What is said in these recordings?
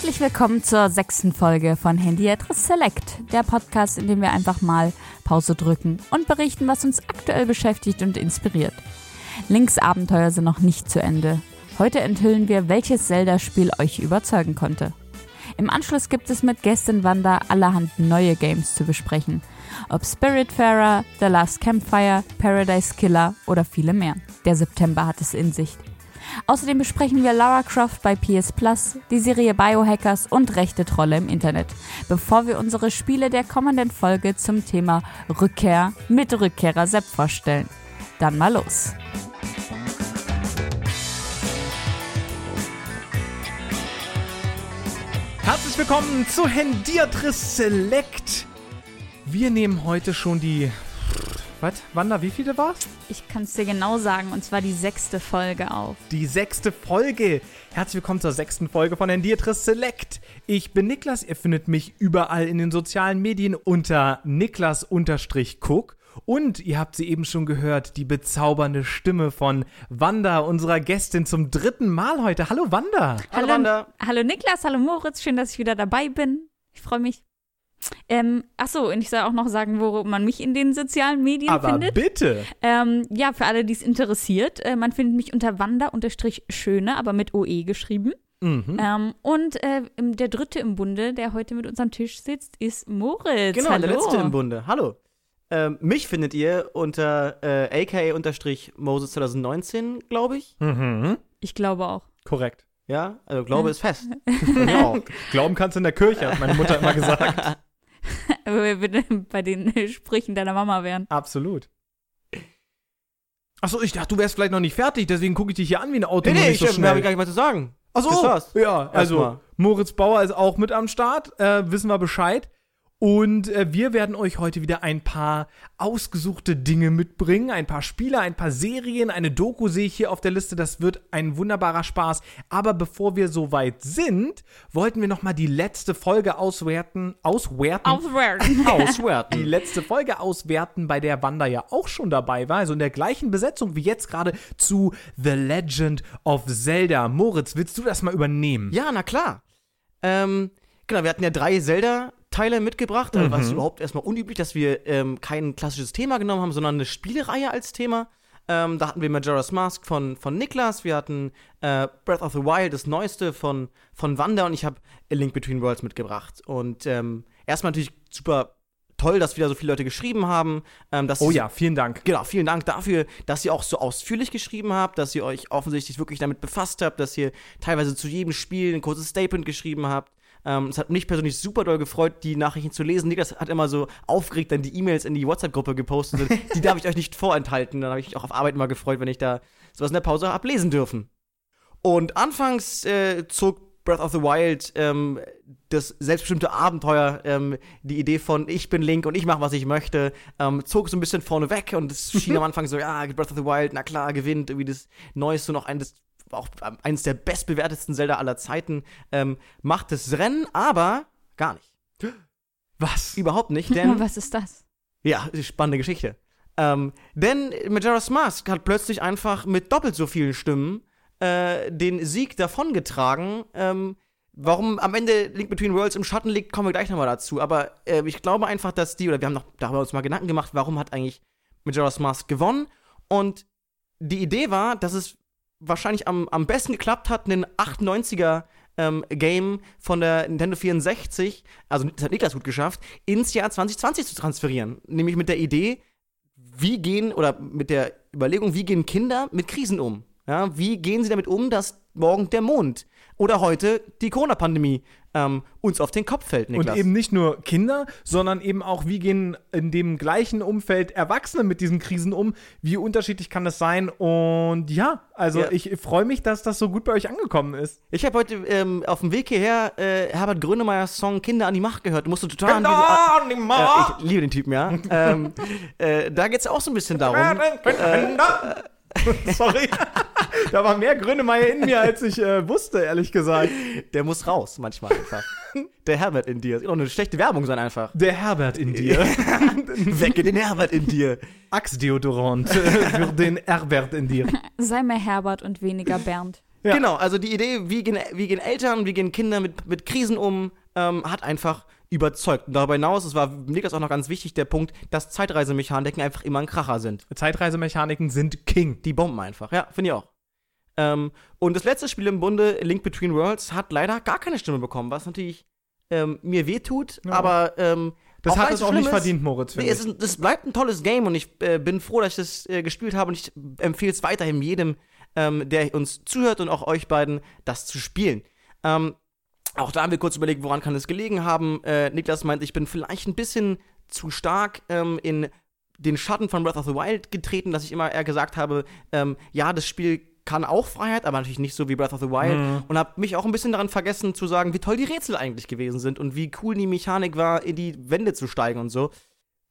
Herzlich willkommen zur sechsten Folge von Handyadress Select, der Podcast, in dem wir einfach mal Pause drücken und berichten, was uns aktuell beschäftigt und inspiriert. Links Abenteuer sind noch nicht zu Ende. Heute enthüllen wir, welches Zelda-Spiel euch überzeugen konnte. Im Anschluss gibt es mit Gästin Wanda allerhand neue Games zu besprechen. Ob Spiritfarer, The Last Campfire, Paradise Killer oder viele mehr. Der September hat es in sich. Außerdem besprechen wir Lara Croft bei PS Plus, die Serie Biohackers und rechte Trolle im Internet, bevor wir unsere Spiele der kommenden Folge zum Thema Rückkehr mit Rückkehrer Sepp vorstellen. Dann mal los. Herzlich willkommen zu Hendiatris Select. Wir nehmen heute schon die. Was? Wanda, wie viele war's? Ich kann es dir genau sagen, und zwar die sechste Folge auf. Die sechste Folge. Herzlich willkommen zur sechsten Folge von Hendiatris Select. Ich bin Niklas. Ihr findet mich überall in den sozialen Medien unter Niklas-Cook. Und ihr habt sie eben schon gehört, die bezaubernde Stimme von Wanda, unserer Gästin zum dritten Mal heute. Hallo Wanda. Hallo, Wanda. Hallo Niklas, hallo Moritz, schön, dass ich wieder dabei bin. Ich freue mich. Ähm, achso, und ich soll auch noch sagen, wo man mich in den sozialen Medien Aber findet. bitte. Ähm, ja, für alle, die es interessiert, äh, man findet mich unter Wanda-Schöne, aber mit OE geschrieben. Mhm. Ähm, und äh, der dritte im Bunde, der heute mit uns am Tisch sitzt, ist Moritz. Genau, Hallo. der letzte im Bunde. Hallo. Ähm, mich findet ihr unter äh, aka-moses 2019, glaube ich. Mhm. Ich glaube auch. Korrekt. Ja, also Glaube ist fest. Genau. Glauben kannst du in der Kirche, hat meine Mutter immer gesagt. Aber wir bei den Sprüchen deiner Mama wären. Absolut. Achso, ich dachte, du wärst vielleicht noch nicht fertig, deswegen gucke ich dich hier an wie ein Auto. nee, nee, nicht ich so habe gar nicht mal zu sagen. Achso, ja, also. Moritz Bauer ist auch mit am Start, äh, wissen wir Bescheid. Und äh, wir werden euch heute wieder ein paar ausgesuchte Dinge mitbringen. Ein paar Spiele, ein paar Serien, eine Doku sehe ich hier auf der Liste. Das wird ein wunderbarer Spaß. Aber bevor wir so weit sind, wollten wir nochmal die letzte Folge auswerten. Auswerten? Aufwerten. die Auswerten. letzte Folge auswerten, bei der Wanda ja auch schon dabei war, also in der gleichen Besetzung wie jetzt gerade zu The Legend of Zelda. Moritz, willst du das mal übernehmen? Ja, na klar. Ähm, genau, wir hatten ja drei Zelda-Teile mitgebracht. War es überhaupt erstmal unüblich, dass wir ähm, kein klassisches Thema genommen haben, sondern eine Spielereihe als Thema. Ähm, da hatten wir Majora's Mask von, von Niklas, wir hatten äh, Breath of the Wild, das neueste von, von Wanda und ich habe A Link Between Worlds mitgebracht. Und ähm, erstmal natürlich super toll, dass wieder so viele Leute geschrieben haben. Ähm, dass Oh ja, vielen Dank. Genau, vielen Dank dafür, dass ihr auch so ausführlich geschrieben habt, dass ihr euch offensichtlich wirklich damit befasst habt, dass ihr teilweise zu jedem Spiel ein kurzes Statement geschrieben habt. Ähm, es hat mich persönlich super doll gefreut, die Nachrichten zu lesen. Niklas hat immer so aufgeregt dann die E-Mails in die WhatsApp-Gruppe gepostet. Und die darf ich euch nicht vorenthalten. Dann habe ich mich auch auf Arbeit immer gefreut, wenn ich da sowas in der Pause hab lesen dürfen. Und anfangs äh, zog Breath of the Wild ähm, das selbstbestimmte Abenteuer, ähm, die Idee von ich bin Link und ich mache, was ich möchte, ähm, zog so ein bisschen vorne weg und es schien am Anfang so, ja, Breath of the Wild, na klar, gewinnt, irgendwie das Neueste noch eines, auch ähm, eines der bestbewertetsten Zelda aller Zeiten, ähm, macht das Rennen, aber gar nicht. Was? Überhaupt nicht, denn Was ist das? ja, spannende Geschichte. Ähm, denn Majora's Mask hat plötzlich einfach mit doppelt so vielen Stimmen äh, den Sieg davongetragen. Ähm, warum am Ende Link Between Worlds im Schatten liegt, kommen wir gleich nochmal dazu. Aber äh, ich glaube einfach, dass die, oder wir haben noch darüber uns mal Gedanken gemacht, warum hat eigentlich Majora's Mask gewonnen? Und die Idee war, dass es wahrscheinlich am, am besten geklappt hat, einen 98er ähm, Game von der Nintendo 64, also das hat Niklas gut geschafft, ins Jahr 2020 zu transferieren. Nämlich mit der Idee, wie gehen, oder mit der Überlegung, wie gehen Kinder mit Krisen um? Ja, wie gehen sie damit um, dass morgen der Mond oder heute die Corona-Pandemie ähm, uns auf den Kopf fällt, Niklas? Und eben nicht nur Kinder, sondern eben auch, wie gehen in dem gleichen Umfeld Erwachsene mit diesen Krisen um? Wie unterschiedlich kann das sein? Und ja, also Ja. ich freue mich, dass das so gut bei euch angekommen ist. Ich habe heute ähm, auf dem Weg hierher äh, Herbert Grönemeyers Song Kinder an die Macht gehört. Du musst total an diese, an die Macht! ich liebe den Typen, ja. ähm, äh, da geht es auch so ein bisschen darum. Sorry. da war mehr Grönemeyer in mir, als ich äh, wusste, ehrlich gesagt. Der muss raus, manchmal einfach. Der Herbert in dir. Das kann auch eine schlechte Werbung sein, einfach. Der Herbert in dir. Wecke den Herbert in dir. Axe-Deodorant für den Herbert in dir. Sei mehr Herbert und weniger Bernd. Ja. Genau, also die Idee, wie gehen, wie gehen Eltern, wie gehen Kinder mit, mit Krisen um, ähm, hat einfach überzeugt. Und darüber hinaus, es war Niklas auch noch ganz wichtig, der Punkt, dass Zeitreisemechaniken einfach immer ein Kracher sind. Zeitreisemechaniken sind King. Die bomben einfach. Ja, finde ich auch. Ähm, und das letzte Spiel im Bunde, Link Between Worlds, hat leider gar keine Stimme bekommen, was natürlich ähm, mir wehtut, Ja. aber ähm, Das hat es auch nicht ist, verdient, Moritz, Nee, es, ist, es bleibt ein tolles Game und ich äh, bin froh, dass ich das äh, gespielt habe und ich empfehle es weiterhin jedem, ähm, der uns zuhört und auch euch beiden, das zu spielen. Ähm, auch da haben wir kurz überlegt, woran kann es gelegen haben. Äh, Niklas meint, ich bin vielleicht ein bisschen zu stark ähm, in den Schatten von Breath of the Wild getreten, dass ich immer eher gesagt habe, ähm, ja, das Spiel kann auch Freiheit, aber natürlich nicht so wie Breath of the Wild. Mhm. Und habe mich auch ein bisschen daran vergessen zu sagen, wie toll die Rätsel eigentlich gewesen sind und wie cool die Mechanik war, in die Wände zu steigen und so.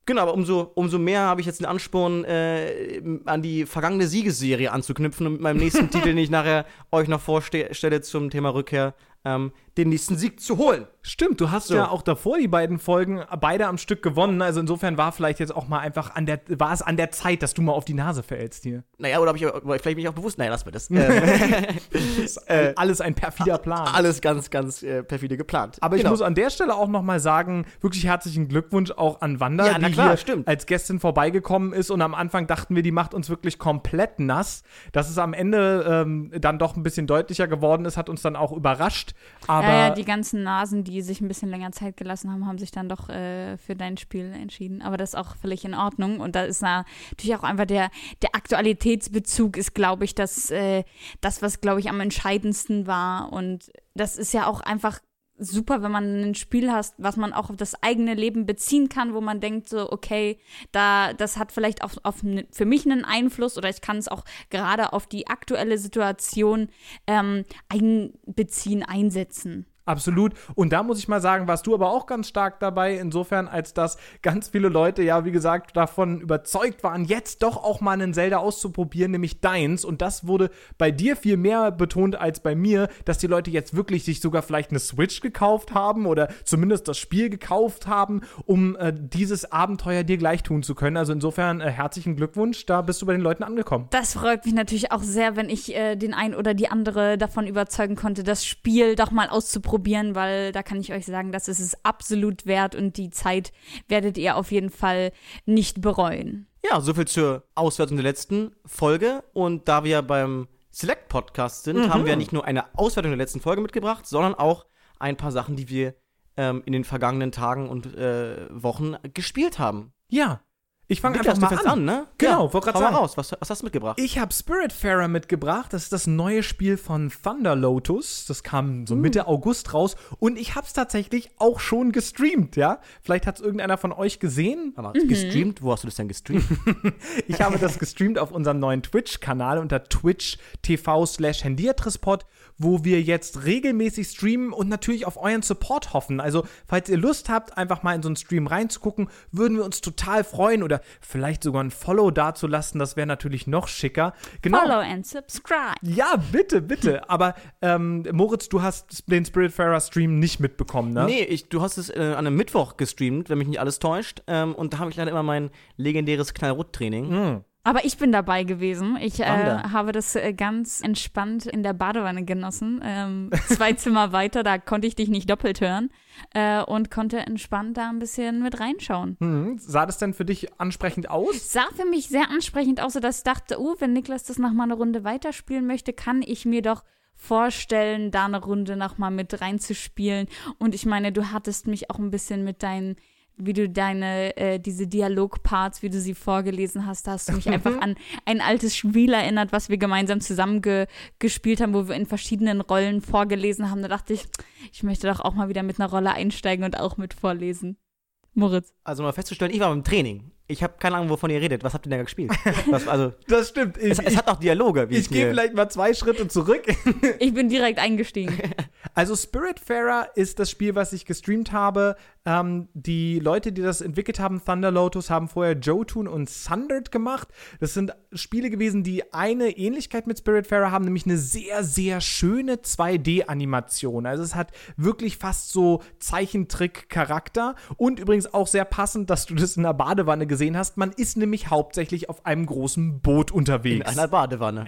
Genau, aber umso, umso mehr habe ich jetzt den Ansporn, äh, an die vergangene Siegesserie anzuknüpfen und mit meinem nächsten Titel, den ich nachher euch noch vorstelle zum Thema Rückkehr, ähm, den nächsten Sieg zu holen. Stimmt, du hast So. ja auch davor die beiden Folgen beide am Stück gewonnen. Also insofern war vielleicht jetzt auch mal einfach an der, war es an der Zeit, dass du mal auf die Nase fällst hier. Naja, oder ich, vielleicht bin ich auch bewusst, naja, lass mir das. Ähm, ist alles ein perfider Plan. alles ganz, ganz äh, perfide geplant. Aber ich Genau. muss an der Stelle auch noch mal sagen, wirklich herzlichen Glückwunsch auch an Wanda, Ja, die klar, hier stimmt. als Gästin vorbeigekommen ist und am Anfang dachten wir, die macht uns wirklich komplett nass. Dass es am Ende ähm, dann doch ein bisschen deutlicher geworden ist, hat uns dann auch überrascht. Aber Ja, ja, die ganzen Nasen, die sich ein bisschen länger Zeit gelassen haben, haben sich dann doch äh, für dein Spiel entschieden. Aber das ist auch völlig in Ordnung. Und da ist na, natürlich auch einfach der, der Aktualitätsbezug ist, glaube ich, das, äh, das, was, glaube ich, am entscheidendsten war. Und das ist ja auch einfach super, wenn man ein Spiel hast, was man auch auf das eigene Leben beziehen kann, wo man denkt so, okay, da, das hat vielleicht auch auf, für mich einen Einfluss oder ich kann es auch gerade auf die aktuelle Situation ähm, einbeziehen, einsetzen. Absolut. Und da muss ich mal sagen, warst du aber auch ganz stark dabei, insofern, als dass ganz viele Leute ja, wie gesagt, davon überzeugt waren, jetzt doch auch mal einen Zelda auszuprobieren, nämlich deins. Und das wurde bei dir viel mehr betont als bei mir, dass die Leute jetzt wirklich sich sogar vielleicht eine Switch gekauft haben oder zumindest das Spiel gekauft haben, um äh, dieses Abenteuer dir gleich tun zu können. Also insofern äh, herzlichen Glückwunsch, da bist du bei den Leuten angekommen. Das freut mich natürlich auch sehr, wenn ich äh, den einen oder die andere davon überzeugen konnte, das Spiel doch mal auszuprobieren, weil da kann ich euch sagen, das ist es absolut wert und die Zeit werdet ihr auf jeden Fall nicht bereuen. Ja, soviel zur Auswertung der letzten Folge. Und da wir beim Select-Podcast sind, Mhm. haben wir nicht nur eine Auswertung der letzten Folge mitgebracht, sondern auch ein paar Sachen, die wir ähm, in den vergangenen Tagen und äh, Wochen gespielt haben. Ja. Ich fange einfach mal an. an, ne? Genau, ja, wollte grad hau mal sagen. raus. Was, was hast du mitgebracht? Ich habe Spiritfarer mitgebracht. Das ist das neue Spiel von Thunder Lotus. Das kam so Mitte August raus. Und ich habe es tatsächlich auch schon gestreamt, ja? Vielleicht hat es irgendeiner von euch gesehen. Aber gestreamt? Wo hast du das denn gestreamt? Ich habe das gestreamt auf unserem neuen Twitch-Kanal unter Twitch TV slash Handiatrispot, wo wir jetzt regelmäßig streamen und natürlich auf euren Support hoffen. Also, falls ihr Lust habt, einfach mal in so einen Stream reinzugucken, würden wir uns total freuen oder vielleicht sogar ein Follow dazulassen. Das wäre natürlich noch schicker. Genau. Follow and subscribe. Ja, bitte, bitte. Aber ähm, Moritz, du hast den Spiritfarer Stream nicht mitbekommen, ne? Nee, ich, du hast es äh, an einem Mittwoch gestreamt, wenn mich nicht alles täuscht. Ähm, und da habe ich leider immer mein legendäres Knallrot-Training. Hm. Aber ich bin dabei gewesen. Ich äh, habe das äh, ganz entspannt in der Badewanne genossen. Ähm, zwei Zimmer weiter, da konnte ich dich nicht doppelt hören äh, und konnte entspannt da ein bisschen mit reinschauen. Hm. Sah das denn für dich ansprechend aus? sah für mich sehr ansprechend aus, dass ich dachte, oh, wenn Niklas das noch mal eine Runde weiterspielen möchte, kann ich mir doch vorstellen, da eine Runde noch mal mit reinzuspielen. Und ich meine, du hattest mich auch ein bisschen mit deinen wie du deine, äh, diese Dialogparts, wie du sie vorgelesen hast, da hast du mich einfach an ein altes Spiel erinnert, was wir gemeinsam zusammen ge gespielt haben, wo wir in verschiedenen Rollen vorgelesen haben. Da dachte ich, ich möchte doch auch mal wieder mit einer Rolle einsteigen und auch mit vorlesen. Moritz. Also, mal festzustellen, ich war beim Training. Ich habe keine Ahnung, wovon ihr redet. Was habt ihr denn da gespielt? Was, also, Das stimmt. Ich, es, es hat auch Dialoge, wie ich ich, gehe vielleicht mal zwei Schritte zurück. Ich bin direkt eingestiegen. Also Spiritfarer ist das Spiel, was ich gestreamt habe. Ähm, die Leute, die das entwickelt haben, Thunder Lotus, haben vorher Jotun und Sundered gemacht. Das sind Spiele gewesen, die eine Ähnlichkeit mit Spiritfarer haben, nämlich eine sehr, sehr schöne 2D-Animation. Also es hat wirklich fast so Zeichentrick-Charakter und übrigens auch sehr passend, dass du das in der Badewanne gesehen hast. Man ist nämlich hauptsächlich auf einem großen Boot unterwegs. In einer Badewanne.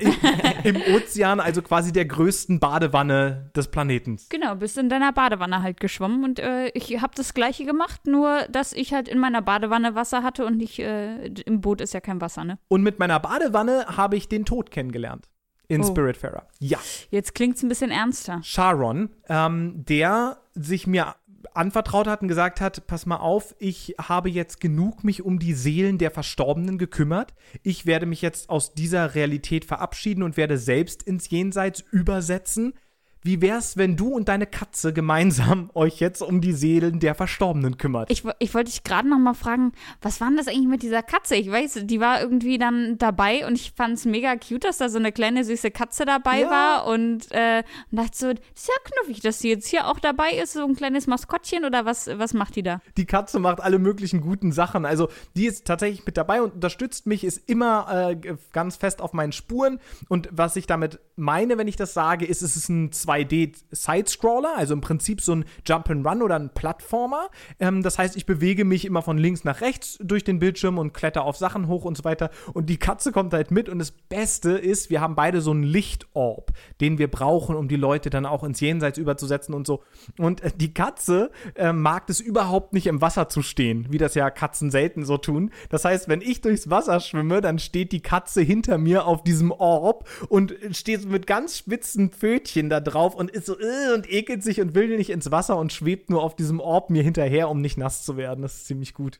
Im Ozean, also quasi der größten Badewanne des Planeten. Genau, bist in deiner Badewanne halt geschwommen und äh, ich habe das gleiche gemacht, nur dass ich halt in meiner Badewanne Wasser hatte und nicht äh, im Boot ist ja kein Wasser, ne? Und mit meiner Badewanne habe ich den Tod kennengelernt. In Oh. Spiritfarer. Ja. Jetzt klingt's ein bisschen ernster. Sharon, ähm, der sich mir anvertraut hat und gesagt hat, pass mal auf, ich habe jetzt genug mich um die Seelen der Verstorbenen gekümmert. Ich werde mich jetzt aus dieser Realität verabschieden und werde selbst ins Jenseits übersetzen. Wie wär's, wenn du und deine Katze gemeinsam euch jetzt um die Seelen der Verstorbenen kümmert? Ich, ich wollte dich gerade noch mal fragen, was war denn das eigentlich mit dieser Katze? Ich weiß, die war irgendwie dann dabei und ich fand es mega cute, dass da so eine kleine süße Katze dabei Ja. war und, äh, und dachte so, das ist ja knuffig, dass sie jetzt hier auch dabei ist, so ein kleines Maskottchen oder was, was macht die da? die Katze macht alle möglichen guten Sachen. Also die ist tatsächlich mit dabei und unterstützt mich, ist immer äh, ganz fest auf meinen Spuren. Und was ich damit meine, wenn ich das sage, ist, es ist ein 2D-Sidescroller, also im Prinzip so ein Jump-and-Run oder ein Plattformer. Ähm, das heißt, ich bewege mich immer von links nach rechts durch den Bildschirm und kletter auf Sachen hoch und so weiter. Und die Katze kommt halt mit. Und das Beste ist, wir haben beide so einen Lichtorb, den wir brauchen, um die Leute dann auch ins Jenseits überzusetzen und so. Und äh, die Katze äh, mag es überhaupt nicht im Wasser zu stehen, wie das ja Katzen selten so tun. Das heißt, wenn ich durchs Wasser schwimme, dann steht die Katze hinter mir auf diesem Orb und steht mit ganz spitzen Pfötchen da drauf und ist so äh, und ekelt sich und will nicht ins Wasser und schwebt nur auf diesem Orb mir hinterher, um nicht nass zu werden. Das ist ziemlich gut.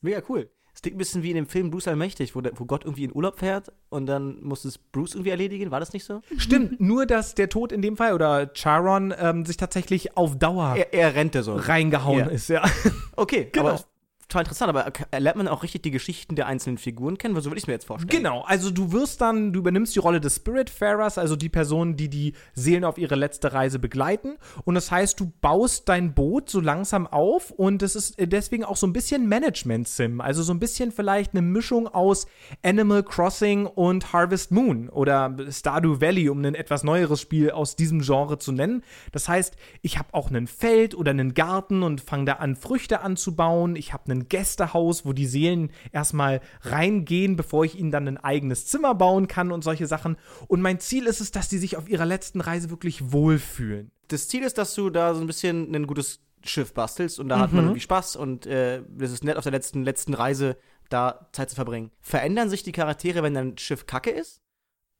Mega cool. Es klingt ein bisschen wie in dem Film Bruce Allmächtig, wo, der, wo Gott irgendwie in Urlaub fährt und dann muss es Bruce irgendwie erledigen. War das nicht so? Stimmt, nur dass der Tod in dem Fall oder Charon ähm, sich tatsächlich auf Dauer Er, er rennte so. reingehauen Ja. ist, ja. Okay, Genau. aber total interessant. Aber äh, lernt man auch richtig die Geschichten der einzelnen Figuren kennen? So würde ich es mir jetzt vorstellen. Genau, also du wirst dann, du übernimmst die Rolle des Spiritfarers, also die Person, die die Seelen auf ihre letzte Reise begleiten. Und das heißt, du baust dein Boot so langsam auf und es ist deswegen auch so ein bisschen Management-Sim. Also so ein bisschen vielleicht eine Mischung aus Animal Crossing und Harvest Moon oder Stardew Valley, um ein etwas neueres Spiel aus diesem Genre zu nennen. Das heißt, ich habe auch ein Feld oder einen Garten und fange da an, Früchte anzubauen. Ich habe ein Gästehaus, wo die Seelen erstmal reingehen, bevor ich ihnen dann ein eigenes Zimmer bauen kann und solche Sachen. Und mein Ziel ist es, dass die sich auf ihrer letzten Reise wirklich wohlfühlen. Das Ziel ist, dass du da so ein bisschen ein gutes Schiff bastelst und da hat man irgendwie Spaß und äh, das ist nett auf der letzten, letzten Reise da Zeit zu verbringen. Verändern sich die Charaktere, wenn dein Schiff kacke ist?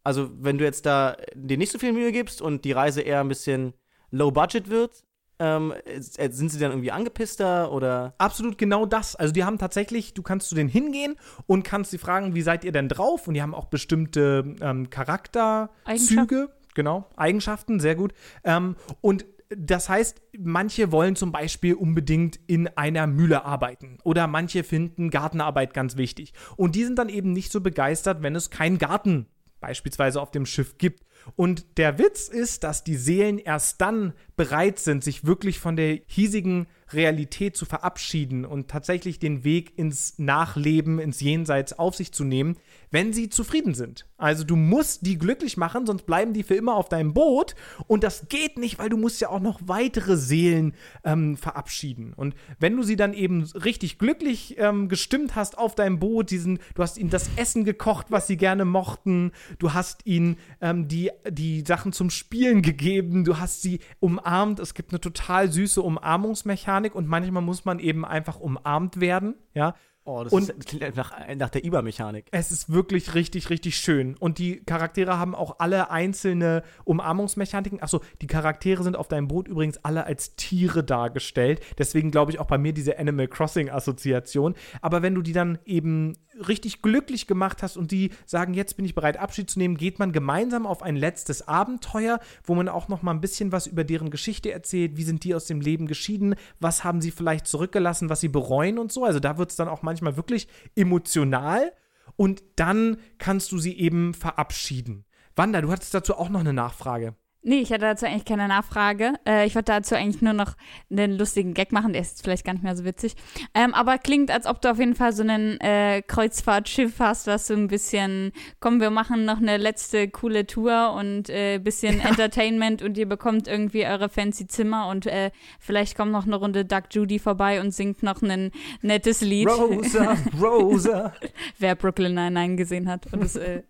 Also, wenn du jetzt da dir nicht so viel Mühe gibst und die Reise eher ein bisschen low budget wird, ähm, äh, sind sie dann irgendwie angepisster oder Absolut genau das. Also die haben tatsächlich, du kannst zu denen hingehen und kannst sie fragen, wie seid ihr denn drauf? Und die haben auch bestimmte ähm, Charakterzüge, genau, Eigenschaften, sehr gut. Ähm, und das heißt, manche wollen zum Beispiel unbedingt in einer Mühle arbeiten oder manche finden Gartenarbeit ganz wichtig. Und die sind dann eben nicht so begeistert, wenn es keinen Garten beispielsweise auf dem Schiff gibt. Und der Witz ist, dass die Seelen erst dann bereit sind, sich wirklich von der hiesigen Realität zu verabschieden und tatsächlich den Weg ins Nachleben, ins Jenseits auf sich zu nehmen, wenn sie zufrieden sind. Also du musst die glücklich machen, sonst bleiben die für immer auf deinem Boot. Und das geht nicht, weil du musst ja auch noch weitere Seelen ähm, verabschieden. Und wenn du sie dann eben richtig glücklich ähm, gestimmt hast auf deinem Boot, diesen, du hast ihnen das Essen gekocht, was sie gerne mochten, du hast ihnen ähm, die, die Sachen zum Spielen gegeben, du hast sie umarmt. Es gibt eine total süße Umarmungsmechanik und manchmal muss man eben einfach umarmt werden, ja. Oh, das, Und- ist, klingt nach, nach der Übermechanik. Es ist wirklich richtig, richtig schön. Und die Charaktere haben auch alle einzelne Umarmungsmechaniken. Achso, die Charaktere sind auf deinem Boot übrigens alle als Tiere dargestellt. Deswegen glaube ich auch bei mir diese Animal Crossing-Assoziation. Aber wenn du die dann eben richtig glücklich gemacht hast und die sagen, jetzt bin ich bereit, Abschied zu nehmen, geht man gemeinsam auf ein letztes Abenteuer, wo man auch noch mal ein bisschen was über deren Geschichte erzählt. Wie sind die aus dem Leben geschieden? Was haben sie vielleicht zurückgelassen, was sie bereuen und so. Also da wird es dann auch manchmal wirklich emotional. Und dann kannst du sie eben verabschieden. Wanda, du hattest dazu auch noch eine Nachfrage. Nee, ich hatte dazu eigentlich keine Nachfrage. Äh, ich wollte dazu eigentlich nur noch einen lustigen Gag machen, der ist jetzt vielleicht gar nicht mehr so witzig. Ähm, aber klingt, als ob du auf jeden Fall so einen äh, Kreuzfahrtschiff hast, was so ein bisschen, komm, wir machen noch eine letzte coole Tour und äh, bisschen ja. Entertainment und ihr bekommt irgendwie eure fancy Zimmer und äh, vielleicht kommt noch eine Runde Duck Judy vorbei und singt noch ein nettes Lied. Rosa, Rosa. Wer Brooklyn Nine-Nine gesehen hat und es äh,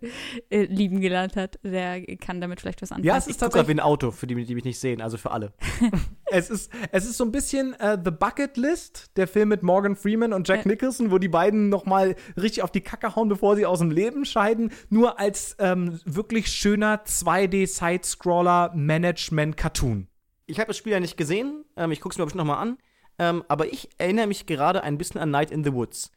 äh, lieben gelernt hat, der kann damit vielleicht was anfangen. Ja, es ist tatsächlich wie ein Auto, für die, die mich nicht sehen, also für alle. es, ist, es ist so ein bisschen uh, The Bucket List, der Film mit Morgan Freeman und Jack Nicholson, wo die beiden nochmal richtig auf die Kacke hauen, bevor sie aus dem Leben scheiden. Nur als ähm, wirklich schöner 2D-Side-Scroller-Management-Cartoon. Ich habe das Spiel ja nicht gesehen, ähm, ich gucke es mir bestimmt nochmal an, ähm, aber ich erinnere mich gerade ein bisschen an Night in the Woods.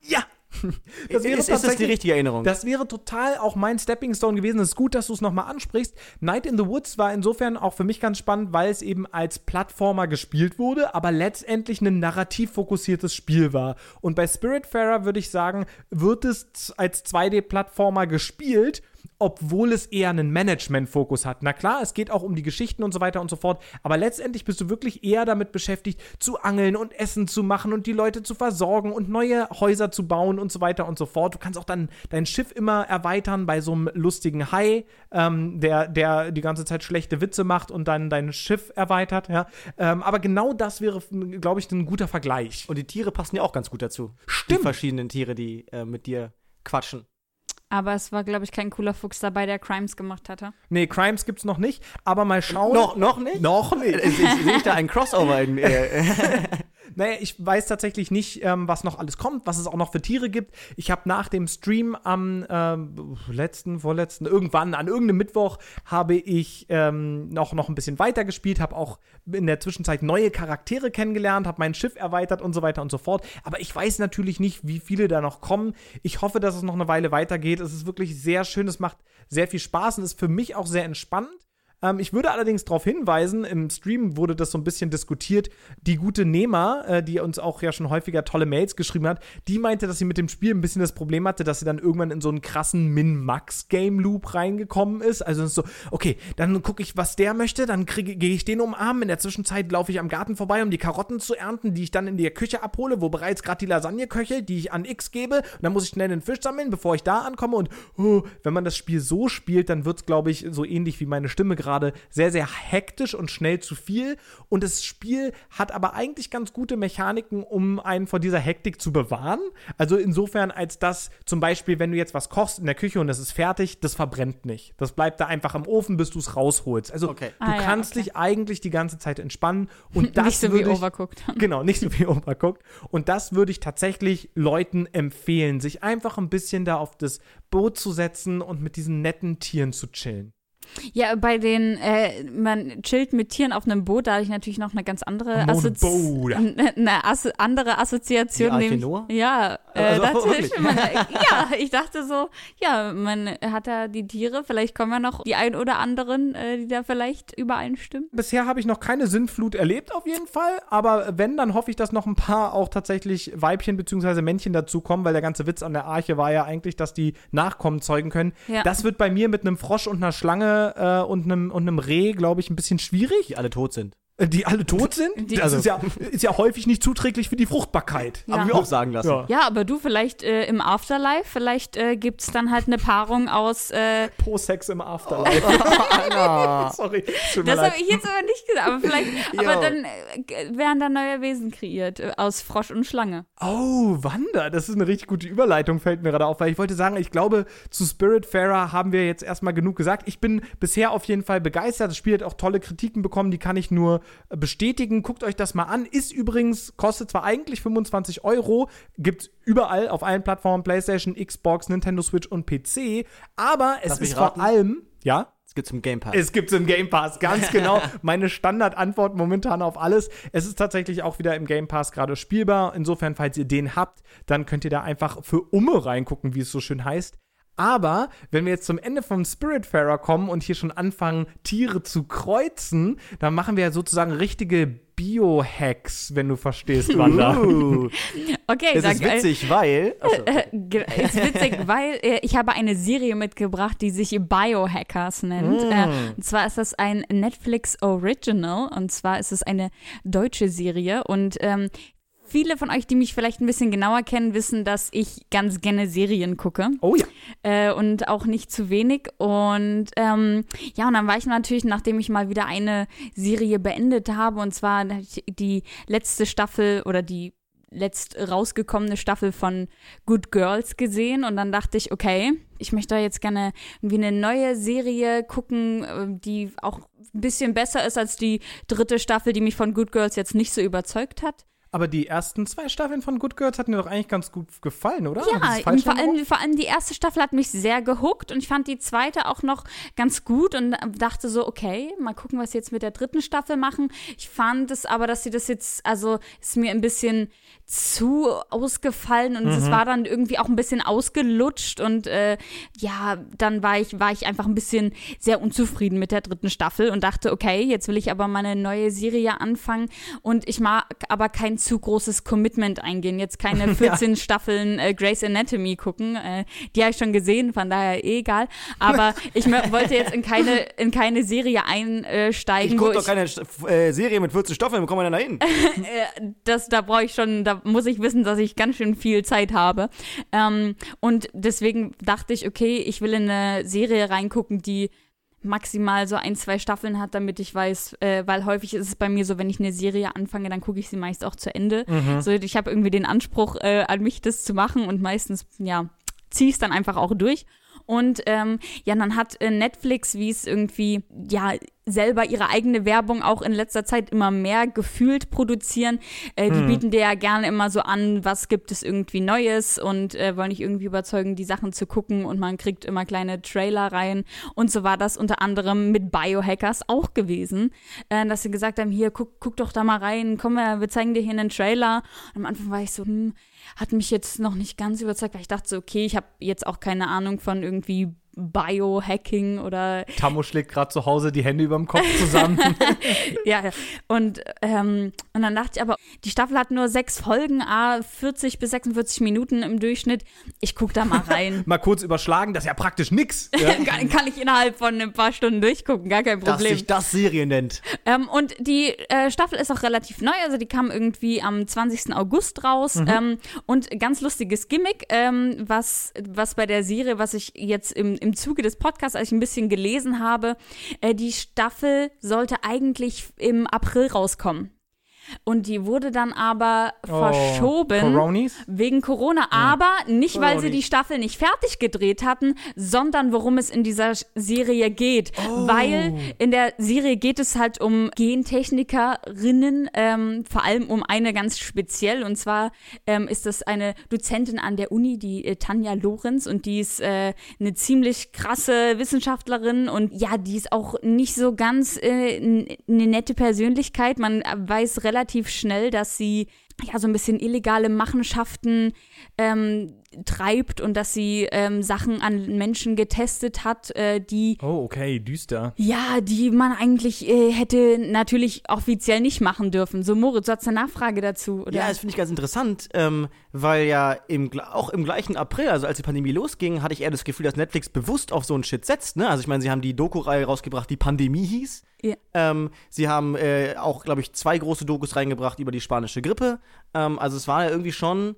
Ja, das wäre ist, ist das die richtige Erinnerung? Das wäre total auch mein Stepping Stone gewesen. Es ist gut, dass du es nochmal ansprichst. Night in the Woods war insofern auch für mich ganz spannend, weil es eben als Plattformer gespielt wurde, aber letztendlich ein narrativ fokussiertes Spiel war. Und bei Spiritfarer würde ich sagen, wird es als 2D-Plattformer gespielt obwohl es eher einen Management-Fokus hat. Na klar, es geht auch um die Geschichten und so weiter und so fort, aber letztendlich bist du wirklich eher damit beschäftigt, zu angeln und Essen zu machen und die Leute zu versorgen und neue Häuser zu bauen und so weiter und so fort. Du kannst auch dann dein Schiff immer erweitern bei so einem lustigen Hai, ähm, der, der die ganze Zeit schlechte Witze macht und dann dein Schiff erweitert, ja. Ähm, aber genau das wäre, glaube ich, ein guter Vergleich. Und die Tiere passen ja auch ganz gut dazu. Stimmt. Die verschiedenen Tiere, die äh, mit dir quatschen. Aber es war, glaube ich, kein cooler Fuchs dabei, der Crimes gemacht hatte. Nee, Crimes gibt's noch nicht. Aber mal schauen. Noch, noch nicht? Noch nicht. Sehe ich da ein Crossover in. Äh, Naja, ich weiß tatsächlich nicht, ähm, was noch alles kommt, was es auch noch für Tiere gibt. Ich habe nach dem Stream am ähm, letzten, vorletzten, irgendwann, an irgendeinem Mittwoch, habe ich ähm, noch, noch ein bisschen weiter gespielt, habe auch in der Zwischenzeit neue Charaktere kennengelernt, habe mein Schiff erweitert und so weiter und so fort. Aber ich weiß natürlich nicht, wie viele da noch kommen. Ich hoffe, dass es noch eine Weile weitergeht. Es ist wirklich sehr schön, es macht sehr viel Spaß und ist für mich auch sehr entspannt. Ähm, ich würde allerdings darauf hinweisen, im Stream wurde das so ein bisschen diskutiert, die gute Nema, äh, die uns auch ja schon häufiger tolle Mails geschrieben hat, die meinte, dass sie mit dem Spiel ein bisschen das Problem hatte, dass sie dann irgendwann in so einen krassen Min-Max-Game-Loop reingekommen ist. Also so, okay, dann gucke ich, was der möchte, dann gehe ich den umarmen. In der Zwischenzeit laufe ich am Garten vorbei, um die Karotten zu ernten, die ich dann in der Küche abhole, wo bereits gerade die Lasagne köchelt, die ich an X gebe. Und dann muss ich schnell den Fisch sammeln, bevor ich da ankomme. Und oh, wenn man das Spiel so spielt, dann wird es, glaube ich, so ähnlich wie meine Stimme gerade gerade sehr, sehr hektisch und schnell zu viel. Und das Spiel hat aber eigentlich ganz gute Mechaniken, um einen vor dieser Hektik zu bewahren. Also insofern, als dass zum Beispiel, wenn du jetzt was kochst in der Küche und es ist fertig, das verbrennt nicht. Das bleibt da einfach im Ofen, bis du es rausholst. Also okay. du ah, kannst ja, okay. dich eigentlich die ganze Zeit entspannen. Und das nicht so wie ich, Overcooked. Genau, nicht so wie Overcooked. Und das würde ich tatsächlich Leuten empfehlen, sich einfach ein bisschen da auf das Boot zu setzen und mit diesen netten Tieren zu chillen. Ja, bei den, äh, man chillt mit Tieren auf einem Boot, da habe ich natürlich noch eine ganz andere, Assozi eine Asso andere Assoziation. Die nämlich, ja, äh, also, man, ja, ich dachte so, ja, man hat da die Tiere, vielleicht kommen ja noch die ein oder anderen, äh, die da vielleicht übereinstimmen. Bisher habe ich noch keine Sinnflut erlebt, auf jeden Fall, aber wenn, dann hoffe ich, dass noch ein paar auch tatsächlich Weibchen bzw. Männchen dazukommen, weil der ganze Witz an der Arche war ja eigentlich, dass die Nachkommen zeugen können. Ja. Das wird bei mir mit einem Frosch und einer Schlange äh, und einem und einem Reh, glaube ich, ein bisschen schwierig. Alle tot sind. Äh, die alle tot sind? Die, das also. ist, ja, ist ja häufig nicht zuträglich für die Fruchtbarkeit. Ja. Haben wir auch sagen lassen. Ja, ja aber du, vielleicht äh, im Afterlife, vielleicht äh, gibt es dann halt eine Paarung aus. Äh Pro-Sex im Afterlife. Oh, Sorry. Das habe ich jetzt aber nicht gesagt. Aber vielleicht, aber dann äh, werden da neue Wesen kreiert äh, aus Frosch und Schlange. Oh, Wanda, das ist eine richtig gute Überleitung, fällt mir gerade auf, weil ich wollte sagen, ich glaube, zu Spiritfarer haben wir jetzt erstmal genug gesagt. Ich bin bisher auf jeden Fall begeistert. Das Spiel hat auch tolle Kritiken bekommen, die kann ich nur bestätigen. Guckt euch das mal an. Ist übrigens, kostet zwar eigentlich 25 Euro, gibt es überall auf allen Plattformen, PlayStation, Xbox, Nintendo Switch und PC, aber es Darf ist vor allem, ja? Es gibt es im Game Pass. Es gibt es im Game Pass, ganz genau. Meine Standardantwort momentan auf alles. Es ist tatsächlich auch wieder im Game Pass gerade spielbar. Insofern, falls ihr den habt, dann könnt ihr da einfach für Umme reingucken, wie es so schön heißt. Aber wenn wir jetzt zum Ende vom Spiritfarer kommen und hier schon anfangen, Tiere zu kreuzen, dann machen wir ja sozusagen richtige Biohacks, wenn du verstehst, Wanda. Uh, Okay, das sag, ist witzig, weil. Achso. Äh, ge- ist witzig, weil äh, ich habe eine Serie mitgebracht, die sich Biohackers nennt. Mm. Äh, und zwar ist das ein Netflix Original und zwar ist es eine deutsche Serie und ähm, Viele von euch, die mich vielleicht ein bisschen genauer kennen, wissen, dass ich ganz gerne Serien gucke Oh ja. äh, und auch nicht zu wenig. Und ähm, ja, und dann war ich natürlich, nachdem ich mal wieder eine Serie beendet habe, und zwar die letzte Staffel oder die letzt rausgekommene Staffel von Good Girls gesehen und dann dachte ich, okay, ich möchte da jetzt gerne irgendwie eine neue Serie gucken, äh, die auch ein bisschen besser ist als die dritte Staffel, die mich von Good Girls jetzt nicht so überzeugt hat. Aber die ersten zwei Staffeln von Good Girls hatten dir doch eigentlich ganz gut gefallen, oder? Ja, vor allem, vor allem die erste Staffel hat mich sehr gehuckt und ich fand die zweite auch noch ganz gut und dachte so, okay, mal gucken, was sie jetzt mit der dritten Staffel machen. Ich fand es aber, dass sie das jetzt, also ist mir ein bisschen zu ausgefallen und Mhm. es war dann irgendwie auch ein bisschen ausgelutscht und äh, ja, dann war ich, war ich einfach ein bisschen sehr unzufrieden mit der dritten Staffel und dachte, okay, jetzt will ich aber mal eine neue Serie anfangen und ich mag aber kein zu großes Commitment eingehen, jetzt keine 14 Staffeln äh, Grey's Anatomy gucken, äh, die habe ich schon gesehen, von daher eh egal, aber ich wollte jetzt in keine, in keine Serie einsteigen, Ich gucke doch keine äh, Serie mit 14 Staffeln, wo kommen wir denn da hin? äh, das, da brauche ich schon, da muss ich wissen, dass ich ganz schön viel Zeit habe. Ähm, und deswegen dachte ich, okay, ich will in eine Serie reingucken, die maximal so ein, zwei Staffeln hat, damit ich weiß, äh, weil häufig ist es bei mir so, wenn ich eine Serie anfange, dann gucke ich sie meist auch zu Ende. So, ich habe irgendwie den Anspruch äh, an mich, das zu machen und meistens, ja, ziehe es dann einfach auch durch. Und ähm, ja, dann hat äh, Netflix, wie es irgendwie, ja, selber ihre eigene Werbung auch in letzter Zeit immer mehr gefühlt produzieren. Äh, die bieten dir ja gerne immer so an, was gibt es irgendwie Neues und äh, wollen dich irgendwie überzeugen, die Sachen zu gucken und man kriegt immer kleine Trailer rein. Und so war das unter anderem mit Biohackers auch gewesen, äh, dass sie gesagt haben, hier, guck, guck doch da mal rein, komm, wir zeigen dir hier einen Trailer. Und am Anfang war ich so, hm, hat mich jetzt noch nicht ganz überzeugt, weil ich dachte so, okay, ich habe jetzt auch keine Ahnung von irgendwie Biohacking oder Tammo schlägt gerade zu Hause die Hände über dem Kopf zusammen. ja, ja. Und, ähm, und dann dachte ich aber, die Staffel hat nur sechs Folgen, a 40 bis 46 Minuten im Durchschnitt. Ich guck da mal rein. Mal kurz überschlagen, das ist ja praktisch nix. Ja? kann, kann ich innerhalb von ein paar Stunden durchgucken, gar kein Dass Problem. sich das Serie nennt. Ähm, und die äh, Staffel ist auch relativ neu, also die kam irgendwie am 20. August raus. Ähm, und ganz lustiges Gimmick, ähm, was, was bei der Serie, was ich jetzt im, im Zuge des Podcasts, als ich ein bisschen gelesen habe, äh, die Staffel sollte eigentlich im April rauskommen. Und die wurde dann aber verschoben. Coronis? Wegen Corona, aber nicht, weil sie die Staffel nicht fertig gedreht hatten, sondern worum es in dieser Serie geht. Weil in der Serie geht es halt um Gentechnikerinnen, ähm, vor allem um eine ganz speziell. Und zwar ähm, ist das eine Dozentin an der Uni, die äh, Tanja Lorenz, und die ist äh, eine ziemlich krasse Wissenschaftlerin und ja, die ist auch nicht so ganz äh, eine nette Persönlichkeit. Man äh, weiß relativ schnell, dass sie ja so ein bisschen illegale Machenschaften ähm, treibt und dass sie ähm, Sachen an Menschen getestet hat, äh, die Oh, okay, düster. ja, die man eigentlich äh, hätte natürlich offiziell nicht machen dürfen. So Moritz, du hast eine Nachfrage dazu, oder? Ja, das finde ich ganz interessant, ähm, weil ja im, auch im gleichen April, also als die Pandemie losging, hatte ich eher das Gefühl, dass Netflix bewusst auf so einen Shit setzt. Ne? Also ich meine, sie haben die Doku-Reihe rausgebracht, die Pandemie hieß. Ja. Ähm, sie haben äh, auch, glaube ich, zwei große Dokus reingebracht über die spanische Grippe. Ähm, also es war ja irgendwie schon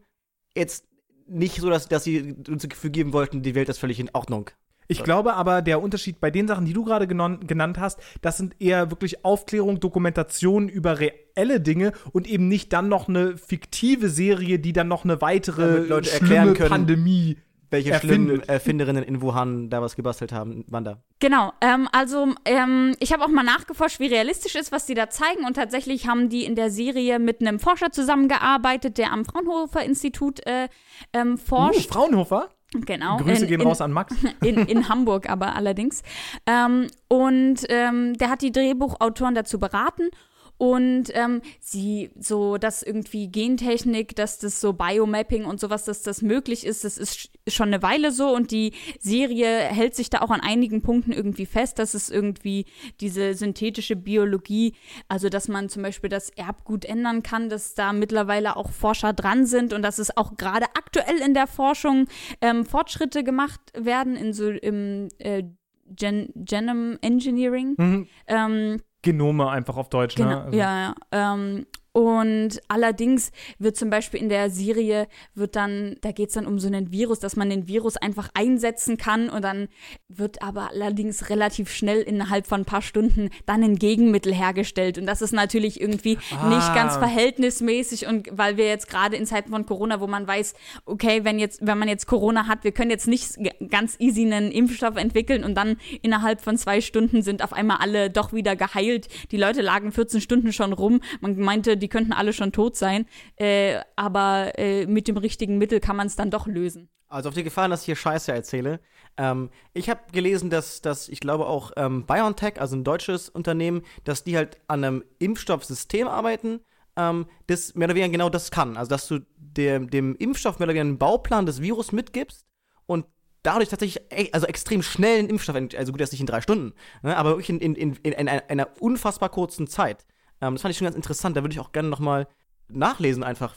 jetzt nicht so, dass, dass sie uns das Gefühl geben wollten, die Welt ist völlig in Ordnung. Ich glaube aber, der Unterschied bei den Sachen, die du gerade genannt hast, das sind eher wirklich Aufklärung, Dokumentation über reelle Dinge und eben nicht dann noch eine fiktive Serie, die dann noch eine weitere Leute schlimme erklären können, Pandemie Welche Erfindet. schlimmen Erfinderinnen in Wuhan da was gebastelt haben, Wanda. Genau, ähm, also ähm, ich habe auch mal nachgeforscht, wie realistisch ist, was die da zeigen. Und tatsächlich haben die in der Serie mit einem Forscher zusammengearbeitet, der am Fraunhofer Institut äh, ähm, Uh, forscht. Fraunhofer? genau. Grüße in, gehen in, raus an Max. in, in Hamburg aber allerdings. Ähm, und ähm, der hat die Drehbuchautoren dazu beraten. Und ähm, sie so, dass irgendwie Gentechnik, dass das so Biomapping und sowas, dass das möglich ist, das ist schon eine Weile so und die Serie hält sich da auch an einigen Punkten irgendwie fest, dass es irgendwie diese synthetische Biologie, also dass man zum Beispiel das Erbgut ändern kann, dass da mittlerweile auch Forscher dran sind und dass es auch gerade aktuell in der Forschung ähm, Fortschritte gemacht werden in so im äh, Gen Genome Engineering. Mhm. Ähm, Genome einfach auf Deutsch, Genau, ne? Also, ja, ja. Ähm, und allerdings wird zum Beispiel in der Serie, wird dann, da geht es dann um so einen Virus, dass man den Virus einfach einsetzen kann und dann wird aber allerdings relativ schnell innerhalb von ein paar Stunden dann ein Gegenmittel hergestellt. Und das ist natürlich irgendwie Ah. nicht ganz verhältnismäßig und weil wir jetzt gerade in Zeiten von Corona, wo man weiß, okay, wenn jetzt, wenn man jetzt Corona hat, wir können jetzt nicht ganz easy einen Impfstoff entwickeln und dann innerhalb von zwei Stunden sind auf einmal alle doch wieder geheilt. Die Leute lagen 14 Stunden schon rum. Man meinte, die könnten alle schon tot sein. Äh, aber äh, mit dem richtigen Mittel kann man es dann doch lösen. Also auf die Gefahr, dass ich hier Scheiße erzähle. Ähm, ich habe gelesen, dass, dass ich glaube auch ähm, BioNTech, also ein deutsches Unternehmen, dass die halt an einem Impfstoffsystem arbeiten, ähm, das mehr oder weniger genau das kann. Also dass du dem, dem Impfstoff mehr oder weniger einen Bauplan des Virus mitgibst und dadurch tatsächlich also extrem schnell einen Impfstoff, also gut, das nicht in drei Stunden, ne, aber wirklich in, in, in, in einer unfassbar kurzen Zeit. Ähm, das fand ich schon ganz interessant. Da würde ich auch gerne noch mal nachlesen einfach.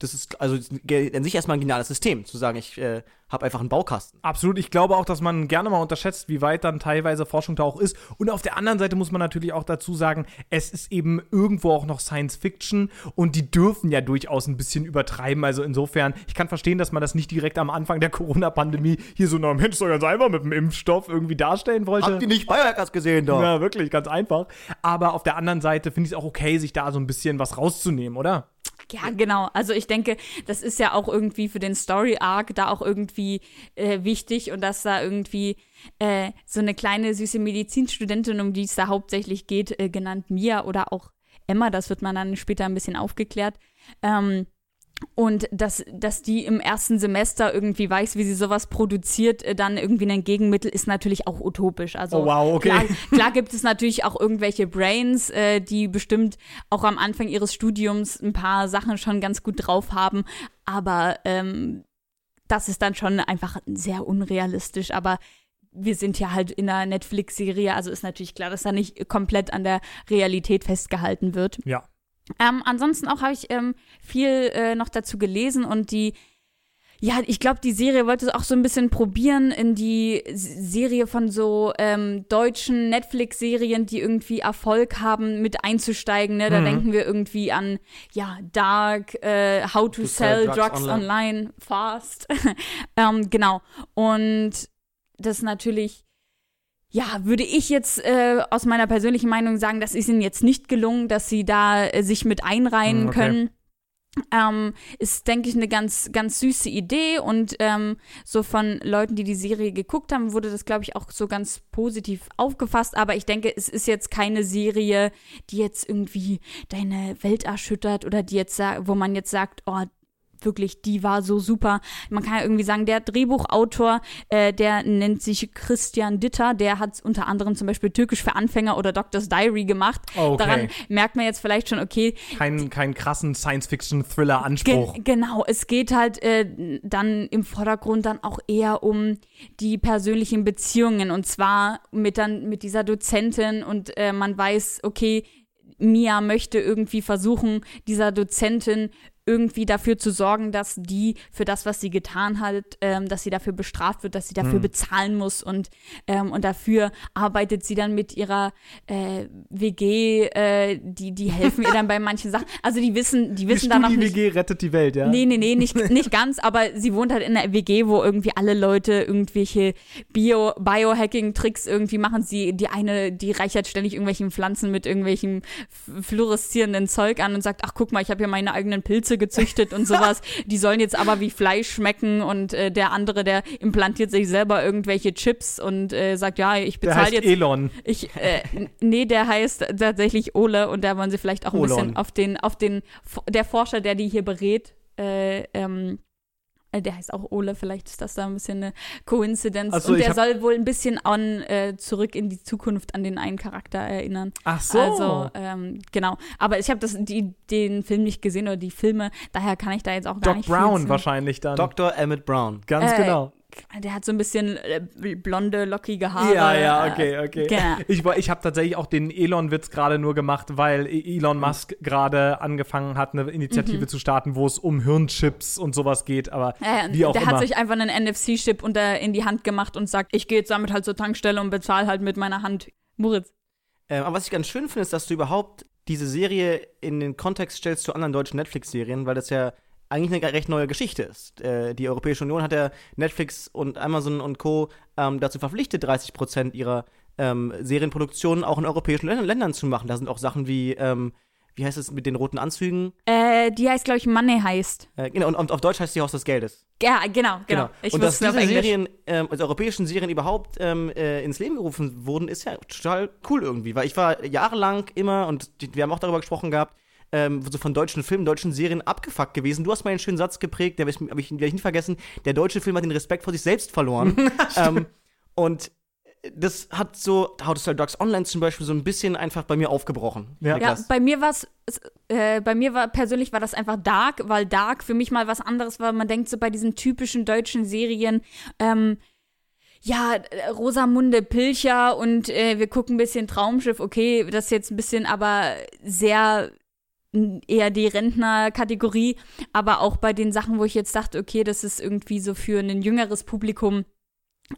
Da- Das ist also an sich erstmal ein geniales System, zu sagen, ich äh, habe einfach einen Baukasten. Absolut. Ich glaube auch, dass man gerne mal unterschätzt, wie weit dann teilweise Forschung da auch ist. Und auf der anderen Seite muss man natürlich auch dazu sagen, es ist eben irgendwo auch noch Science Fiction und die dürfen ja durchaus ein bisschen übertreiben. Also insofern, ich kann verstehen, dass man das nicht direkt am Anfang der Corona-Pandemie hier so, na Mensch, doch ganz einfach mit dem Impfstoff irgendwie darstellen wollte. Habt ihr nicht Biohackers gesehen da? Ja, wirklich, ganz einfach. Aber auf der anderen Seite finde ich es auch okay, sich da so ein bisschen was rauszunehmen, oder? Ja, genau. Also ich denke, das ist ja auch irgendwie für den Story Arc da auch irgendwie äh, wichtig und dass da irgendwie äh, so eine kleine süße Medizinstudentin, um die es da hauptsächlich geht, äh, genannt Mia oder auch Emma, das wird man dann später ein bisschen aufgeklärt. Ähm, und dass, dass die im ersten Semester irgendwie weiß, wie sie sowas produziert, äh, dann irgendwie ein Gegenmittel, ist natürlich auch utopisch. Also Oh, wow, okay. klar, klar gibt es natürlich auch irgendwelche Brains, äh, die bestimmt auch am Anfang ihres Studiums ein paar Sachen schon ganz gut drauf haben, aber ähm, das ist dann schon einfach sehr unrealistisch. Aber wir sind ja halt in einer Netflix-Serie, also ist natürlich klar, dass da nicht komplett an der Realität festgehalten wird. Ja. Ähm, ansonsten auch habe ich ähm, viel äh, noch dazu gelesen und die, ja, ich glaube, die Serie wollte es auch so ein bisschen probieren in die Serie von so ähm, deutschen Netflix-Serien, die irgendwie Erfolg haben, mit einzusteigen. Ne? Da Mhm. denken wir irgendwie an, ja, Dark, äh, How to, Sell, Drugs, online. fast. ähm, genau. Und das natürlich ja, würde ich jetzt äh, aus meiner persönlichen Meinung sagen, das ist ihnen jetzt nicht gelungen, dass sie da äh, sich mit einreihen Hm, okay. können. Ähm, ist, denke ich, eine ganz, ganz süße Idee und ähm, so von Leuten, die die Serie geguckt haben, wurde das, glaube ich, auch so ganz positiv aufgefasst. Aber ich denke, es ist jetzt keine Serie, die jetzt irgendwie deine Welt erschüttert oder die jetzt, wo man jetzt sagt, oh, wirklich, die war so super. Man kann ja irgendwie sagen, der Drehbuchautor, äh, der nennt sich Christian Ditter, der hat unter anderem zum Beispiel Türkisch für Anfänger oder Doctor's Diary gemacht. Okay. Daran merkt man jetzt vielleicht schon, okay, Kein, kein krassen Science-Fiction-Thriller-Anspruch. Ge genau, es geht halt äh, dann im Vordergrund dann auch eher um die persönlichen Beziehungen und zwar mit dann mit dieser Dozentin und äh, man weiß, okay, Mia möchte irgendwie versuchen, dieser Dozentin irgendwie dafür zu sorgen, dass die für das, was sie getan hat, ähm, dass sie dafür bestraft wird, dass sie dafür bezahlen muss und ähm, und dafür arbeitet sie dann mit ihrer äh, WG, äh, die die helfen ihr dann bei manchen Sachen. Also die wissen, die Die wissen dann noch nicht. Studi-WG rettet die Welt, ja? Nee, nee, nee, nicht, nicht ganz, aber sie wohnt halt in einer WG, wo irgendwie alle Leute irgendwelche Bio, Biohacking-Tricks irgendwie machen. Sie, die eine, die reichert ständig irgendwelchen Pflanzen mit irgendwelchem fluoreszierenden Zeug an und sagt, ach guck mal, ich habe hier meine eigenen Pilze gezüchtet und sowas. Die sollen jetzt aber wie Fleisch schmecken und äh, der andere, der implantiert sich selber irgendwelche Chips und äh, sagt, ja, ich bezahle jetzt Elon. ich, äh, nee, der heißt tatsächlich Ole und da wollen sie vielleicht auch ein Olon. bisschen auf den, auf den, der Forscher, der die hier berät, äh, ähm, Äh, der heißt auch Ole, vielleicht ist das da ein bisschen eine Coincidence. Ach so, und der soll wohl ein bisschen an äh, zurück in die Zukunft an den einen Charakter erinnern. Ach so. Also, ähm, genau. Aber ich habe den Film nicht gesehen oder die Filme, daher kann ich da jetzt auch gar Doc nicht Brown viel zu- wahrscheinlich dann. Dr. Emmett Brown. Ganz Äh, genau. Der hat so ein bisschen äh, blonde, lockige Haare. Ja, ja, äh, okay, okay. genau. Ich, ich habe tatsächlich auch den Elon-Witz gerade nur gemacht, weil E- Elon Musk gerade angefangen hat, eine Initiative zu starten, wo es um Hirnchips und sowas geht. Aber Ja, wie auch der immer. hat sich einfach einen NFC-Chip unter in die Hand gemacht und sagt, ich gehe jetzt damit halt zur Tankstelle und bezahle halt mit meiner Hand. Moritz. Ähm, aber was ich ganz schön finde, ist, dass du überhaupt diese Serie in den Kontext stellst zu anderen deutschen Netflix-Serien, weil das ja eigentlich eine recht neue Geschichte ist. Äh, die Europäische Union hat ja Netflix und Amazon und Co. Ähm, dazu verpflichtet, 30 Prozent ihrer ähm, Serienproduktionen auch in europäischen Ländern, Ländern zu machen. Da sind auch Sachen wie, ähm, wie heißt es mit den roten Anzügen? Äh, die heißt, glaube ich, Money heißt. Äh, genau, und, und auf Deutsch heißt die Haus des Geldes. Ja, genau, genau. Ich und dass diese. Serien, ähm, also europäischen Serien überhaupt ähm, äh, ins Leben gerufen wurden, ist ja total cool irgendwie. Weil ich war jahrelang immer, und wir haben auch darüber gesprochen gehabt, ähm, so von deutschen Filmen, deutschen Serien abgefuckt gewesen. Du hast mal einen schönen Satz geprägt, der habe ich, hab ich nie vergessen. Der deutsche Film hat den Respekt vor sich selbst verloren. ähm, und das hat so, How to Sell Dogs Online zum Beispiel, so ein bisschen einfach bei mir aufgebrochen. Ja. Ja, bei mir war es, äh, bei mir war persönlich war das einfach Dark, weil Dark für mich mal was anderes war. Man denkt so bei diesen typischen deutschen Serien, ähm, ja, Rosamunde Pilcher und äh, wir gucken ein bisschen Traumschiff, okay, das ist jetzt ein bisschen aber sehr eher die Rentner-Kategorie, aber auch bei den Sachen, wo ich jetzt dachte, okay, das ist irgendwie so für ein jüngeres Publikum,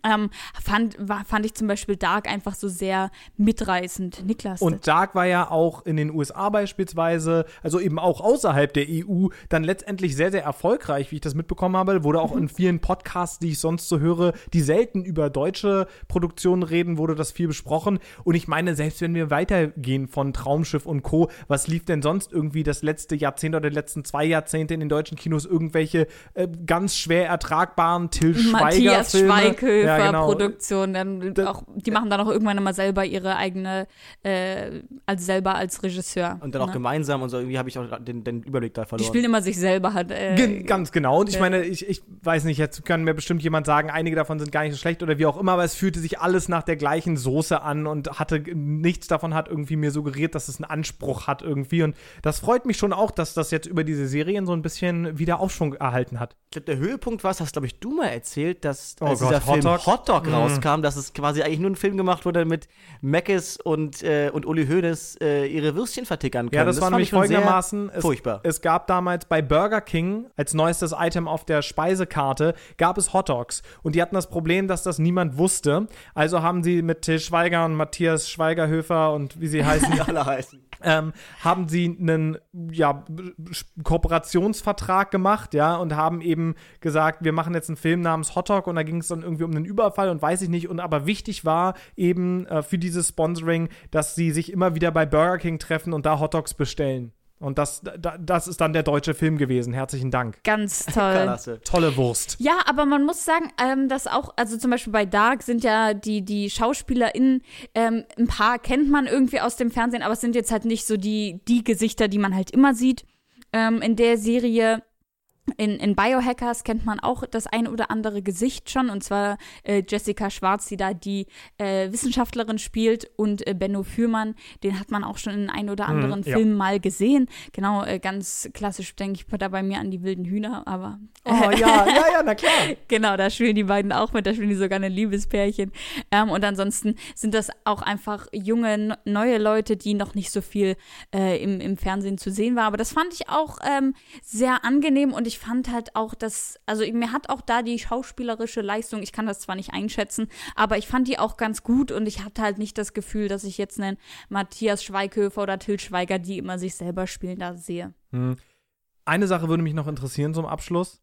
ähm, fand, war, fand ich zum Beispiel Dark einfach so sehr mitreißend. Niklas. Und Dark war ja auch in den USA beispielsweise, also eben auch außerhalb der EU, dann letztendlich sehr, sehr erfolgreich, wie ich das mitbekommen habe. Wurde auch in vielen Podcasts, die ich sonst so höre, die selten über deutsche Produktionen reden, wurde das viel besprochen. Und ich meine, selbst wenn wir weitergehen von Traumschiff und Co., was lief denn sonst irgendwie das letzte Jahrzehnt oder die letzten zwei Jahrzehnte in den deutschen Kinos? Irgendwelche äh, ganz schwer ertragbaren Till Matthias Schweiger-Filme? Schweighöfer Ja, genau. Produktion, dann Das- auch, die machen dann auch irgendwann immer selber ihre eigene, äh, als selber als Regisseur. Und dann auch ne? gemeinsam und so, irgendwie habe ich auch den, den Überblick da Die verloren. spielen immer sich selber halt. Äh, Ge- Ganz genau. Und ich ja. meine, ich, ich weiß nicht, jetzt kann mir bestimmt jemand sagen, einige davon sind gar nicht so schlecht oder wie auch immer, aber es fühlte sich alles nach der gleichen Soße an und hatte nichts davon hat irgendwie mir suggeriert, dass es einen Anspruch hat irgendwie. Und das freut mich schon auch, dass das jetzt über diese Serien so ein bisschen wieder Aufschwung erhalten hat. Ich glaube, der Höhepunkt war, das hast, glaube ich, du mal erzählt, dass Oh als Gott, dieser Film Hot Hot Dog? Dog, rauskam, dass es quasi eigentlich nur ein Film gemacht wurde, mit Meckes und, äh, und Uli Hoeneß äh, ihre Würstchen vertickern können. Ja, das, war fand nämlich folgendermaßen. Es, furchtbar. es gab damals bei Burger King als neuestes Item auf der Speisekarte gab es Hot Dogs. Und die hatten das Problem, dass das niemand wusste. Also haben sie mit Till Schweiger und Matthias Schweigerhöfer und wie sie heißen, alle heißen. ähm, haben sie einen ja, Kooperationsvertrag gemacht, ja, und haben eben gesagt, wir machen jetzt einen Film namens Hot Dog und da ging es dann irgendwie um einen Überfall und weiß ich nicht. Und aber wichtig war eben äh, für dieses Sponsoring, dass sie sich immer wieder bei Burger King treffen und da Hot Dogs bestellen. Und das, da, das ist dann der deutsche Film gewesen. Herzlichen Dank. Ganz toll. Klasse. Tolle Wurst. Ja, aber man muss sagen, ähm, dass auch, also zum Beispiel bei Dark sind ja die, die SchauspielerInnen, ähm, ein paar kennt man irgendwie aus dem Fernsehen, aber es sind jetzt halt nicht so die, die Gesichter, die man halt immer sieht. Ähm, in der Serie in, in Biohackers kennt man auch das ein oder andere Gesicht schon, und zwar äh, Jessica Schwarz, die da die äh, Wissenschaftlerin spielt, und äh, Benno Fürmann, den hat man auch schon in ein oder anderen Mhm, ja. Film mal gesehen. Genau, äh, ganz klassisch denke ich da bei mir an die wilden Hühner, aber Oh ja, ja, ja, na klar. Genau, da spielen die beiden auch mit, da spielen die sogar ein Liebespärchen. Ähm, und ansonsten sind das auch einfach junge, neue Leute, die noch nicht so viel äh, im, im Fernsehen zu sehen waren. Aber das fand ich auch ähm, sehr angenehm und ich fand halt auch, dass, also mir hat auch da die schauspielerische Leistung, ich kann das zwar nicht einschätzen, aber ich fand die auch ganz gut und ich hatte halt nicht das Gefühl, dass ich jetzt einen Matthias Schweighöfer oder Till Schweiger, die immer sich selber spielen, da sehe. Eine Sache würde mich noch interessieren zum Abschluss.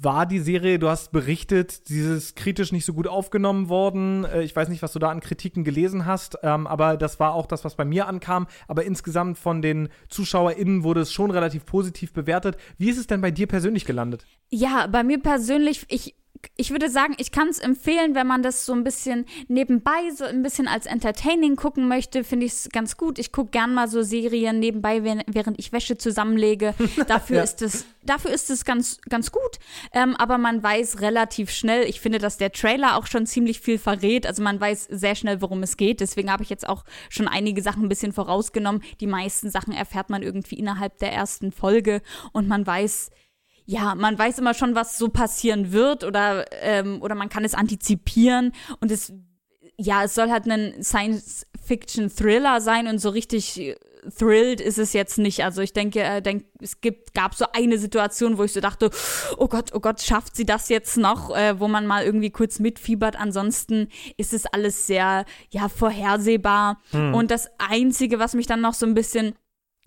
War die Serie, du hast berichtet, dieses kritisch nicht so gut aufgenommen worden. Äh, Ich weiß nicht, was du da an Kritiken gelesen hast, ähm, aber das war auch das, was bei mir ankam. Aber insgesamt von den ZuschauerInnen wurde es schon relativ positiv bewertet. Wie ist es denn bei dir persönlich gelandet? Ja, bei mir persönlich, ich ich würde sagen, ich kann es empfehlen, wenn man das so ein bisschen nebenbei, so ein bisschen als Entertaining gucken möchte, finde ich es ganz gut. Ich gucke gern mal so Serien nebenbei, während ich Wäsche zusammenlege. Dafür ja. ist es, dafür ist es ganz, ganz gut. Ähm, aber man weiß relativ schnell, ich finde, dass der Trailer auch schon ziemlich viel verrät. Also man weiß sehr schnell, worum es geht. Deswegen habe ich jetzt auch schon einige Sachen ein bisschen vorausgenommen. Die meisten Sachen erfährt man irgendwie innerhalb der ersten Folge und man weiß, ja, man weiß immer schon, was so passieren wird oder, ähm, oder man kann es antizipieren und es, ja, es soll halt ein Science-Fiction-Thriller sein und so richtig äh, thrilled ist es jetzt nicht. Also ich denke, äh, denk, es gibt, gab so eine Situation, wo ich so dachte, oh Gott, oh Gott, schafft sie das jetzt noch, äh, wo man mal irgendwie kurz mitfiebert. Ansonsten ist es alles sehr, ja, vorhersehbar. Hm. Und das Einzige, was mich dann noch so ein bisschen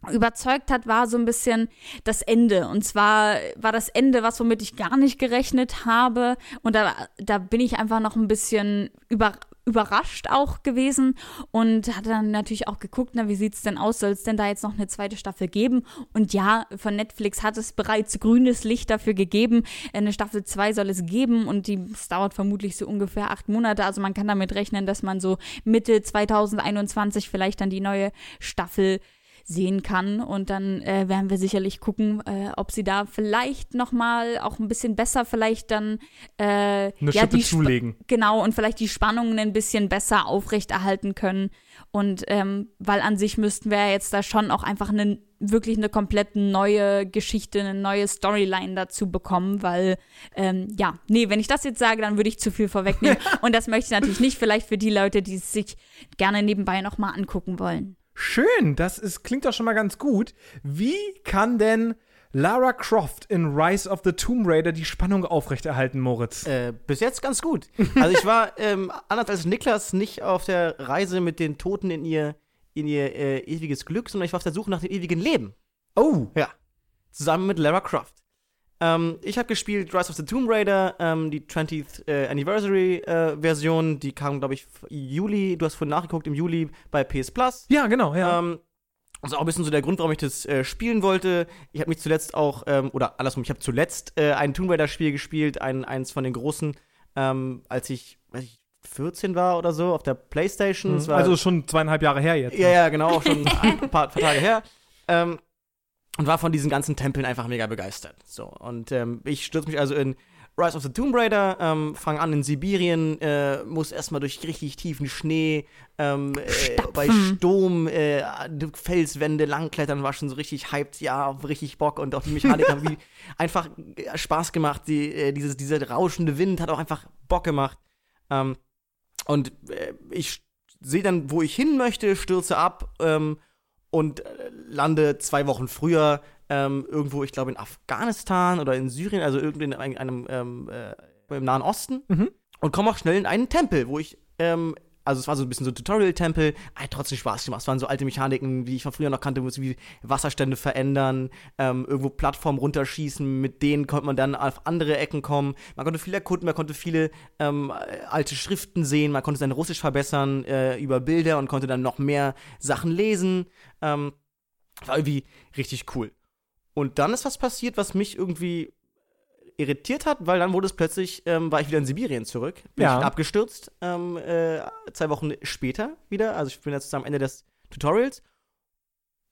überzeugt hat, war so ein bisschen das Ende. Und zwar war das Ende was, womit ich gar nicht gerechnet habe. Und da, da bin ich einfach noch ein bisschen über, überrascht auch gewesen und hat dann natürlich auch geguckt, na, wie sieht's denn aus? Soll es denn da jetzt noch eine zweite Staffel geben? Und ja, von Netflix hat es bereits grünes Licht dafür gegeben. Eine Staffel 2 soll es geben und die, dauert vermutlich so ungefähr acht Monate. Also man kann damit rechnen, dass man so Mitte 2021 vielleicht dann die neue Staffel sehen kann. Und dann äh, werden wir sicherlich gucken, äh, ob sie da vielleicht noch mal auch ein bisschen besser vielleicht dann äh, eine ja, Schippe zulegen. Genau, und vielleicht die Spannungen ein bisschen besser aufrechterhalten können. Und ähm, weil an sich müssten wir jetzt da schon auch einfach eine wirklich eine komplett neue Geschichte, eine neue Storyline dazu bekommen, weil, ähm, ja, nee, wenn ich das jetzt sage, dann würde ich zu viel vorwegnehmen. Und das möchte ich natürlich nicht, vielleicht für die Leute, die es sich gerne nebenbei nochmal angucken wollen. Schön, das ist, klingt doch schon mal ganz gut. Wie kann denn Lara Croft in Rise of the Tomb Raider die Spannung aufrechterhalten, Moritz? Äh, bis jetzt ganz gut. Also ich war ähm, anders als Niklas nicht auf der Reise mit den Toten in ihr, in ihr äh, ewiges Glück, sondern ich war auf der Suche nach dem ewigen Leben. Oh. Ja. Zusammen mit Lara Croft. Ähm, ich habe gespielt Rise of the Tomb Raider, ähm, die 20th äh, Anniversary äh, Version, die kam, glaube ich, Juli, du hast vorhin nachgeguckt, im Juli bei PS Plus. Ja, genau, ja. Ähm, also auch ein bisschen so der Grund, warum ich das äh, spielen wollte. Ich habe mich zuletzt auch, ähm, oder andersrum, ich habe zuletzt äh, ein Tomb Raider-Spiel gespielt, ein, eins von den großen, ähm, als ich, weiß ich, 14 war oder so, auf der Playstation. Mhm. also schon zweieinhalb Jahre her jetzt. Ja, ne? ja, genau, auch schon ein paar, paar Tage her. Ähm, und war von diesen ganzen Tempeln einfach mega begeistert. So, und ähm, ich stürze mich also in Rise of the Tomb Raider, ähm, fange an in Sibirien, äh, muss erstmal durch richtig tiefen Schnee, ähm, äh, bei Sturm, äh, Felswände langklettern, war schon so richtig hyped, ja, richtig Bock und auch die Mechanik haben wie einfach äh, Spaß gemacht, die, äh, dieses, dieser rauschende Wind hat auch einfach Bock gemacht. Ähm, und äh, ich sehe dann, wo ich hin möchte, stürze ab, ähm, und äh, lande zwei Wochen früher ähm, irgendwo, ich glaube in Afghanistan oder in Syrien, also irgendwo in einem, ähm, äh, im Nahen Osten mhm. und komme auch schnell in einen Tempel, wo ich ähm, also es war so ein bisschen so ein Tutorial-Tempel, hat trotzdem Spaß gemacht. Es waren so alte Mechaniken, wie ich von früher noch kannte, wie Wasserstände verändern, ähm, irgendwo Plattformen runterschießen, mit denen konnte man dann auf andere Ecken kommen. Man konnte viel erkunden, man konnte viele ähm, alte Schriften sehen, man konnte sein Russisch verbessern äh, über Bilder und konnte dann noch mehr Sachen lesen. Ähm, war irgendwie richtig cool. Und dann ist was passiert, was mich irgendwie irritiert hat, weil dann wurde es plötzlich, ähm, war ich wieder in Sibirien zurück, bin ja. ich abgestürzt, ähm, äh, zwei Wochen später wieder, also ich bin jetzt am Ende des Tutorials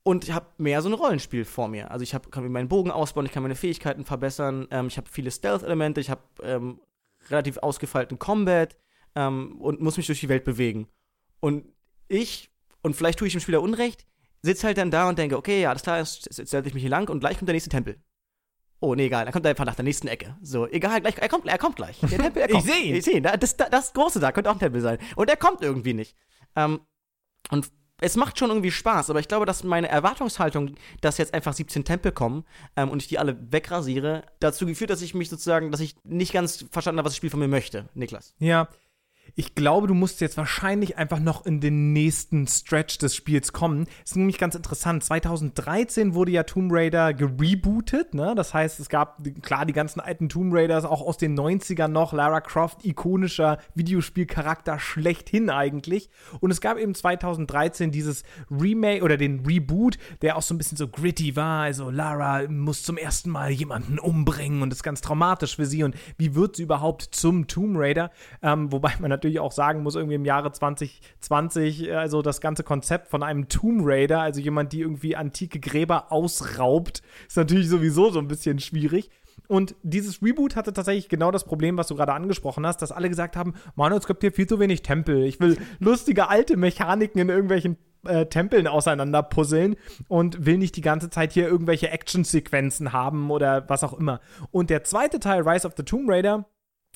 und ich habe mehr so ein Rollenspiel vor mir. Also ich hab, kann mir meinen Bogen ausbauen, ich kann meine Fähigkeiten verbessern, ähm, ich habe viele Stealth-Elemente, ich habe ähm, relativ ausgefeilten Combat ähm, und muss mich durch die Welt bewegen. Und ich, und vielleicht tue ich dem Spieler Unrecht, sitze halt dann da und denke, okay, ja, alles klar, jetzt, jetzt setze ich mich hier lang und gleich kommt der nächste Tempel. Oh, nee, egal. Er kommt einfach nach der nächsten Ecke. So, egal, gleich, er kommt, er kommt gleich. Der Tempel, er kommt. ich sehe ihn. Ich sehe ihn. Das, das, das Große da könnte auch ein Tempel sein. Und er kommt irgendwie nicht. Ähm, und es macht schon irgendwie Spaß, aber ich glaube, dass meine Erwartungshaltung, dass jetzt einfach 17 Tempel kommen ähm, und ich die alle wegrasiere, dazu geführt, dass ich mich sozusagen, dass ich nicht ganz verstanden habe, was das Spiel von mir möchte, Niklas. Ja. Ich glaube, du musst jetzt wahrscheinlich einfach noch in den nächsten Stretch des Spiels kommen. ist nämlich ganz interessant. 2013 wurde ja Tomb Raider gerebootet, ne? Das heißt, es gab klar die ganzen alten Tomb Raiders auch aus den 90ern noch. Lara Croft, ikonischer Videospielcharakter schlechthin eigentlich. Und es gab eben 2013 dieses Remake oder den Reboot, der auch so ein bisschen so gritty war. Also Lara muss zum ersten Mal jemanden umbringen und ist ganz traumatisch für sie. Und wie wird sie überhaupt zum Tomb Raider? Ähm, wobei man natürlich auch sagen muss, irgendwie im Jahre 2020, äh, also das ganze Konzept von einem Tomb Raider, also jemand, die irgendwie antike Gräber ausraubt, ist natürlich sowieso so ein bisschen schwierig. Und dieses Reboot hatte tatsächlich genau das Problem, was du gerade angesprochen hast, dass alle gesagt haben, Manu, es gibt hier viel zu wenig Tempel. Ich will lustige alte Mechaniken in irgendwelchen äh, Tempeln auseinander puzzeln und will nicht die ganze Zeit hier irgendwelche Action-Sequenzen haben oder was auch immer. Und der zweite Teil, Rise of the Tomb Raider,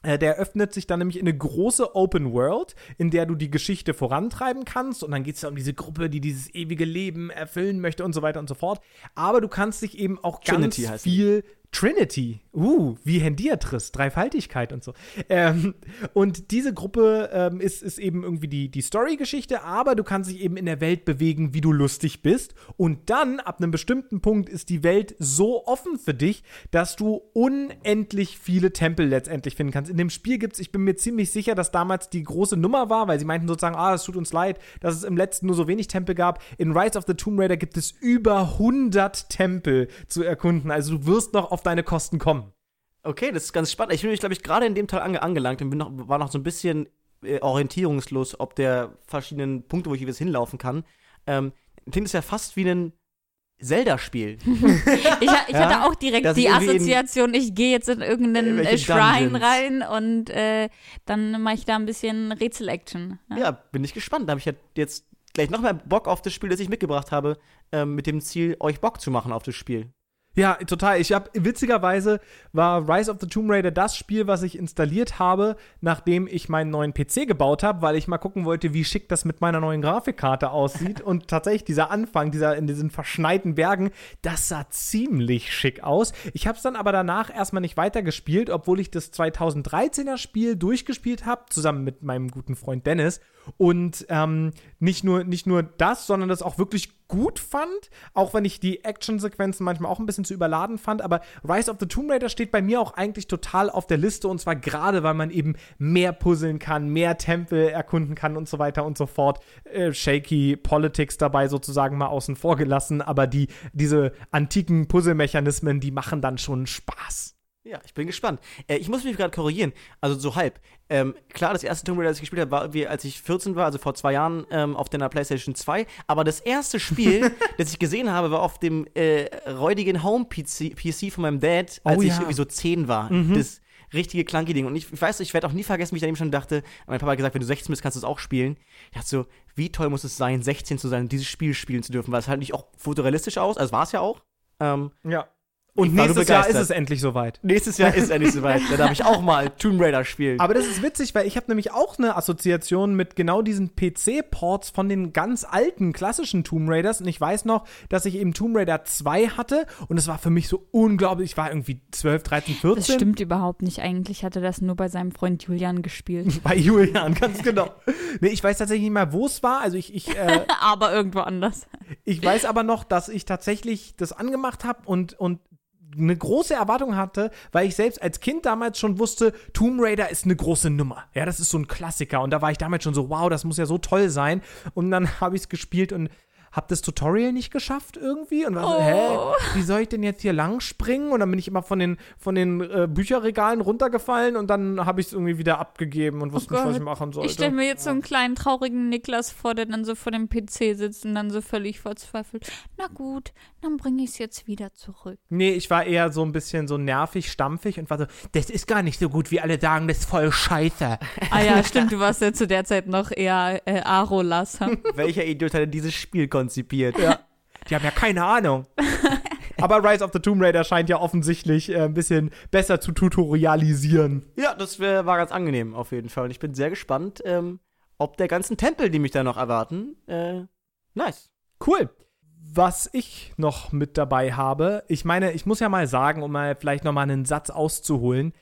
der öffnet sich dann nämlich in eine große Open World, in der du die Geschichte vorantreiben kannst. Und dann geht es ja um diese Gruppe, die dieses ewige Leben erfüllen möchte und so weiter und so fort. Aber du kannst dich eben auch Trinity ganz viel Trinity. Uh, wie Hendiatris, Dreifaltigkeit und so. Ähm, und diese Gruppe ähm, ist, ist eben irgendwie die, die Story-Geschichte, aber du kannst dich eben in der Welt bewegen, wie du lustig bist. Und dann, ab einem bestimmten Punkt, ist die Welt so offen für dich, dass du unendlich viele Tempel letztendlich finden kannst. In dem Spiel gibt es, ich bin mir ziemlich sicher, dass damals die große Nummer war, weil sie meinten sozusagen, ah, es tut uns leid, dass es im letzten nur so wenig Tempel gab. In Rise of the Tomb Raider gibt es über 100 Tempel zu erkunden. Also du wirst noch auf deine Kosten kommen. Okay, das ist ganz spannend. Ich bin glaube ich, gerade in dem Teil ange angelangt und bin noch, war noch so ein bisschen äh, orientierungslos, ob der verschiedenen Punkte, wo ich jeweils hinlaufen kann. Ähm, klingt es ja fast wie ein Zelda-Spiel. ich, ich ja? hatte auch direkt die Assoziation, ich gehe jetzt in irgendeinen äh, Shrine rein und äh, dann mache ich da ein bisschen Rätsel-Action. Ja? ja? bin ich gespannt. Da habe ich jetzt gleich noch mehr Bock auf das Spiel, das ich mitgebracht habe, ähm, mit dem Ziel, euch Bock zu machen auf das Spiel. Ja, total. Ich habe witzigerweise war Rise of the Tomb Raider das Spiel, was ich installiert habe, nachdem ich meinen neuen PC gebaut habe, weil ich mal gucken wollte, wie schick das mit meiner neuen Grafikkarte aussieht. Und tatsächlich dieser Anfang, dieser in diesen verschneiten Bergen, das sah ziemlich schick aus. Ich habe es dann aber danach erstmal nicht weitergespielt, obwohl ich das 2013er Spiel durchgespielt habe, zusammen mit meinem guten Freund Dennis. Und ähm, nicht, nur, nicht nur das, sondern das auch wirklich gut fand, auch wenn ich die Actionsequenzen manchmal auch ein bisschen zu überladen fand. Aber Rise of the Tomb Raider steht bei mir auch eigentlich total auf der Liste und zwar gerade, weil man eben mehr puzzeln kann, mehr Tempel erkunden kann und so weiter und so fort. Äh, shaky Politics dabei sozusagen mal außen vor gelassen, aber die, diese antiken Puzzlemechanismen, die machen dann schon Spaß. Ja, ich bin gespannt. Äh, ich muss mich gerade korrigieren, also so halb. Ähm, klar, das erste Tomb Raider, das ich gespielt habe, war irgendwie, als ich 14 war, also vor zwei Jahren, ähm, auf der PlayStation 2. Aber das erste Spiel, das ich gesehen habe, war auf dem äh, räudigen Home-PC PC von meinem Dad, als oh, ich irgendwie so 10 war. Mhm. Das richtige clunky Ding. Und ich, ich weiß, ich werde auch nie vergessen, wie ich daneben schon dachte, mein Papa hat gesagt, wenn du 16 bist, kannst du es auch spielen. Ich dachte so, wie toll muss es sein, 16 zu sein und dieses Spiel spielen zu dürfen, weil es halt nicht auch fotorealistisch aus, also war es ja auch. Ähm, ja. Und nächstes Jahr ist es endlich soweit. Nächstes Jahr ist es endlich soweit. Da darf ich auch mal Tomb Raider spielen. Aber das ist witzig, weil ich habe nämlich auch eine Assoziation mit genau diesen PC-Ports von den ganz alten klassischen Tomb Raiders. Und ich weiß noch, dass ich eben Tomb Raider 2 hatte. Und es war für mich so unglaublich. Ich war irgendwie 12, 13, 14. Das stimmt überhaupt nicht. Eigentlich hatte das nur bei seinem Freund Julian gespielt. bei Julian, ganz genau. nee, ich weiß tatsächlich nicht mehr, wo es war. Also ich. ich äh, aber irgendwo anders. Ich weiß aber noch, dass ich tatsächlich das angemacht habe und, und eine große Erwartung hatte, weil ich selbst als Kind damals schon wusste, Tomb Raider ist eine große Nummer. Ja, das ist so ein Klassiker. Und da war ich damals schon so, wow, das muss ja so toll sein. Und dann habe ich es gespielt und habe das Tutorial nicht geschafft irgendwie und war so, oh. hä, wie soll ich denn jetzt hier lang springen? Und dann bin ich immer von den, von den äh, Bücherregalen runtergefallen und dann habe ich es irgendwie wieder abgegeben und wusste oh nicht, was ich machen sollte. Ich stelle mir jetzt so einen kleinen traurigen Niklas vor, der dann so vor dem PC sitzt und dann so völlig verzweifelt. Na gut, dann bringe ich es jetzt wieder zurück. Nee, ich war eher so ein bisschen so nervig, stampfig und war so, das ist gar nicht so gut, wie alle sagen, das ist voll scheiße. Ah ja, stimmt, du warst ja zu der Zeit noch eher äh, Arolas. Welcher Idiot hat denn dieses Spiel konzipiert. Ja. Die haben ja keine Ahnung. Aber Rise of the Tomb Raider scheint ja offensichtlich äh, ein bisschen besser zu tutorialisieren. Ja, das wär, war ganz angenehm auf jeden Fall. Und ich bin sehr gespannt, ähm, ob der ganzen Tempel, die mich da noch erwarten, äh, nice. Cool. Was ich noch mit dabei habe, ich meine, ich muss ja mal sagen, um mal vielleicht noch mal einen Satz auszuholen,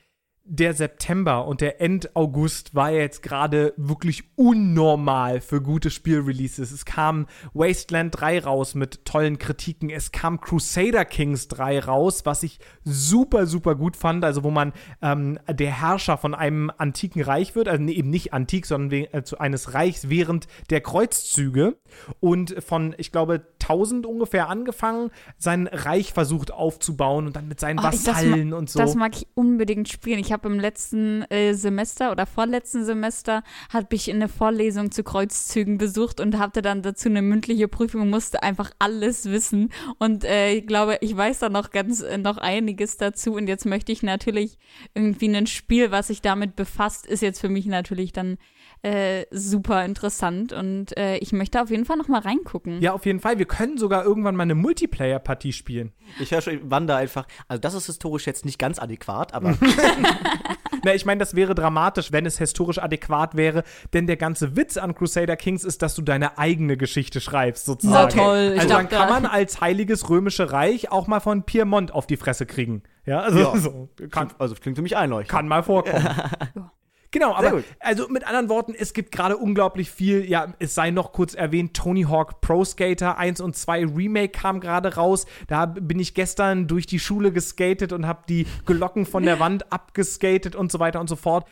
der September und der End August war jetzt gerade wirklich unnormal für gute Spielreleases. Es kam Wasteland 3 raus mit tollen Kritiken. Es kam Crusader Kings 3 raus, was ich super, super gut fand. Also, wo man ähm, der Herrscher von einem antiken Reich wird. Also, eben nicht antik, sondern wegen, äh, eines Reichs während der Kreuzzüge. Und von, ich glaube, 1000 ungefähr angefangen, sein Reich versucht aufzubauen und dann mit seinen Oh, Vasallen und so. Das mag ich unbedingt spielen. Ich habe im letzten äh, Semester oder vorletzten Semester habe ich eine Vorlesung zu Kreuzzügen besucht und hatte dann dazu eine mündliche Prüfung und musste einfach alles wissen. Und äh, ich glaube, ich weiß da noch ganz äh, noch einiges dazu. Und jetzt möchte ich natürlich irgendwie ein Spiel, was sich damit befasst, ist jetzt für mich natürlich dann äh, super interessant. Und äh, ich möchte auf jeden Fall noch mal reingucken. Ja, auf jeden Fall. Wir können sogar irgendwann mal eine Multiplayer-Partie spielen. Ich höre schon Wanda einfach. Also, das ist historisch jetzt nicht ganz adäquat, aber Na, ich meine, das wäre dramatisch, wenn es historisch adäquat wäre, denn der ganze Witz an Crusader Kings ist, dass du deine eigene Geschichte schreibst, sozusagen. Na toll, ich also dann kann man als heiliges römische Reich auch mal von Piemont auf die Fresse kriegen. Ja, also Ja. so, kann, also klingt für mich einleuchtend. kann mal vorkommen. Genau, aber also mit anderen Worten, es gibt gerade unglaublich viel, ja, es sei noch kurz erwähnt, Tony Hawk Pro Skater 1 und 2 Remake kam gerade raus. Da bin ich gestern durch die Schule geskatet und habe die Glocken von der Wand abgeskatet und so weiter und so fort.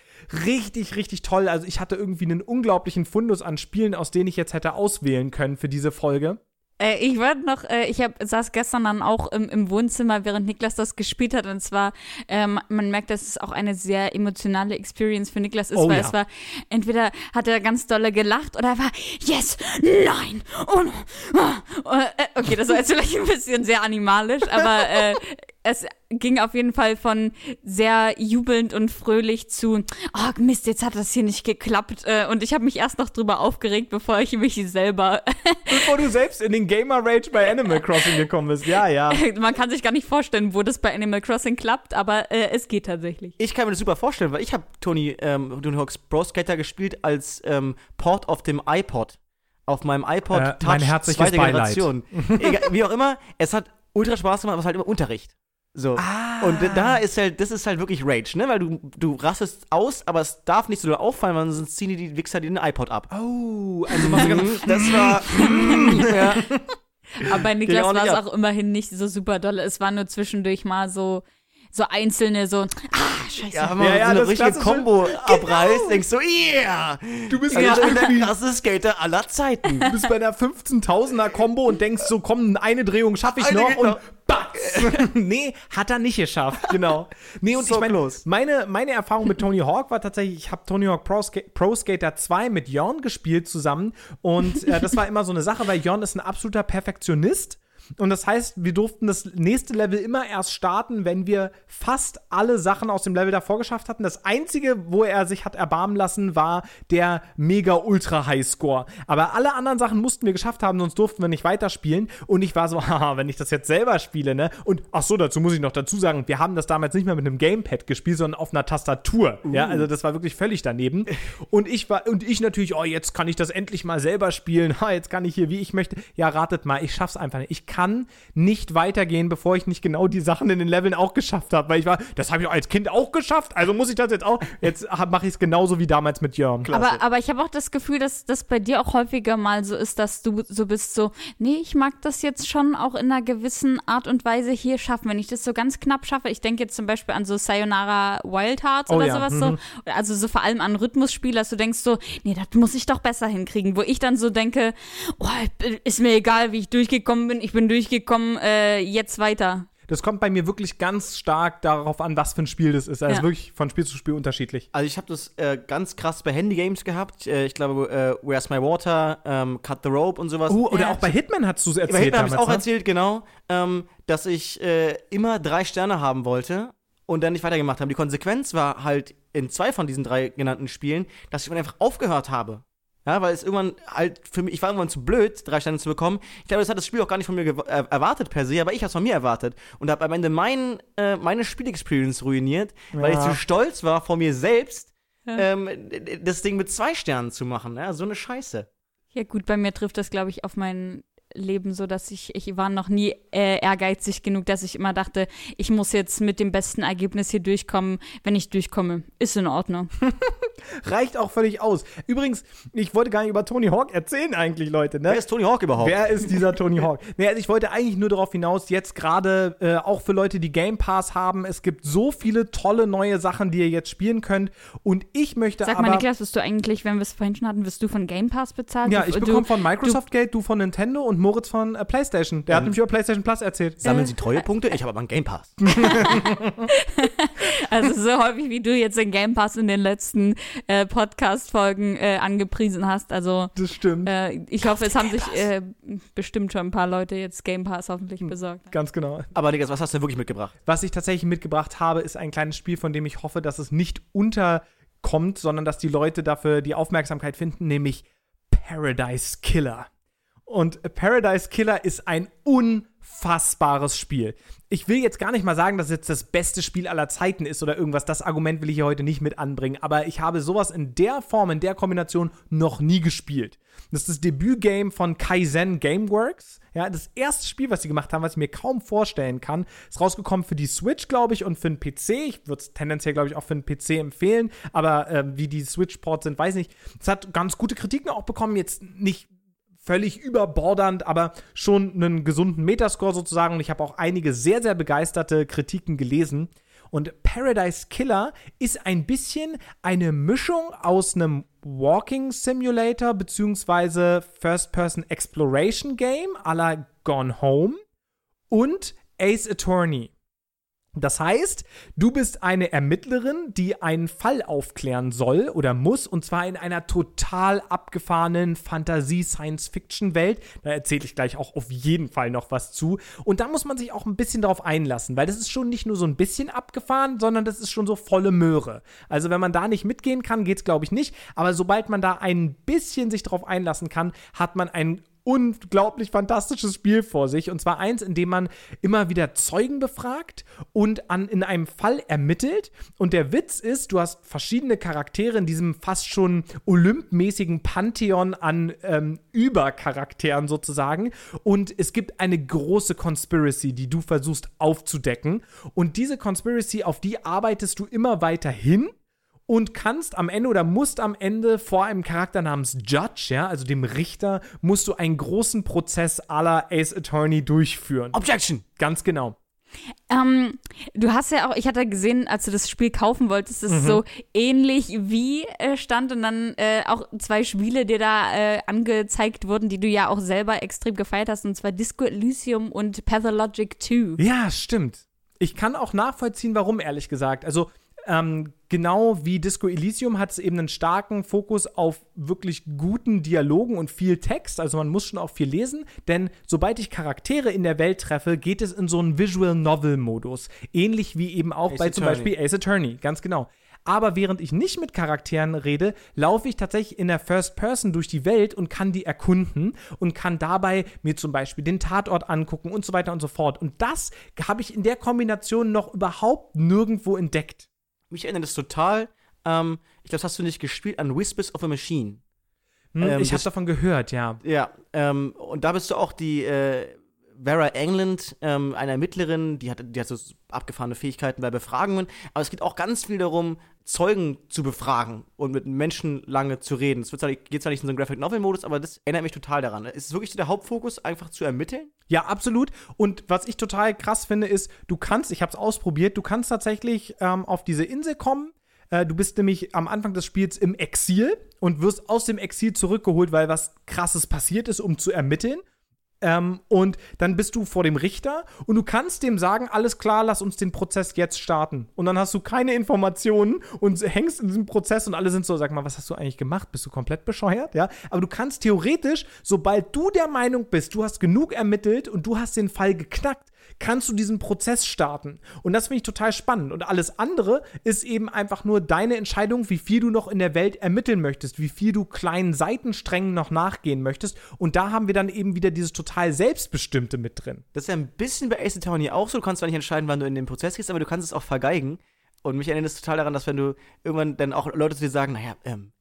Richtig, richtig toll. Also ich hatte irgendwie einen unglaublichen Fundus an Spielen, aus denen ich jetzt hätte auswählen können für diese Folge. Äh, ich wollte noch, äh, ich hab, saß gestern dann auch im, im Wohnzimmer, während Niklas das gespielt hat. Und zwar, ähm, man merkt, dass es auch eine sehr emotionale Experience für Niklas ist, Oh weil ja. es war, entweder hat er ganz dolle gelacht oder er war, yes, nein, oh no. ah. Äh, Okay, das war jetzt vielleicht ein bisschen sehr animalisch, aber äh, es ging auf jeden Fall von sehr jubelnd und fröhlich zu, oh Mist, jetzt hat das hier nicht geklappt. Äh, Und ich habe mich erst noch drüber aufgeregt, bevor ich mich selber Bevor du selbst in den Gamer Rage bei Animal Crossing gekommen bist. Ja, ja. Man kann sich gar nicht vorstellen, wo das bei Animal Crossing klappt, aber äh, es geht tatsächlich. Ich kann mir das super vorstellen, weil ich habe Tony, ähm, Tony Hawk's Pro Skater gespielt als ähm, Port auf dem iPod. Auf meinem iPod Äh, Touch mein herzliches zweite Beileid. Generation. Egal, wie auch immer, es hat ultra Spaß gemacht, aber es ist halt immer Unterricht. So. Ah. Und da ist halt, das ist halt wirklich Rage, ne? Weil du, du rastest aus, aber es darf nicht so doll auffallen, weil sonst ziehen die, die Wichser dir den iPod ab. Oh, also was ganz Das war. ja. Aber bei Niklas auch war es auch immerhin nicht so super doll. Es war nur zwischendurch mal so, so einzelne, so, ah, scheiße. Ja, wenn man Ja, ja, so eine richtige klassische- Kombo abreißt, denkst du, yeah! Du bist Also ja bin der krasse Skater aller Zeiten. Du bist bei einer 15.000er Combo und denkst so, komm, eine Drehung schaffe ich Eine noch und batz. nee, hat er nicht geschafft, genau. Nee, und So ich meine, close. meine, meine Erfahrung mit Tony Hawk war tatsächlich, ich habe Tony Hawk Pro, Ska Pro Skater 2 mit Jörn gespielt zusammen und äh, das war immer so eine Sache, weil Jörn ist ein absoluter Perfektionist. Und das heißt, wir durften das nächste Level immer erst starten, wenn wir fast alle Sachen aus dem Level davor geschafft hatten. Das einzige, wo er sich hat erbarmen lassen, war der mega ultra High Score. Aber alle anderen Sachen mussten wir geschafft haben, sonst durften wir nicht weiterspielen. Und ich war so, haha, wenn ich das jetzt selber spiele, ne? Und ach so, dazu muss ich noch dazu sagen, wir haben das damals nicht mehr mit einem Gamepad gespielt, sondern auf einer Tastatur. Ja, also das war wirklich völlig daneben. Und ich war, und ich natürlich, oh, jetzt kann ich das endlich mal selber spielen. Ha, jetzt kann ich hier, wie ich möchte. Ja, ratet mal, ich schaff's einfach nicht. Ich kann nicht weitergehen, bevor ich nicht genau die Sachen in den Leveln auch geschafft habe. Weil ich war, das habe ich als Kind auch geschafft, also muss ich das jetzt auch. Jetzt mache ich es genauso wie damals mit Jörn. Aber, aber ich habe auch das Gefühl, dass das bei dir auch häufiger mal so ist, dass du so bist, so, nee, ich mag das jetzt schon auch in einer gewissen Art und Weise hier schaffen. Wenn ich das so ganz knapp schaffe, ich denke jetzt zum Beispiel an so Sayonara Wild Hearts Oh oder ja, sowas mhm. so. Also so vor allem an Rhythmusspiel, dass du denkst so, nee, das muss ich doch besser hinkriegen. Wo ich dann so denke, oh, ist mir egal, wie ich durchgekommen bin, ich bin durchgekommen, äh, jetzt weiter. Das kommt bei mir wirklich ganz stark darauf an, was für ein Spiel das ist. Also Ja. wirklich von Spiel zu Spiel unterschiedlich. Also ich habe das äh, ganz krass bei Handygames gehabt. Äh, ich glaube, äh, Where's My Water, ähm, Cut the Rope und sowas. Oh, oder Ja. auch bei Hitman hast du es Bei erzählt Hitman habe ich auch ne? erzählt, genau, ähm, dass ich äh, immer drei Sterne haben wollte und dann nicht weitergemacht habe. Die Konsequenz war halt in zwei von diesen drei genannten Spielen, dass ich dann einfach aufgehört habe. Ja, weil es irgendwann halt für mich, ich war irgendwann zu blöd, drei Sterne zu bekommen. Ich glaube, das hat das Spiel auch gar nicht von mir äh, erwartet per se, aber ich habe es von mir erwartet und habe am Ende mein, äh, meine Spielexperience ruiniert, weil ich Ja. zu stolz war vor mir selbst, Ja. ähm, das Ding mit zwei Sternen zu machen. Ja, so eine Scheiße. Ja gut, bei mir trifft das, glaube ich, auf mein Leben so, dass ich, ich war noch nie äh, ehrgeizig genug, dass ich immer dachte, ich muss jetzt mit dem besten Ergebnis hier durchkommen. Wenn ich durchkomme, ist in Ordnung. Reicht auch völlig aus. Übrigens, ich wollte gar nicht über Tony Hawk erzählen eigentlich, Leute. Ne? Wer ist Tony Hawk überhaupt? Wer ist dieser Tony Hawk? nee, also ich wollte eigentlich nur darauf hinaus, jetzt gerade äh, auch für Leute, die Game Pass haben, es gibt so viele tolle neue Sachen, die ihr jetzt spielen könnt. Und ich möchte Sag aber. mal, Niklas, bist du eigentlich, wenn wir es vorhin schon hatten, wirst du von Game Pass bezahlt? ja, Du- ich du- bekomme von Microsoft Geld, du von Nintendo und Moritz von äh, PlayStation. Der hat Ähm. nämlich über PlayStation Plus erzählt. Sammeln Sie Treuepunkte? Ich habe aber einen Game Pass. Also so häufig, wie du jetzt den Game Pass in den letzten äh, Podcast-Folgen äh, angepriesen hast. Also Das stimmt. äh, ich hoffe, es haben sich äh, bestimmt schon ein paar Leute jetzt Game Pass hoffentlich besorgt. Ganz genau. Aber Niklas, was hast du denn wirklich mitgebracht? Was ich tatsächlich mitgebracht habe, ist ein kleines Spiel, von dem ich hoffe, dass es nicht unterkommt, sondern dass die Leute dafür die Aufmerksamkeit finden, nämlich Paradise Killer. Und Paradise Killer ist ein unfassbares Spiel. Ich will jetzt gar nicht mal sagen, dass es jetzt das beste Spiel aller Zeiten ist oder irgendwas. Das Argument will ich hier heute nicht mit anbringen. Aber ich habe sowas in der Form, in der Kombination noch nie gespielt. Das ist das Debütgame von Kaizen Gameworks. Ja, das erste Spiel, was sie gemacht haben, was ich mir kaum vorstellen kann, ist rausgekommen für die Switch, glaube ich, und für den PC. Ich würde es tendenziell, glaube ich, auch für den PC empfehlen. Aber äh, wie die Switch-Ports sind, weiß ich nicht. Es hat ganz gute Kritiken auch bekommen. Jetzt nicht völlig überbordernd, aber schon einen gesunden Metascore sozusagen. Und ich habe auch einige sehr, sehr begeisterte Kritiken gelesen. Und Paradise Killer ist ein bisschen eine Mischung aus einem Walking Simulator beziehungsweise First-Person Exploration Game à la Gone Home und Ace Attorney. Das heißt, du bist eine Ermittlerin, die einen Fall aufklären soll oder muss, und zwar in einer total abgefahrenen Fantasie-Science-Fiction-Welt. Da erzähle ich gleich auch auf jeden Fall noch was zu. Und da muss man sich auch ein bisschen darauf einlassen, weil das ist schon nicht nur so ein bisschen abgefahren, sondern das ist schon so volle Möhre. Also wenn man da nicht mitgehen kann, geht's glaube ich nicht. Aber sobald man da ein bisschen sich darauf einlassen kann, hat man ein unglaublich fantastisches Spiel vor sich. Und zwar eins, in dem man immer wieder Zeugen befragt und an, in einem Fall ermittelt. Und der Witz ist, du hast verschiedene Charaktere in diesem fast schon olympmäßigen Pantheon an ähm, Übercharakteren sozusagen. Und es gibt eine große Conspiracy, die du versuchst aufzudecken. Und diese Conspiracy, auf die arbeitest du immer weiter hin und kannst am Ende oder musst am Ende vor einem Charakter namens Judge, ja, also dem Richter, musst du einen großen Prozess à la Ace Attorney durchführen. Objection! Ganz genau. Ähm, du hast ja auch, ich hatte gesehen, als du das Spiel kaufen wolltest, ist es so ähnlich wie äh, stand und dann äh, auch zwei Spiele dir da äh, angezeigt wurden, die du ja auch selber extrem gefeiert hast, und zwar Disco Elysium und Pathologic 2. Ja, stimmt. Ich kann auch nachvollziehen, warum, ehrlich gesagt. Also, ähm, genau wie Disco Elysium hat es eben einen starken Fokus auf wirklich guten Dialogen und viel Text. Also man muss schon auch viel lesen, denn sobald ich Charaktere in der Welt treffe, geht es in so einen Visual Novel Modus. Ähnlich wie eben auch Ace bei zum Attorney. Beispiel Ace Attorney, ganz genau. Aber während ich nicht mit Charakteren rede, laufe ich tatsächlich in der First Person durch die Welt und kann die erkunden und kann dabei mir zum Beispiel den Tatort angucken und so weiter und so fort. Und das habe ich in der Kombination noch überhaupt nirgendwo entdeckt. Mich erinnert es total, ähm, ich glaube, das hast du nicht gespielt, an Whispers of a Machine. Hm, Ähm, ich habe das- davon gehört, ja. Ja, ähm, und da bist du auch die äh, Vera England, ähm, eine Ermittlerin, die hat, die hat so abgefahrene Fähigkeiten bei Befragungen. Aber es geht auch ganz viel darum, Zeugen zu befragen und mit Menschen lange zu reden. Es geht zwar nicht in so einen Graphic Novel-Modus, aber das erinnert mich total daran. Es ist wirklich so der Hauptfokus, einfach zu ermitteln. Ja, absolut. Und was ich total krass finde, ist, du kannst, ich habe es ausprobiert, du kannst tatsächlich ähm, auf diese Insel kommen. Äh, du bist nämlich am Anfang des Spiels im Exil und wirst aus dem Exil zurückgeholt, weil was Krasses passiert ist, um zu ermitteln. Ähm, und dann bist du vor dem Richter und du kannst dem sagen, alles klar, lass uns den Prozess jetzt starten. Und dann hast du keine Informationen und hängst in diesem Prozess und alle sind so, sag mal, was hast du eigentlich gemacht? Bist du komplett bescheuert? Ja. Aber du kannst theoretisch, sobald du der Meinung bist, du hast genug ermittelt und du hast den Fall geknackt, kannst du diesen Prozess starten. Und das finde ich total spannend. Und alles andere ist eben einfach nur deine Entscheidung, wie viel du noch in der Welt ermitteln möchtest, wie viel du kleinen Seitensträngen noch nachgehen möchtest. Und da haben wir dann eben wieder dieses total Selbstbestimmte mit drin. Das ist ja ein bisschen bei Ace Attorney auch so. Du kannst zwar nicht entscheiden, wann du in den Prozess gehst, aber du kannst es auch vergeigen. Und mich erinnert es total daran, dass wenn du irgendwann dann auch Leute zu dir sagen, naja, ähm,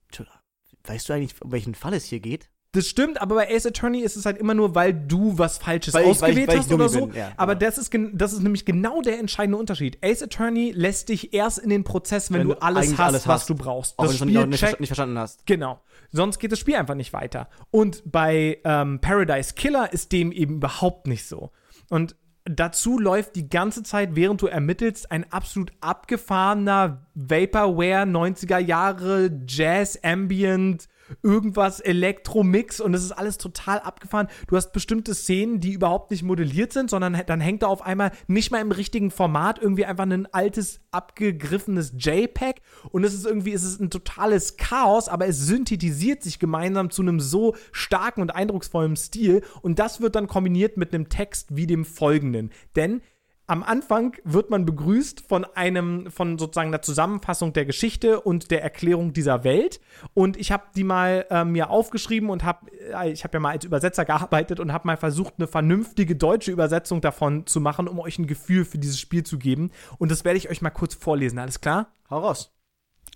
weißt du eigentlich, um welchen Fall es hier geht? Das stimmt, aber bei Ace Attorney ist es halt immer nur, weil du was Falsches Weil ich- ausgewählt weil ich- weil ich hast oder so. bin, ja, aber genau. das ist, gen- das ist nämlich genau der entscheidende Unterschied. Ace Attorney lässt dich erst in den Prozess, wenn, Wenn du du alles eigentlich hast, alles was hast. du brauchst. Auch wenn das du Spiel nicht, checkt, nicht verstanden hast. Genau. Sonst geht das Spiel einfach nicht weiter. Und bei ähm, Paradise Killer ist dem eben überhaupt nicht so. Und dazu läuft die ganze Zeit, während du ermittelst, ein absolut abgefahrener Vaporware 90er Jahre Jazz Ambient irgendwas Elektromix und es ist alles total abgefahren. Du hast bestimmte Szenen, die überhaupt nicht modelliert sind, sondern dann hängt da auf einmal nicht mal im richtigen Format irgendwie einfach ein altes abgegriffenes JPEG und es ist irgendwie es ist ein totales Chaos, aber es synthetisiert sich gemeinsam zu einem so starken und eindrucksvollen Stil und das wird dann kombiniert mit einem Text wie dem folgenden. Denn am Anfang wird man begrüßt von einem, von sozusagen der Zusammenfassung der Geschichte und der Erklärung dieser Welt. Und ich habe die mal äh, mir aufgeschrieben und habe, äh, ich habe ja mal als Übersetzer gearbeitet und habe mal versucht, eine vernünftige deutsche Übersetzung davon zu machen, um euch ein Gefühl für dieses Spiel zu geben. Und das werde ich euch mal kurz vorlesen. Alles klar? Hau raus.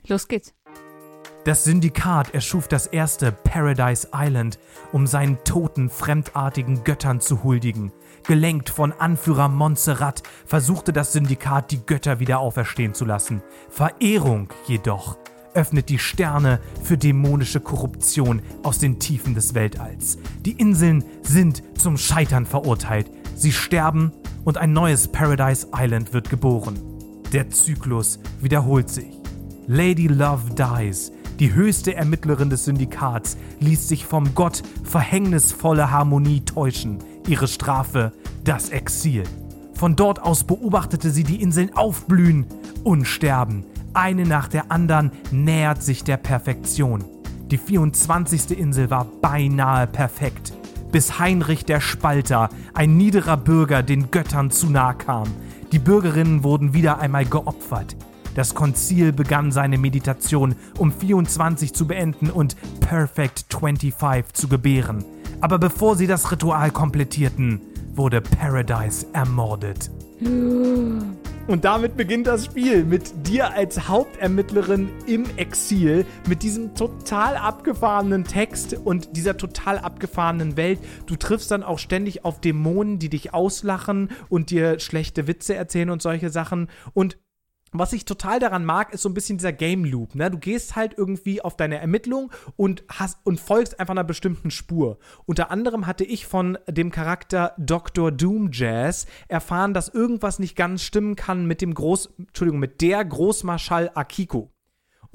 Los geht's. Das Syndikat erschuf das erste Paradise Island, um seinen toten, fremdartigen Göttern zu huldigen. Gelenkt von Anführer Montserrat versuchte das Syndikat, die Götter wieder auferstehen zu lassen. Verehrung jedoch öffnet die Sterne für dämonische Korruption aus den Tiefen des Weltalls. Die Inseln sind zum Scheitern verurteilt. Sie sterben und ein neues Paradise Island wird geboren. Der Zyklus wiederholt sich. Lady Love Dies, die höchste Ermittlerin des Syndikats, ließ sich vom Gott verhängnisvolle Harmonie täuschen. Ihre Strafe, das Exil. Von dort aus beobachtete sie die Inseln aufblühen und sterben. Eine nach der anderen nähert sich der Perfektion. Die 24. Insel war beinahe perfekt, bis Heinrich der Spalter, ein niederer Bürger, den Göttern zu nahe kam. Die Bürgerinnen wurden wieder einmal geopfert. Das Konzil begann seine Meditation, um 24 zu beenden und Perfect 25 zu gebären. Aber bevor sie das Ritual komplettierten, wurde Paradise ermordet. Und damit beginnt das Spiel mit dir als Hauptermittlerin im Exil, mit diesem total abgefahrenen Text und dieser total abgefahrenen Welt. Du triffst dann auch ständig auf Dämonen, die dich auslachen und dir schlechte Witze erzählen und solche Sachen. Und was ich total daran mag, ist so ein bisschen dieser Game Loop. Ne? Du gehst halt irgendwie auf deine Ermittlung und hast und folgst einfach einer bestimmten Spur. Unter anderem hatte ich von dem Charakter Dr. Doom Jazz erfahren, dass irgendwas nicht ganz stimmen kann mit dem Groß, Entschuldigung, mit der Großmarschall Akiko.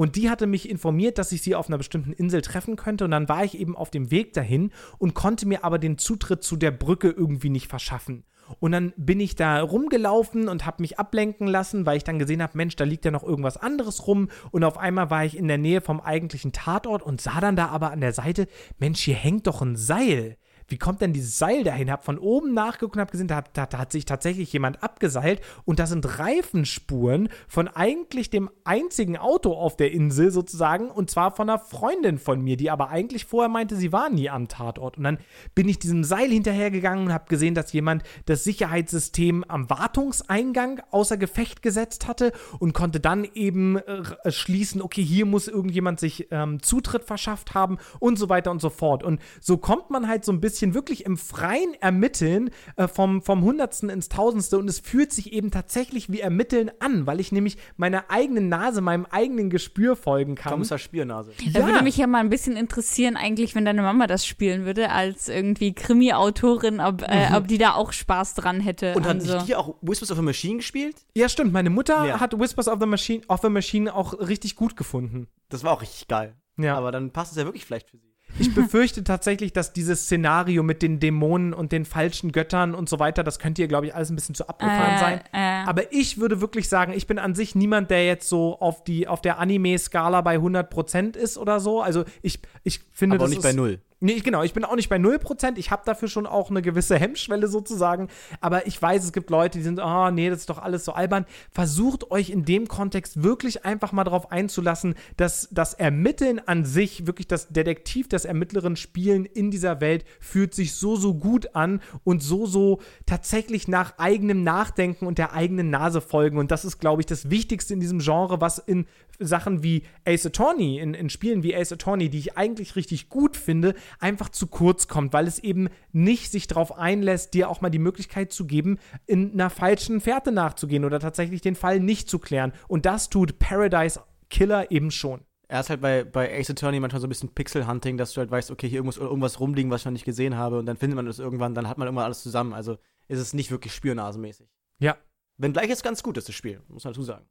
Und die hatte mich informiert, dass ich sie auf einer bestimmten Insel treffen könnte. Und dann war ich eben auf dem Weg dahin und konnte mir aber den Zutritt zu der Brücke irgendwie nicht verschaffen. Und dann bin ich da rumgelaufen und habe mich ablenken lassen, weil ich dann gesehen habe, Mensch, da liegt ja noch irgendwas anderes rum. Und auf einmal war ich in der Nähe vom eigentlichen Tatort und sah dann da aber an der Seite, Mensch, hier hängt doch ein Seil. Wie kommt denn dieses Seil dahin? Hab von oben nachgeguckt und hab gesehen, da, hat- da, da hat sich tatsächlich jemand abgeseilt und da sind Reifenspuren von eigentlich dem einzigen Auto auf der Insel sozusagen und zwar von einer Freundin von mir, die aber eigentlich vorher meinte, sie war nie am Tatort. Und dann bin ich diesem Seil hinterhergegangen und habe gesehen, dass jemand das Sicherheitssystem am Wartungseingang außer Gefecht gesetzt hatte und konnte dann eben äh, schließen, okay, hier muss irgendjemand sich ähm, Zutritt verschafft haben und so weiter und so fort. Und so kommt man halt so ein bisschen wirklich im freien Ermitteln äh, vom, vom Hundertsten ins Tausendste und es fühlt sich eben tatsächlich wie Ermitteln an, weil ich nämlich meiner eigenen Nase, meinem eigenen Gespür folgen kann. Kommissar Spiernase. Da Ja. würde mich ja mal ein bisschen interessieren, eigentlich, wenn deine Mama das spielen würde, als irgendwie Krimi-Autorin, ob, äh, ob die da auch Spaß dran hätte. Und hat so. nicht die auch Whispers of a Machine gespielt? Ja, stimmt. Meine Mutter Ja. hat Whispers of the Machine, of the Machine auch richtig gut gefunden. Das war auch richtig geil. Ja. Aber dann passt es ja wirklich vielleicht für sie. Ich befürchte tatsächlich, dass dieses Szenario mit den Dämonen und den falschen Göttern und so weiter, das könnte ihr, glaube ich, alles ein bisschen zu abgefahren Äh, sein. äh. Aber ich würde wirklich sagen, ich bin an sich niemand, der jetzt so auf, die, auf der Anime-Skala bei 100% ist oder so. Also ich, ich finde, Aber auch das nicht ist, bei null. Nee, genau, ich bin auch nicht bei 0%. Ich habe dafür schon auch eine gewisse Hemmschwelle sozusagen. Aber ich weiß, es gibt Leute, die sind, oh nee, das ist doch alles so albern. Versucht euch in dem Kontext wirklich einfach mal darauf einzulassen, dass das Ermitteln an sich, wirklich das Detektiv, das Ermittlerin spielen in dieser Welt, fühlt sich so, so gut an und so, so tatsächlich nach eigenem Nachdenken und der eigenen Nase folgen. Und das ist, glaube ich, das Wichtigste in diesem Genre, was in Sachen wie Ace Attorney, in, in Spielen wie Ace Attorney, die ich eigentlich richtig gut finde, einfach zu kurz kommt, weil es eben nicht sich darauf einlässt, dir auch mal die Möglichkeit zu geben, in einer falschen Fährte nachzugehen oder tatsächlich den Fall nicht zu klären. Und das tut Paradise Killer eben schon. Er ist halt bei, bei Ace Attorney manchmal so ein bisschen Pixel-Hunting, dass du halt weißt, okay, hier muss irgendwas rumliegen, was ich noch nicht gesehen habe und dann findet man das irgendwann, dann hat man irgendwann alles zusammen. Also ist es nicht wirklich spürnasenmäßig. Ja. Wenngleich es ganz gut ist, das Spiel, muss man dazu sagen.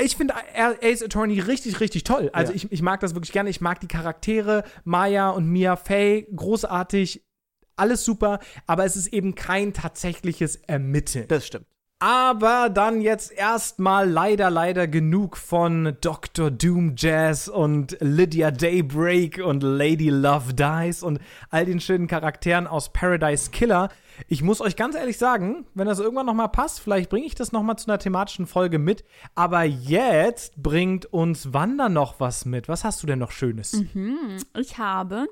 Ich finde Ace Attorney richtig, richtig toll. Also Ja. ich, ich mag das wirklich gerne. Ich mag die Charaktere, Maya und Mia Fey, großartig, alles super, aber es ist eben kein tatsächliches Ermitteln. Das stimmt. Aber dann jetzt erstmal leider, leider genug von Dr. Doom Jazz und Lydia Daybreak und Lady Love Dies und all den schönen Charakteren aus Paradise Killer. Ich muss euch ganz ehrlich sagen, wenn das irgendwann nochmal passt, vielleicht bringe ich das nochmal zu einer thematischen Folge mit. Aber jetzt bringt uns Wanda noch was mit. Was hast du denn noch Schönes? Ich habe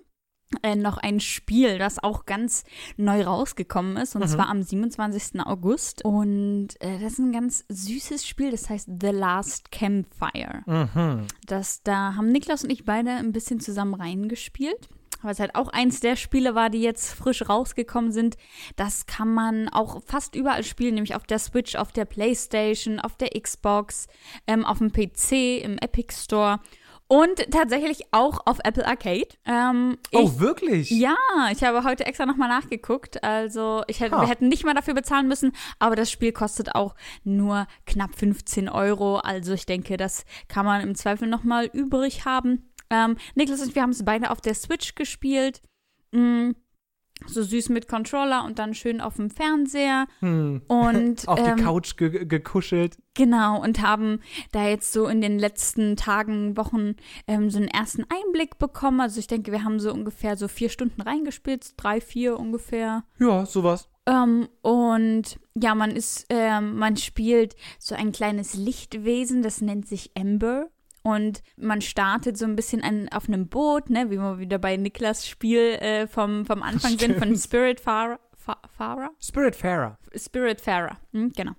äh, noch ein Spiel, das auch ganz neu rausgekommen ist, und zwar am 27. August. Und äh, das ist ein ganz süßes Spiel, das heißt The Last Campfire. Mhm. Das, da haben Niklas und ich beide ein bisschen zusammen reingespielt. Weil es halt auch eins der Spiele war, die jetzt frisch rausgekommen sind. Das kann man auch fast überall spielen, nämlich auf der Switch, auf der Playstation, auf der Xbox, ähm, auf dem PC, im Epic Store und tatsächlich auch auf Apple Arcade. Ähm, Oh, ich- wirklich? ja, ich habe heute extra nochmal nachgeguckt. Also, ich hätte, Ha. wir hätten nicht mal dafür bezahlen müssen, aber das Spiel kostet auch nur knapp 15 Euro. Also, ich denke, das kann man im Zweifel nochmal übrig haben. Ähm, Niklas und wir haben es beide auf der Switch gespielt. Mm, so süß mit Controller und dann schön auf dem Fernseher. Hm. Und Auf ähm, die Couch ge gekuschelt. Genau, und haben da jetzt so in den letzten Tagen, Wochen ähm, so einen ersten Einblick bekommen. Also ich denke, wir haben so ungefähr so vier Stunden reingespielt, drei, vier ungefähr. Ja, sowas. Ähm, und ja, man ist, ähm, man spielt so ein kleines Lichtwesen, das nennt sich Ember. Und man startet so ein bisschen an, auf einem Boot, ne, wie wir wieder bei Niklas Spiel äh, vom, vom Anfang sind, von Stimmt. Spiritfarer. Fa Fahrer? Spiritfarer. Spiritfarer, hm, genau.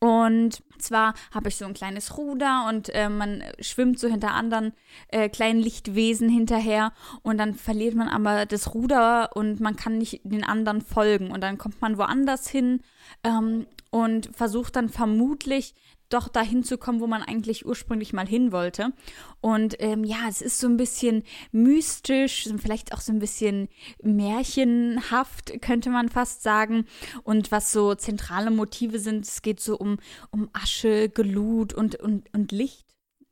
Und zwar habe ich so ein kleines Ruder und äh, man schwimmt so hinter anderen äh, kleinen Lichtwesen hinterher und dann verliert man aber das Ruder und man kann nicht den anderen folgen und dann kommt man woanders hin ähm, und versucht dann vermutlich doch dahin zu kommen, wo man eigentlich ursprünglich mal hin wollte. Und ähm, ja, es ist so ein bisschen mystisch, vielleicht auch so ein bisschen märchenhaft, könnte man fast sagen. Und was so zentrale Motive sind, es geht so um, um Asche, Glut und, und, und Licht.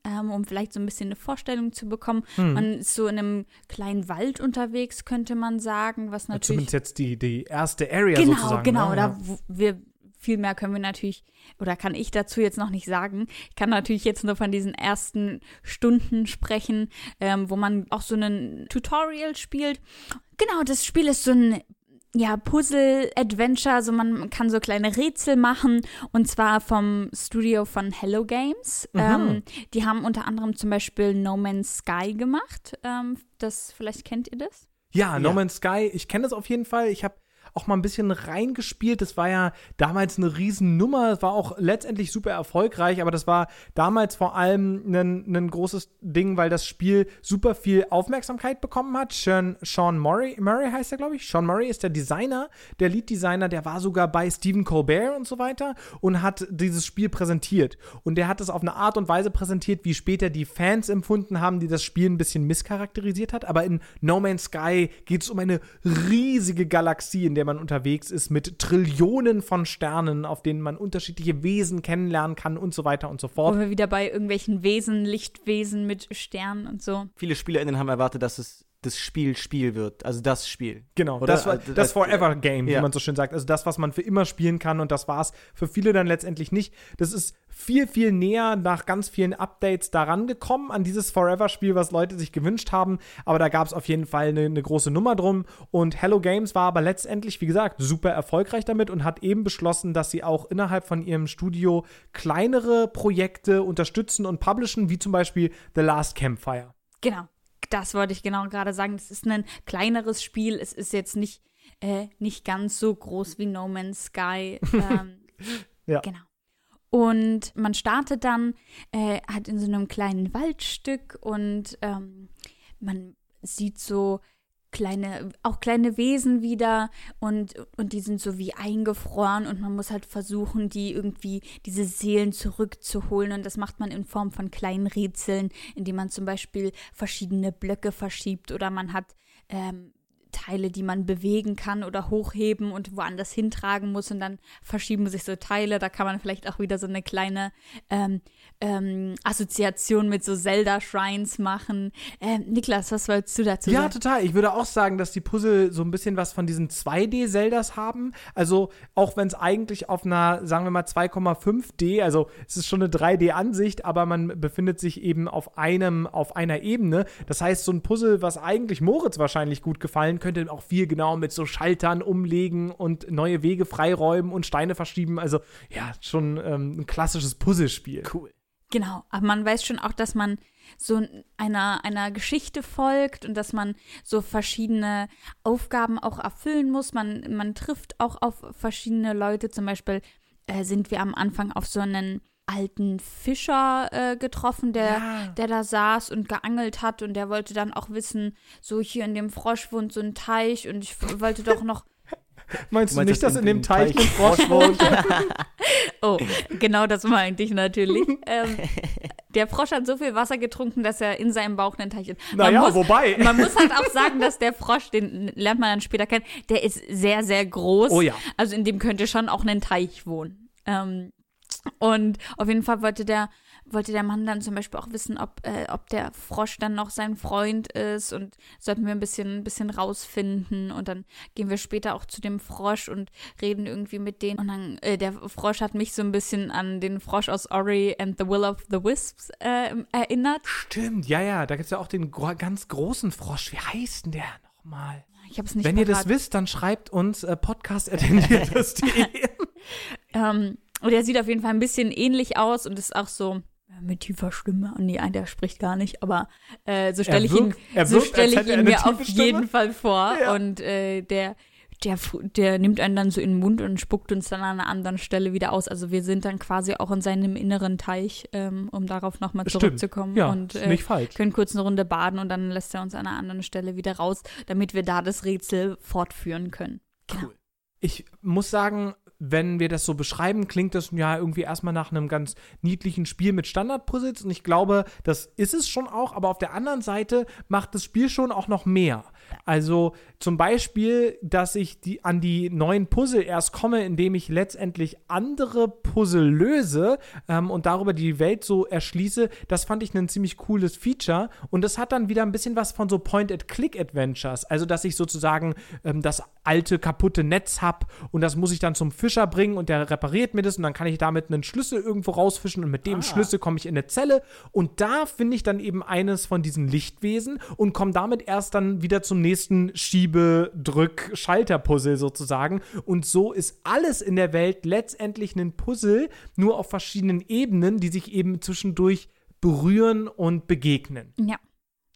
Ähm, um vielleicht so ein bisschen eine Vorstellung zu bekommen. Hm. Man ist so in einem kleinen Wald unterwegs, könnte man sagen, was natürlich. Zumindest jetzt die, die erste Area Genau, sozusagen. genau. ne? Da wo wir viel mehr können wir natürlich oder kann ich dazu jetzt noch nicht sagen. Ich kann natürlich jetzt nur von diesen ersten Stunden sprechen, ähm, wo man auch so ein Tutorial spielt. Genau, das Spiel ist so ein ja, Puzzle-Adventure, also man kann so kleine Rätsel machen und zwar vom Studio von Hello Games. Mhm. Ähm, die haben unter anderem zum Beispiel No Man's Sky gemacht. Ähm, das, vielleicht kennt ihr das? Ja, No Ja. Man's Sky, ich kenne das auf jeden Fall. Ich habe auch mal ein bisschen reingespielt. Das war ja damals eine Riesennummer. Es war auch letztendlich super erfolgreich, aber das war damals vor allem ein, ein großes Ding, weil das Spiel super viel Aufmerksamkeit bekommen hat. Sean, Sean Murray, Murray heißt er, glaube ich. Sean Murray ist der Designer, der Lead-Designer, der war sogar bei Stephen Colbert und so weiter und hat dieses Spiel präsentiert. Und der hat es auf eine Art und Weise präsentiert, wie später die Fans empfunden haben, die das Spiel ein bisschen misscharakterisiert hat. Aber in No Man's Sky geht es um eine riesige Galaxie, in der man unterwegs ist, mit Trillionen von Sternen, auf denen man unterschiedliche Wesen kennenlernen kann und so weiter und so Wo fort. wir wieder bei irgendwelchen Wesen, Lichtwesen mit Sternen und so. Viele SpielerInnen haben erwartet, dass es das Spiel Spiel wird. Also das Spiel. Genau, Oder? das war das Forever Game, wie ja. man so schön sagt. Also das, was man für immer spielen kann und das war's für viele dann letztendlich nicht. Das ist viel, viel näher nach ganz vielen Updates daran gekommen, an dieses Forever-Spiel, was Leute sich gewünscht haben. Aber da gab es auf jeden Fall eine, eine große Nummer drum. Und Hello Games war aber letztendlich, wie gesagt, super erfolgreich damit und hat eben beschlossen, dass sie auch innerhalb von ihrem Studio kleinere Projekte unterstützen und publishen, wie zum Beispiel The Last Campfire. Genau. Das wollte ich genau gerade sagen. Es ist ein kleineres Spiel. Es ist jetzt nicht, äh, nicht ganz so groß wie No Man's Sky. Ähm, Ja. Genau. Und man startet dann äh, halt in so einem kleinen Waldstück und ähm, man sieht so kleine, auch kleine Wesen wieder und, und die sind so wie eingefroren und man muss halt versuchen, die irgendwie, diese Seelen zurückzuholen und das macht man in Form von kleinen Rätseln, indem man zum Beispiel verschiedene Blöcke verschiebt oder man hat ähm, Teile, die man bewegen kann oder hochheben und woanders hintragen muss und dann verschieben sich so Teile. Da kann man vielleicht auch wieder so eine kleine ähm, ähm, Assoziation mit so Zelda-Shrines machen. Ähm, Niklas, was wolltest du dazu ja, sagen? Ja, total. Ich würde auch sagen, dass die Puzzle so ein bisschen was von diesen 2D-Zeldas haben. Also auch wenn es eigentlich auf einer, sagen wir mal, 2,5D, also es ist schon eine 3D-Ansicht, aber man befindet sich eben auf einem, auf einer Ebene. Das heißt, so ein Puzzle, was eigentlich Moritz wahrscheinlich gut gefallen könnte, auch viel genau mit so Schaltern umlegen und neue Wege freiräumen und Steine verschieben. Also ja, schon ähm, ein klassisches Puzzlespiel. Cool. Genau, aber man weiß schon auch, dass man so einer, einer Geschichte folgt und dass man so verschiedene Aufgaben auch erfüllen muss. Man, man trifft auch auf verschiedene Leute. Zum Beispiel äh, sind wir am Anfang auf so einen alten Fischer äh, getroffen, der, Ja. der da saß und geangelt hat und der wollte dann auch wissen, so hier in dem Frosch wohnt so ein Teich und ich wollte doch noch Meinst du Meinst nicht, dass in dem Teich ein ein Frosch wohnt? Oh, genau das meinte ich natürlich. ähm, der Frosch hat so viel Wasser getrunken, dass er in seinem Bauch einen Teich ist. Man Naja, muss, wobei. Man muss halt auch sagen, dass der Frosch, den lernt man dann später kennen, der ist sehr, sehr groß. Oh ja. Also in dem könnte schon auch ein Teich wohnen. Ähm, und auf jeden Fall wollte der, wollte der Mann dann zum Beispiel auch wissen, ob, äh, ob der Frosch dann noch sein Freund ist und sollten wir ein bisschen, ein bisschen rausfinden und dann gehen wir später auch zu dem Frosch und reden irgendwie mit denen und dann, äh, der Frosch hat mich so ein bisschen an den Frosch aus Ori and the Will of the Wisps äh, erinnert. Stimmt, ja, ja. Da gibt es ja auch den gro ganz großen Frosch. Wie heißt denn der nochmal? Ich habe es nicht Wenn ihr das parat. wisst, dann schreibt uns äh, podcast.de. Ähm, und er sieht auf jeden Fall ein bisschen ähnlich aus und ist auch so äh, mit tiefer Stimme. Und nee, der spricht gar nicht, aber äh, so stelle ich ihn, wirkt- er so stelle ich ihn mir auf Stimme. jeden Fall vor. Ja. Und äh, der, der, der nimmt einen dann so in den Mund und spuckt uns dann an einer anderen Stelle wieder aus. Also wir sind dann quasi auch in seinem inneren Teich, ähm, um darauf nochmal zurückzukommen. Ja, und äh, nicht falsch. können kurz eine Runde baden und dann lässt er uns an einer anderen Stelle wieder raus, damit wir da das Rätsel fortführen können. Genau. Ich muss sagen, wenn wir das so beschreiben, klingt das ja irgendwie erstmal nach einem ganz niedlichen Spiel mit Standardpuzzles. Und ich glaube, das ist es schon auch. Aber auf der anderen Seite macht das Spiel schon auch noch mehr. Also zum Beispiel, dass ich die, an die neuen Puzzle erst komme, indem ich letztendlich andere Puzzle löse ähm, und darüber die Welt so erschließe. Das fand ich ein ziemlich cooles Feature. Und das hat dann wieder ein bisschen was von so Point-and-Click-Adventures. Also, dass ich sozusagen ähm, das alte, kaputte Netz habe und das muss ich dann zum Fischer bringen und der repariert mir das und dann kann ich damit einen Schlüssel irgendwo rausfischen und mit dem Schlüssel komme ich in eine Zelle und da finde ich dann eben eines von diesen Lichtwesen und komme damit erst dann wieder zum nächsten Schiebe-Drück-Schalter-Puzzle sozusagen. Und so ist alles in der Welt letztendlich ein Puzzle, nur auf verschiedenen Ebenen, die sich eben zwischendurch berühren und begegnen. Ja.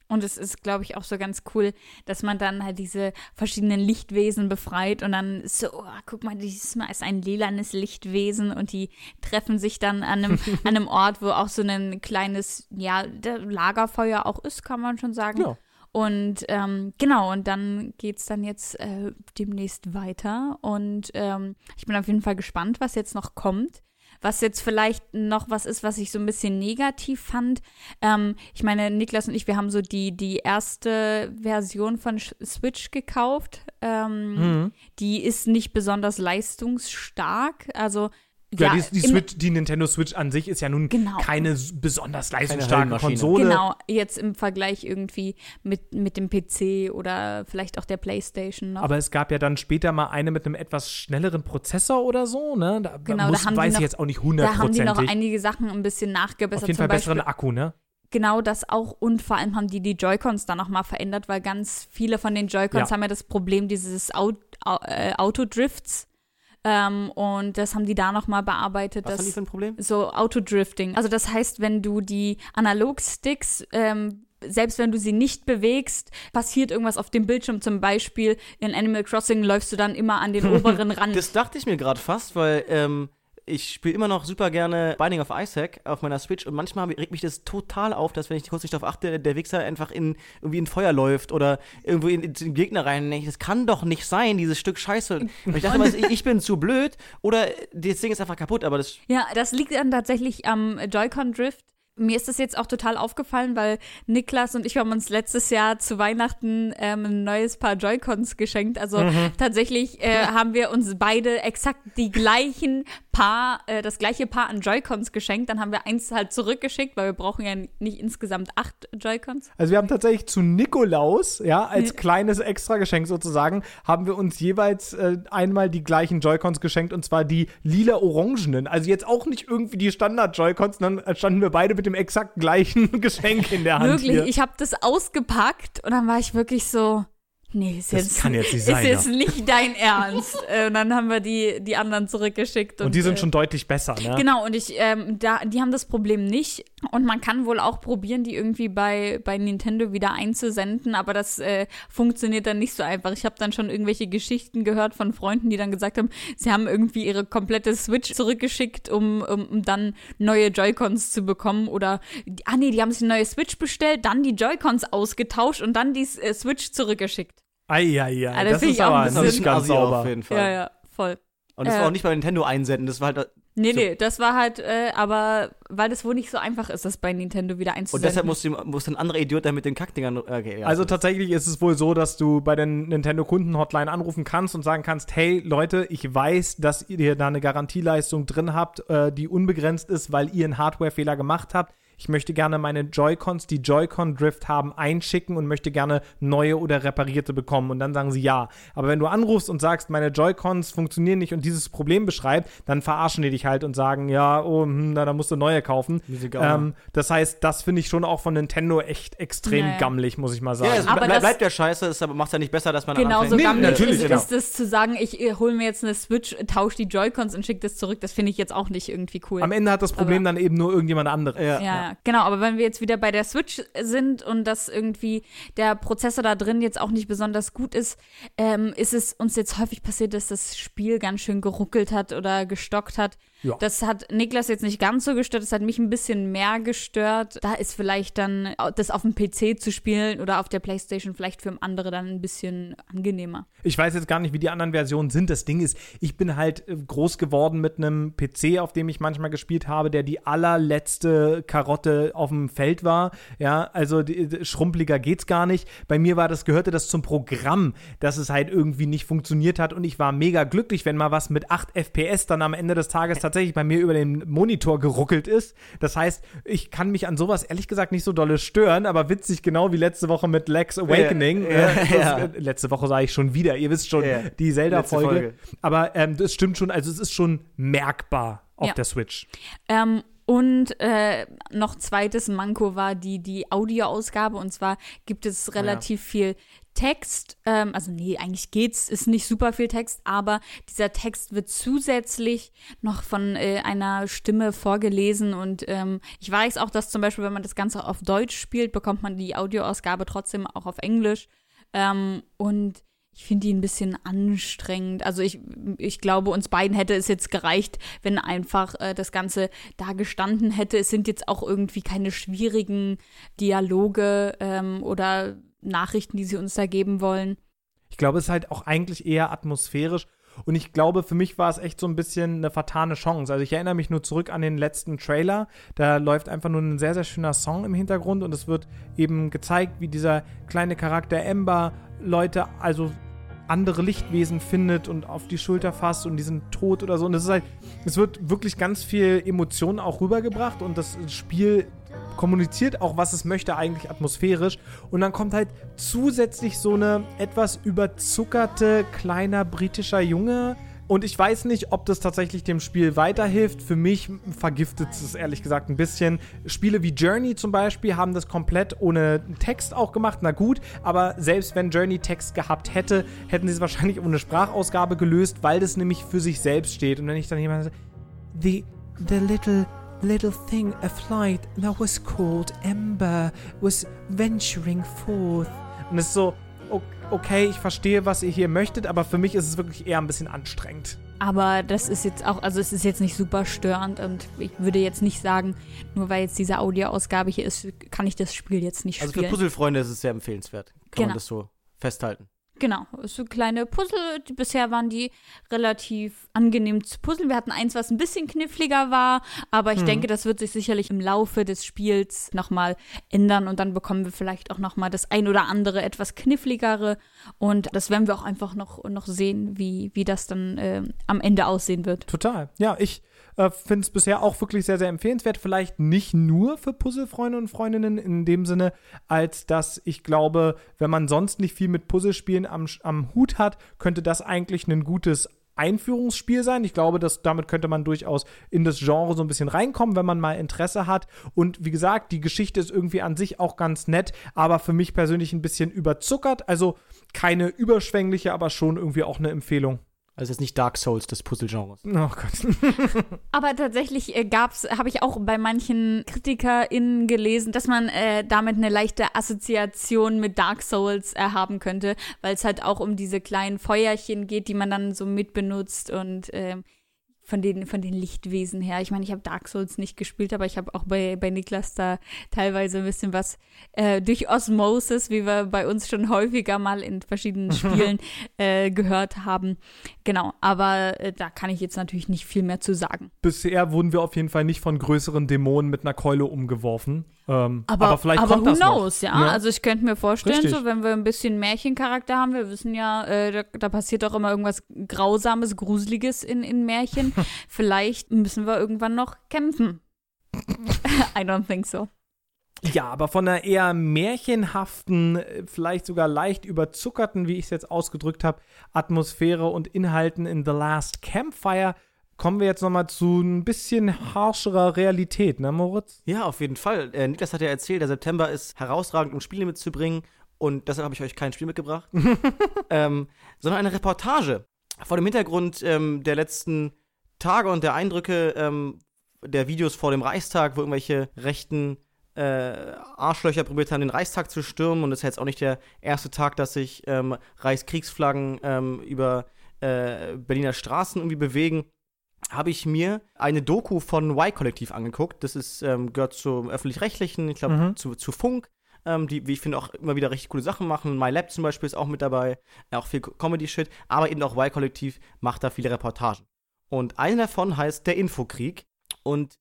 Und es ist, glaube ich, auch so ganz cool, dass man dann halt diese verschiedenen Lichtwesen befreit und dann ist so, oh, guck mal, dieses Mal ist ein lilanes Lichtwesen und die treffen sich dann an einem, an einem Ort, wo auch so ein kleines, ja, Lagerfeuer auch ist, kann man schon sagen. Ja. Und ähm, genau, und dann geht's dann jetzt äh, demnächst weiter. Und ähm, ich bin auf jeden Fall gespannt, was jetzt noch kommt. Was jetzt vielleicht noch was ist, was ich so ein bisschen negativ fand. Ähm, ich meine, Niklas und ich, wir haben so die, die erste Version von Switch gekauft. Ähm, Mhm. Die ist nicht besonders leistungsstark. Also Ja, die, die, im- Switch, die Nintendo Switch an sich ist ja nun Genau. keine besonders leistungsstarke. Konsole. Genau, jetzt im Vergleich irgendwie mit, mit dem PC oder vielleicht auch der Playstation noch. Aber es gab ja dann später mal eine mit einem etwas schnelleren Prozessor oder so, ne? Da, Genau, da muss, haben die weiß noch- ich jetzt auch nicht da haben die noch hundertprozentig. einige Sachen ein bisschen nachgebessert. Auf jeden Fall besseren Akku, ne? genau das auch und vor allem haben die die Joy-Cons dann noch mal verändert, weil ganz viele von den Joy-Cons Ja. haben ja das Problem dieses Au Au äh, Autodrifts ähm, und das haben die da noch mal bearbeitet. Was dass haben die für ein Problem? so Autodrifting. Also das heißt, wenn du die Analogsticks, ähm, selbst wenn du sie nicht bewegst, passiert irgendwas auf dem Bildschirm. Zum Beispiel in Animal Crossing läufst du dann immer an den oberen Rand. Das dachte ich mir gerade fast, weil ähm, ich spiele immer noch super gerne Binding of Isaac auf meiner Switch und manchmal regt mich das total auf, dass wenn ich kurz nicht darauf achte, der Wichser einfach in irgendwie in Feuer läuft oder irgendwo in, in den Gegner rein. Das kann doch nicht sein, dieses Stück Scheiße. Und ich dachte immer, ich, ich bin zu blöd oder das Ding ist einfach kaputt, aber das. Ja, das liegt dann tatsächlich am Joy-Con-Drift. Mir ist das jetzt auch total aufgefallen, weil Niklas und ich haben uns letztes Jahr zu Weihnachten ähm, ein neues Paar Joy-Cons geschenkt. Also Mhm. tatsächlich äh, haben wir uns beide exakt die gleichen Paar, äh, das gleiche Paar an Joy-Cons geschenkt. Dann haben wir eins halt zurückgeschickt, weil wir brauchen ja nicht insgesamt acht Joy-Cons. Also wir haben tatsächlich zu Nikolaus, ja, als kleines Extrageschenk sozusagen, haben wir uns jeweils äh, einmal die gleichen Joy-Cons geschenkt und zwar die lila-orangenen. Also jetzt auch nicht irgendwie die Standard-Joy-Cons, sondern standen wir beide mit dem exakt gleichen Geschenk in der Hand Wirklich, hier. ich habe das ausgepackt und dann war ich wirklich so, nee, ist Das jetzt, kann jetzt nicht sein, ist jetzt ja. nicht dein Ernst. Äh, und dann haben wir die, die anderen zurückgeschickt. Und, und die sind äh, schon deutlich besser, ne? Genau, und ich, ähm, da, die haben das Problem nicht. Und man kann wohl auch probieren, die irgendwie bei, bei Nintendo wieder einzusenden, aber das äh, funktioniert dann nicht so einfach. Ich habe dann schon irgendwelche Geschichten gehört von Freunden, die dann gesagt haben, sie haben irgendwie ihre komplette Switch zurückgeschickt, um, um, um dann neue Joy-Cons zu bekommen. Oder, ah nee, die haben sich eine neue Switch bestellt, dann die Joy-Cons ausgetauscht und dann die äh, Switch zurückgeschickt. Eieiei, Ah, das das ist aber ein bisschen nicht ganz auf sauber. jeden Fall. Ja, ja, voll. Und das Äh. war auch nicht bei Nintendo einsenden, das war halt. Nee, So. nee, das war halt, äh, aber weil das wohl nicht so einfach ist, das bei Nintendo wieder Und einzusenden. deshalb musste, musste ein anderer Idiot dann mit den Kackdingern. Okay, ja. Also tatsächlich ist es wohl so, dass du bei der Nintendo Kundenhotline anrufen kannst und sagen kannst, hey Leute, ich weiß, dass ihr da eine Garantieleistung drin habt, äh, die unbegrenzt ist, weil ihr einen Hardwarefehler gemacht habt. Ich möchte gerne meine Joy-Cons, die Joy-Con Drift haben, einschicken und möchte gerne neue oder reparierte bekommen. Und dann sagen sie ja. Aber wenn du anrufst und sagst, meine Joy-Cons funktionieren nicht und dieses Problem beschreibt, dann verarschen die dich halt und sagen, ja, oh, hm, na, da musst du neue kaufen. Ähm, das heißt, das finde ich schon auch von Nintendo echt extrem Naja. gammelig, muss ich mal sagen. ja, es Aber ble das- bleibt ja scheiße, es macht ja nicht besser, dass man dann Genau so anfängt. gammelig natürlich, ist, genau. ist es zu sagen, ich äh, hole mir jetzt eine Switch, tausche die Joy-Cons und schicke das zurück. Das finde ich jetzt auch nicht irgendwie cool. Am Ende hat das Problem dann eben nur irgendjemand anderes. Ja. ja, genau. Aber wenn wir jetzt wieder bei der Switch sind und dass irgendwie der Prozessor da drin jetzt auch nicht besonders gut ist, ähm, ist es uns jetzt häufig passiert, dass das Spiel ganz schön geruckelt hat oder gestockt hat. Ja. Das hat Niklas jetzt nicht ganz so gestört, das hat mich ein bisschen mehr gestört. Da ist vielleicht dann das auf dem PC zu spielen oder auf der Playstation vielleicht für andere dann ein bisschen angenehmer. Ich weiß jetzt gar nicht, wie die anderen Versionen sind. Das Ding ist, ich bin halt äh, groß geworden mit einem PC, auf dem ich manchmal gespielt habe, der die allerletzte Karotte auf dem Feld war. Ja, also die, die, schrumpeliger geht's gar nicht. Bei mir war das, gehörte das zum Programm, dass es halt irgendwie nicht funktioniert hat und ich war mega glücklich, wenn mal was mit 8 FPS dann am Ende des Tages tatsächlich bei mir über den Monitor geruckelt ist. Das heißt, ich kann mich an sowas ehrlich gesagt nicht so dolle stören, aber witzig genau wie letzte Woche mit Lex Awakening. Ja, äh, ja, das, ja. äh, letzte Woche sage ich schon wieder, ihr wisst schon, Ja, die Zelda-Folge. Folge. Aber ähm, das stimmt schon, also es ist schon merkbar auf Ja. der Switch. Ähm, und äh, noch zweites Manko war die, die Audioausgabe. Und zwar gibt es relativ viel Text. Ähm, also nee, eigentlich geht's, ist nicht super viel Text, aber dieser Text wird zusätzlich noch von äh, einer Stimme vorgelesen. Und ähm, ich weiß auch, dass zum Beispiel, wenn man das Ganze auf Deutsch spielt, bekommt man die Audioausgabe trotzdem auch auf Englisch. Ähm, und ich finde die ein bisschen anstrengend. Also ich, ich glaube, uns beiden hätte es jetzt gereicht, wenn einfach äh, das Ganze da gestanden hätte. Es sind jetzt auch irgendwie keine schwierigen Dialoge ähm, oder Nachrichten, die sie uns da geben wollen. Ich glaube, es ist halt auch eigentlich eher atmosphärisch. Und ich glaube, für mich war es echt so ein bisschen eine vertane Chance. Also ich erinnere mich nur zurück an den letzten Trailer. Da läuft einfach nur ein sehr, sehr schöner Song im Hintergrund und es wird eben gezeigt, wie dieser kleine Charakter Ember Leute, also andere Lichtwesen findet und auf die Schulter fasst und die sind tot oder so. Und es ist halt, es wird wirklich ganz viel Emotionen auch rübergebracht und das Spiel kommuniziert auch, was es möchte, eigentlich atmosphärisch. Und dann kommt halt zusätzlich so eine etwas überzuckerte, kleiner britischer Junge. Und ich weiß nicht, ob das tatsächlich dem Spiel weiterhilft. Für mich vergiftet es ehrlich gesagt ein bisschen. Spiele wie Journey zum Beispiel haben das komplett ohne Text auch gemacht. Na gut, aber selbst wenn Journey Text gehabt hätte, hätten sie es wahrscheinlich ohne Sprachausgabe gelöst, weil das nämlich für sich selbst steht. Und wenn ich dann jemand sage, the, the little little thing a flight that was called Ember was venturing forth. Und es ist so, o- okay, ich verstehe, was ihr hier möchtet, aber für mich ist es wirklich eher ein bisschen anstrengend. Aber das ist jetzt auch, also es ist jetzt nicht super störend und ich würde jetzt nicht sagen, nur weil jetzt diese Audioausgabe hier ist, kann ich das Spiel jetzt nicht Also für spielen. Puzzlefreunde ist es sehr empfehlenswert. Kann Genau. man das so festhalten. Genau, so kleine Puzzle. Bisher waren die relativ angenehm zu puzzeln. Wir hatten eins, was ein bisschen kniffliger war, aber ich denke, das wird sich sicherlich im Laufe des Spiels nochmal ändern und dann bekommen wir vielleicht auch nochmal das ein oder andere etwas kniffligere und das werden wir auch einfach noch, noch sehen, wie, wie das dann äh, am Ende aussehen wird. Total. Ja, ich äh, finde es bisher auch wirklich sehr, sehr empfehlenswert. Vielleicht nicht nur für Puzzlefreunde und Freundinnen in dem Sinne, als dass ich glaube, wenn man sonst nicht viel mit Puzzlespielen am, am Hut hat, könnte das eigentlich ein gutes Einführungsspiel sein. Ich glaube, dass damit könnte man durchaus in das Genre so ein bisschen reinkommen, wenn man mal Interesse hat. Und wie gesagt, die Geschichte ist irgendwie an sich auch ganz nett, aber für mich persönlich ein bisschen überzuckert. Also keine überschwängliche, aber schon irgendwie auch eine Empfehlung. Also jetzt nicht Dark Souls des Puzzle-Genres. Oh Gott. Aber tatsächlich äh, gab's, habe ich auch bei manchen KritikerInnen gelesen, dass man äh, damit eine leichte Assoziation mit Dark Souls äh, haben könnte, weil es halt auch um diese kleinen Feuerchen geht, die man dann so mitbenutzt und ähm, von den, von den Lichtwesen her. Ich meine, ich habe Dark Souls nicht gespielt, aber ich habe auch bei, bei Niklas da teilweise ein bisschen was äh, durch Osmosis, wie wir bei uns schon häufiger mal in verschiedenen Spielen äh, gehört haben. Genau, aber äh, da kann ich jetzt natürlich nicht viel mehr zu sagen. bisher wurden wir auf jeden Fall nicht von größeren Dämonen mit einer Keule umgeworfen. Ähm, Aber, aber, vielleicht aber kommt who das noch. knows, ja? Also ich könnte mir vorstellen, Richtig. so wenn wir ein bisschen Märchencharakter haben, wir wissen ja, äh, da, da passiert auch immer irgendwas Grausames, Gruseliges in, in Märchen. Vielleicht müssen wir irgendwann noch kämpfen. I don't think so. Ja, aber von einer eher märchenhaften, äh, vielleicht sogar leicht überzuckerten, wie ich es jetzt ausgedrückt habe, Atmosphäre und Inhalten in The Last Campfire kommen wir jetzt noch mal zu ein bisschen harscherer Realität, ne, Moritz? Ja, auf jeden Fall. Äh, Niklas hat ja erzählt, der September ist herausragend, um Spiele mitzubringen. Und deshalb habe ich euch kein Spiel mitgebracht, ähm, sondern eine Reportage. Vor dem Hintergrund ähm, der letzten Tage und der Eindrücke ähm, der Videos vor dem Reichstag, wo irgendwelche rechten äh, Arschlöcher probiert haben, den Reichstag zu stürmen. Und das ist jetzt auch nicht der erste Tag, dass sich ähm, Reichskriegsflaggen ähm, über äh, Berliner Straßen irgendwie bewegen habe ich mir eine Doku von Y-Kollektiv angeguckt. Das ist, ähm, gehört zum öffentlich-rechtlichen, ich glaube, Mhm. zu, zu Funk, ähm, die, wie ich finde, auch immer wieder richtig coole Sachen machen. MyLab zum Beispiel ist auch mit dabei, auch viel Comedy-Shit, aber eben auch Y-Kollektiv macht da viele Reportagen. Und eine davon heißt Der Infokrieg und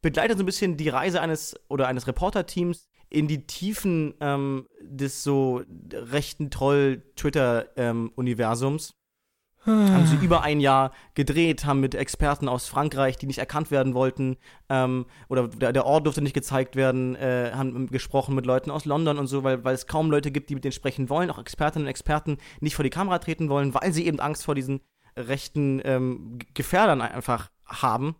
begleitet so ein bisschen die Reise eines oder eines Reporterteams in die Tiefen ähm, des so rechten Troll-Twitter-Universums haben sie über ein Jahr gedreht, haben mit Experten aus Frankreich, die nicht erkannt werden wollten, ähm, oder der, der Ort durfte nicht gezeigt werden, äh, haben gesprochen mit Leuten aus London und so, weil, weil es kaum Leute gibt, die mit denen sprechen wollen, auch Expertinnen und Experten nicht vor die Kamera treten wollen, weil sie eben Angst vor diesen rechten ähm, Gefährdern einfach haben.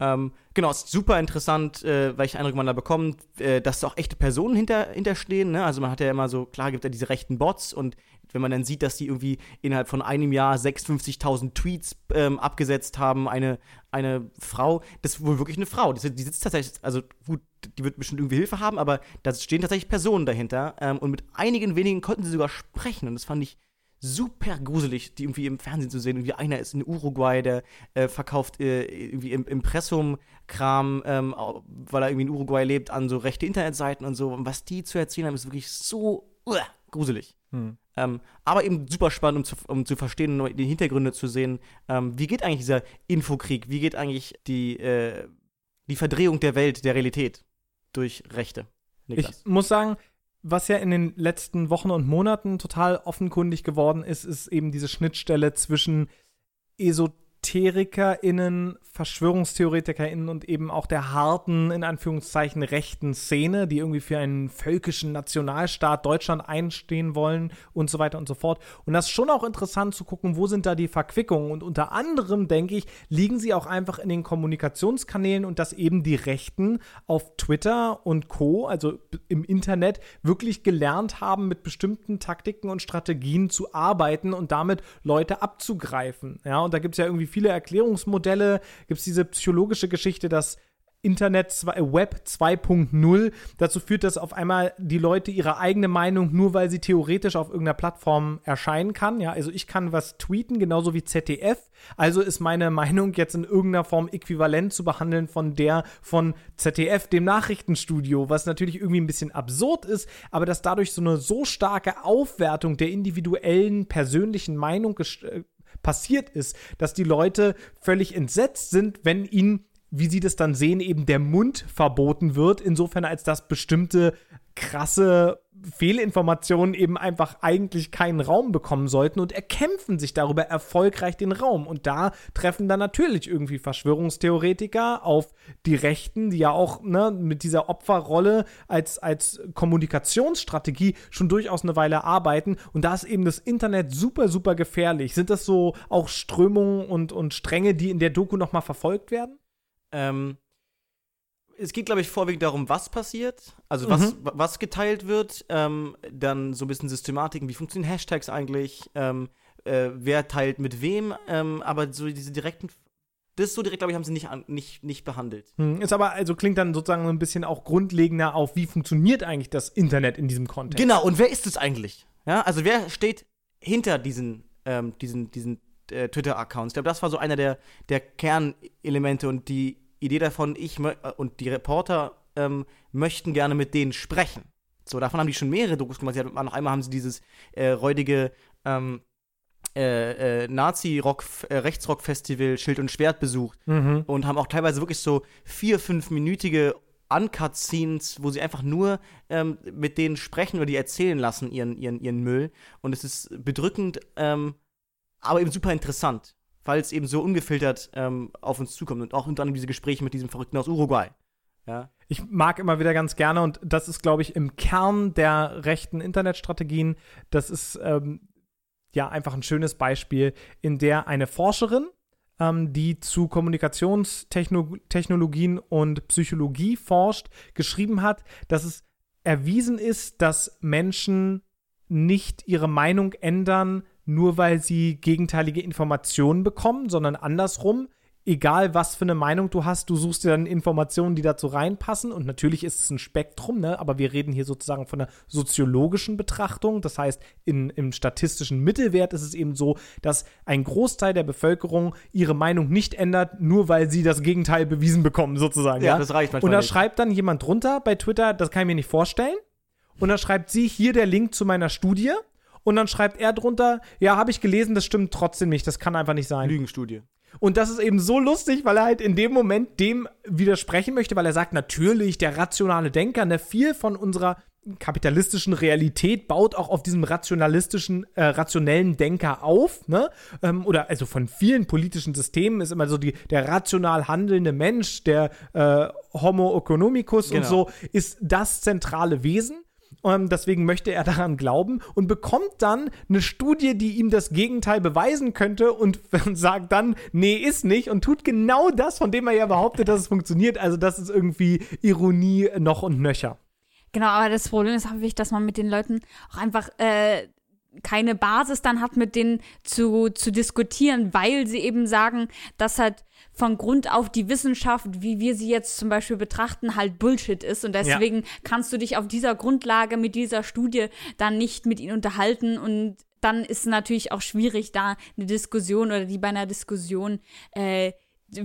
Ähm, genau, ist super interessant, äh, welche Eindrücke man da bekommt, äh, dass da auch echte Personen hinter, hinterstehen. Ne? Also man hat ja immer so, klar gibt ja diese rechten Bots und wenn man dann sieht, dass die irgendwie innerhalb von einem Jahr 56.000 Tweets ähm, abgesetzt haben, eine, eine Frau, das ist wohl wirklich eine Frau, die, die sitzt tatsächlich, also gut, die wird bestimmt irgendwie Hilfe haben, aber da stehen tatsächlich Personen dahinter ähm, und mit einigen wenigen konnten sie sogar sprechen und das fand ich super gruselig, die irgendwie im Fernsehen zu sehen. Irgendwie einer ist in Uruguay, der äh, verkauft äh, irgendwie im Impressum-Kram, ähm, weil er irgendwie in Uruguay lebt, an so rechte Internetseiten und so. Und was die zu erzählen haben, ist wirklich so uah, gruselig. Hm. Ähm, aber eben super spannend, um zu, um zu verstehen und die Hintergründe zu sehen. Ähm, wie geht eigentlich dieser Infokrieg? Wie geht eigentlich die, äh, die Verdrehung der Welt, der Realität durch Rechte? Ich muss sagen, was ja in den letzten Wochen und Monaten total offenkundig geworden ist, ist eben diese Schnittstelle zwischen EsoterikerInnen, VerschwörungstheoretikerInnen und eben auch der harten, in Anführungszeichen, rechten Szene, die irgendwie für einen völkischen Nationalstaat Deutschland einstehen wollen und so weiter und so fort. Und das ist schon auch interessant zu gucken, wo sind da die Verquickungen. Und unter anderem, denke ich, liegen sie auch einfach in den Kommunikationskanälen und dass eben die Rechten auf Twitter und Co., also im Internet, wirklich gelernt haben, mit bestimmten Taktiken und Strategien zu arbeiten und damit Leute abzugreifen. Ja, und da gibt es ja irgendwie viele Erklärungsmodelle, gibt es diese psychologische Geschichte, dass Internet zwei, äh, Web 2.0 dazu führt, dass auf einmal die Leute ihre eigene Meinung, nur weil sie theoretisch auf irgendeiner Plattform erscheinen kann, ja, also ich kann was tweeten, genauso wie ZDF, also ist meine Meinung jetzt in irgendeiner Form äquivalent zu behandeln von der von ZDF, dem Nachrichtenstudio, was natürlich irgendwie ein bisschen absurd ist, aber dass dadurch so eine so starke Aufwertung der individuellen persönlichen Meinung äh, passiert ist, dass die Leute völlig entsetzt sind, wenn ihnen wie sie das dann sehen, eben der Mund verboten wird, insofern als dass bestimmte krasse Fehlinformationen eben einfach eigentlich keinen Raum bekommen sollten und erkämpfen sich darüber erfolgreich den Raum. Und da treffen dann natürlich irgendwie Verschwörungstheoretiker auf die Rechten, die ja auch ne, mit dieser Opferrolle als, als Kommunikationsstrategie schon durchaus eine Weile arbeiten. Und da ist eben das Internet super, super gefährlich. Sind das so auch Strömungen und, und Stränge, die in der Doku nochmal verfolgt werden? Ähm, es geht, glaube ich, vorwiegend darum, was passiert, also was, mhm. was geteilt wird, ähm, dann so ein bisschen Systematiken, wie funktionieren Hashtags eigentlich, ähm, äh, wer teilt mit wem, ähm, aber so diese direkten, das so direkt, glaube ich, haben sie nicht, nicht, nicht behandelt. Hm, ist aber, also klingt dann sozusagen ein bisschen auch grundlegender auf, wie funktioniert eigentlich das Internet in diesem Kontext. Genau, und wer ist es eigentlich? Ja, also wer steht hinter diesen, ähm, diesen, diesen äh, Twitter-Accounts. Ich glaube, das war so einer der, der Kernelemente und die Idee davon, ich äh, und die Reporter ähm, möchten gerne mit denen sprechen. So, davon haben die schon mehrere Dokus gemacht. Ja, noch einmal haben sie dieses äh, räudige ähm, äh, äh, Nazi-Rock, äh, Rechtsrock-Festival Schild und Schwert besucht mhm. und haben auch teilweise wirklich so vier, fünfminütige Uncut-Scenes, wo sie einfach nur ähm, mit denen sprechen oder die erzählen lassen, ihren, ihren, ihren Müll. Und es ist bedrückend, ähm, aber eben super interessant, weil es eben so ungefiltert ähm, auf uns zukommt und auch unter anderem diese Gespräche mit diesem Verrückten aus Uruguay. Ja. Ich mag immer wieder ganz gerne und das ist, glaube ich, im Kern der rechten Internetstrategien. Das ist ähm, ja einfach ein schönes Beispiel, in der eine Forscherin, ähm, die zu Kommunikationstechnologien und Psychologie forscht, geschrieben hat, dass es erwiesen ist, dass Menschen nicht ihre Meinung ändern, nur weil sie gegenteilige Informationen bekommen, sondern andersrum. Egal, was für eine Meinung du hast, du suchst dir dann Informationen, die dazu reinpassen. Und natürlich ist es ein Spektrum, ne? aber wir reden hier sozusagen von einer soziologischen Betrachtung. Das heißt, in, im statistischen Mittelwert ist es eben so, dass ein Großteil der Bevölkerung ihre Meinung nicht ändert, nur weil sie das Gegenteil bewiesen bekommen, sozusagen. Ja, ja? das reicht manchmal. Und da schreibt dann jemand drunter bei Twitter, das kann ich mir nicht vorstellen. Und da schreibt sie hier der Link zu meiner Studie. Und dann schreibt er drunter, ja, habe ich gelesen, das stimmt trotzdem nicht, das kann einfach nicht sein. Lügenstudie. Und das ist eben so lustig, weil er halt in dem Moment dem widersprechen möchte, weil er sagt, natürlich, der rationale Denker, ne, viel von unserer kapitalistischen Realität baut auch auf diesem rationalistischen, äh, rationellen Denker auf, ne? Ähm, oder also von vielen politischen Systemen ist immer so die, der rational handelnde Mensch, der äh, Homo economicus genau. und so, ist das zentrale Wesen. Ähm, deswegen möchte er daran glauben und bekommt dann eine Studie, die ihm das Gegenteil beweisen könnte und sagt dann, nee, ist nicht und tut genau das, von dem er ja behauptet, dass es funktioniert. Also das ist irgendwie Ironie noch und nöcher. Genau, aber das Problem ist häufig, dass man mit den Leuten auch einfach äh, keine Basis dann hat, mit denen zu, zu diskutieren, weil sie eben sagen, dass halt von Grund auf die Wissenschaft, wie wir sie jetzt zum Beispiel betrachten, halt Bullshit ist. Und deswegen ja. kannst du dich auf dieser Grundlage mit dieser Studie dann nicht mit ihnen unterhalten und dann ist es natürlich auch schwierig, da eine Diskussion oder die bei einer Diskussion äh,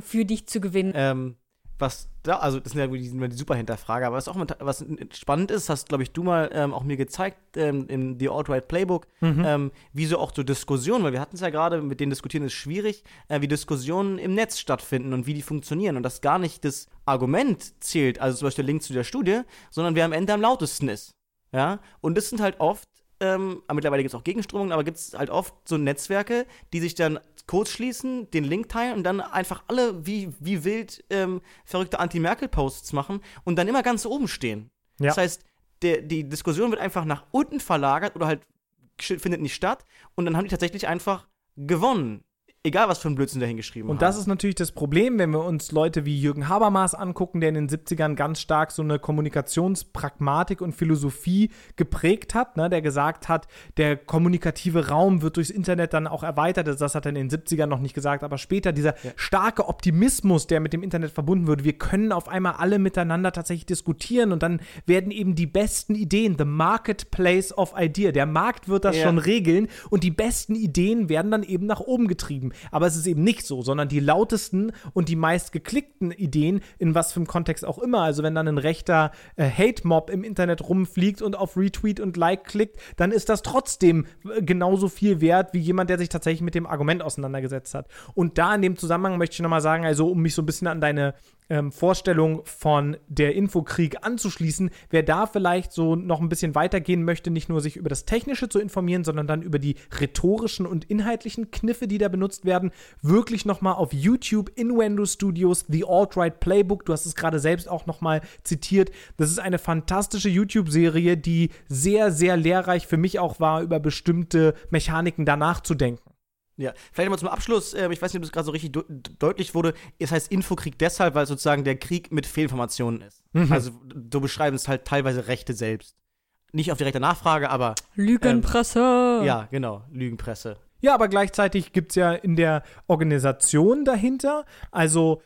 für dich zu gewinnen. Ähm, was da, also das sind ja die, die super Hinterfrage, aber was auch was spannend ist, hast, glaube ich, du mal ähm, auch mir gezeigt ähm, in The Alt-Right Playbook, mhm. ähm, wie so auch so Diskussionen, weil wir hatten es ja gerade, mit denen diskutieren ist schwierig, äh, wie Diskussionen im Netz stattfinden und wie die funktionieren und dass gar nicht das Argument zählt, also zum Beispiel der Link zu der Studie, sondern wer am Ende am lautesten ist. Ja, und das sind halt oft ähm, mittlerweile gibt es auch Gegenströmungen, aber gibt es halt oft so Netzwerke, die sich dann kurz schließen, den Link teilen und dann einfach alle wie, wie wild ähm, verrückte Anti-Merkel-Posts machen und dann immer ganz oben stehen. Ja. Das heißt, der, die Diskussion wird einfach nach unten verlagert oder halt findet nicht statt und dann haben die tatsächlich einfach gewonnen Egal, was für ein Blödsinn dahin geschrieben Und das ist natürlich das Problem, wenn wir uns Leute wie Jürgen Habermas angucken, der in den 70ern ganz stark so eine Kommunikationspragmatik und Philosophie geprägt hat, ne, der gesagt hat, der kommunikative Raum wird durchs Internet dann auch erweitert. Das hat er in den 70ern noch nicht gesagt, aber später dieser ja. starke Optimismus, der mit dem Internet verbunden wird. Wir können auf einmal alle miteinander tatsächlich diskutieren und dann werden eben die besten Ideen, the marketplace of idea, der Markt wird das ja. schon regeln und die besten Ideen werden dann eben nach oben getrieben. Aber es ist eben nicht so, sondern die lautesten und die meist geklickten Ideen, in was für einem Kontext auch immer. Also wenn dann ein rechter äh, Hate-Mob im Internet rumfliegt und auf Retweet und Like klickt, dann ist das trotzdem äh, genauso viel wert wie jemand, der sich tatsächlich mit dem Argument auseinandergesetzt hat. Und da in dem Zusammenhang möchte ich nochmal sagen, also um mich so ein bisschen an deine ähm, Vorstellung von der Infokrieg anzuschließen, wer da vielleicht so noch ein bisschen weitergehen möchte, nicht nur sich über das Technische zu informieren, sondern dann über die rhetorischen und inhaltlichen Kniffe, die da benutzt werden, wirklich nochmal auf YouTube Innuendo Studios The Alt-Right Playbook, du hast es gerade selbst auch nochmal zitiert, das ist eine fantastische YouTube-Serie, die sehr, sehr lehrreich für mich auch war, über bestimmte Mechaniken danach zu denken. Ja, vielleicht mal zum Abschluss, äh, ich weiß nicht, ob das gerade so richtig deutlich wurde. Es heißt Infokrieg deshalb, weil sozusagen der Krieg mit Fehlinformationen ist. Mhm. Also, du beschreibst es halt teilweise Rechte selbst. Nicht auf direkte Nachfrage, aber. Lügenpresse! Ähm, ja, genau, Lügenpresse. Ja, aber gleichzeitig gibt es ja in der Organisation dahinter, also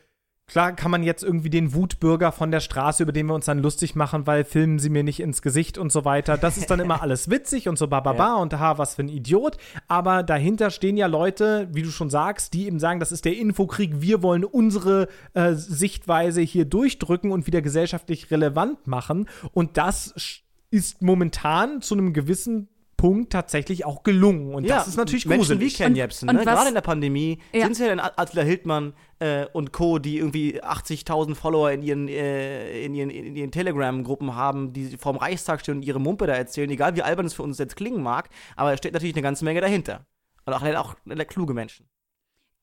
Klar kann man jetzt irgendwie den Wutbürger von der Straße, über den wir uns dann lustig machen, weil filmen sie mir nicht ins Gesicht und so weiter. Das ist dann immer alles witzig und so bababa ja. und ha, was für ein Idiot. Aber dahinter stehen ja Leute, wie du schon sagst, die eben sagen, das ist der Infokrieg, wir wollen unsere äh, Sichtweise hier durchdrücken und wieder gesellschaftlich relevant machen. Und das ist momentan zu einem gewissen Punkt tatsächlich auch gelungen. Und ja, das ist natürlich Menschen gruselig. wie Ken Jebsen, ne? gerade in der Pandemie, ja. sind es ja dann Attila Hildmann äh, und Co., die irgendwie 80.000 Follower in ihren, äh, in ihren, in ihren Telegram-Gruppen haben, die vorm Reichstag stehen und ihre Mumpe da erzählen, egal wie albern es für uns jetzt klingen mag, aber da steht natürlich eine ganze Menge dahinter. Und auch, auch, auch kluge Menschen.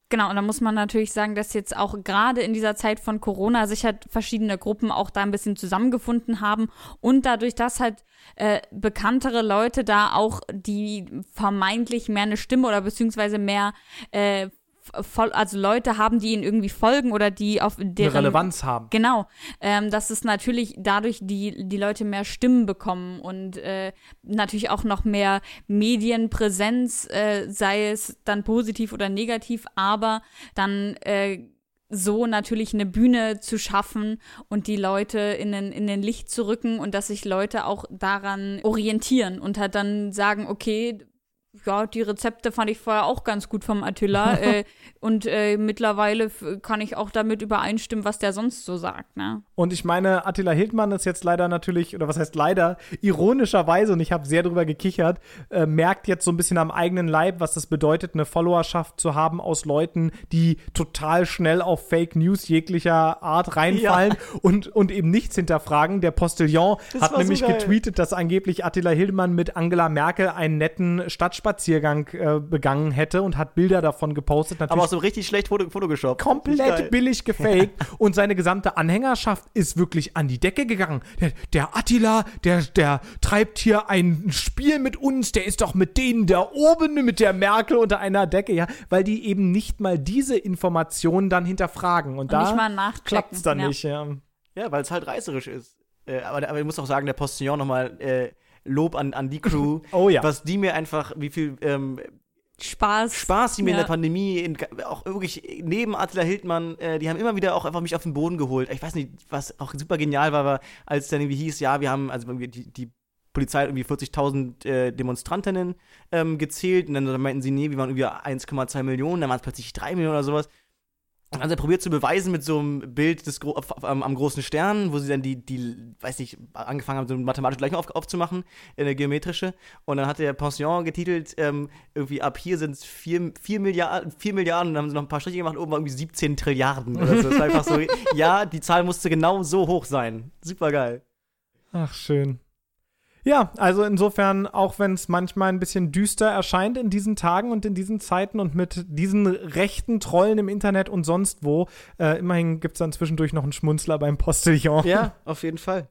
Genau, und da muss man natürlich sagen, dass jetzt auch gerade in dieser Zeit von Corona sich halt verschiedene Gruppen auch da ein bisschen zusammengefunden haben und dadurch, dass halt äh, bekanntere Leute da auch die vermeintlich mehr eine Stimme oder beziehungsweise mehr äh, also Leute haben, die ihnen irgendwie folgen oder die auf deren Eine Relevanz haben. Genau, ähm, dass es natürlich dadurch die die Leute mehr Stimmen bekommen und äh, natürlich auch noch mehr Medienpräsenz, äh, sei es dann positiv oder negativ, aber dann äh, so natürlich eine Bühne zu schaffen und die Leute in den, in den Licht zu rücken und dass sich Leute auch daran orientieren und halt dann sagen, okay, ja, die Rezepte fand ich vorher auch ganz gut vom Attila. äh, und äh, mittlerweile kann ich auch damit übereinstimmen, was der sonst so sagt. Ne? Und ich meine, Attila Hildmann ist jetzt leider natürlich, oder was heißt leider, ironischerweise, und ich habe sehr drüber gekichert, äh, merkt jetzt so ein bisschen am eigenen Leib, was das bedeutet, eine Followerschaft zu haben aus Leuten, die total schnell auf Fake News jeglicher Art reinfallen ja. und, und eben nichts hinterfragen. Der Postillon das hat nämlich so getweetet, dass angeblich Attila Hildmann mit Angela Merkel einen netten Stadtspaziergang äh, begangen hätte und hat Bilder davon gepostet. Natürlich Aber auch so richtig schlecht Foto, Photoshop. Komplett billig gefaked. und seine gesamte Anhängerschaft ist wirklich an die Decke gegangen. Der, der Attila, der, der treibt hier ein Spiel mit uns, der ist doch mit denen da oben, mit der Merkel unter einer Decke, ja, weil die eben nicht mal diese Informationen dann hinterfragen. Und, und da klappt es dann ja. nicht, ja. Ja, weil es halt reißerisch ist. Äh, aber, aber ich muss auch sagen, der Postillon nochmal äh, Lob an, an die Crew. oh ja. Was die mir einfach, wie viel ähm, Spaß. Spaß, die mir ja. in der Pandemie, in, auch wirklich neben Attila Hildmann, äh, die haben immer wieder auch einfach mich auf den Boden geholt. Ich weiß nicht, was auch super genial war, war als dann irgendwie hieß, ja, wir haben, also die, die Polizei hat irgendwie 40.000 äh, Demonstrantinnen ähm, gezählt und dann meinten sie, nee, wir waren irgendwie 1,2 Millionen, dann waren es plötzlich 3 Millionen oder sowas. Also er probiert zu beweisen mit so einem Bild des Gro am, am, großen Stern, wo sie dann die, die, weiß nicht, angefangen haben, so eine mathematische Gleichung auf, aufzumachen, eine geometrische. Und dann hat der Pension getitelt, ähm, irgendwie ab hier sind es 4, 4, Milliarden, 4 Milliarden, und dann haben sie noch ein paar Striche gemacht, oben war irgendwie 17 Trilliarden oder so. Das war einfach so, ja, die Zahl musste genau so hoch sein. Super geil. Ach, schön. Ja, also insofern, auch wenn es manchmal ein bisschen düster erscheint in diesen Tagen und in diesen Zeiten und mit diesen rechten Trollen im Internet und sonst wo, äh, immerhin gibt es dann zwischendurch noch einen Schmunzler beim Postillon. Ja, auf jeden Fall.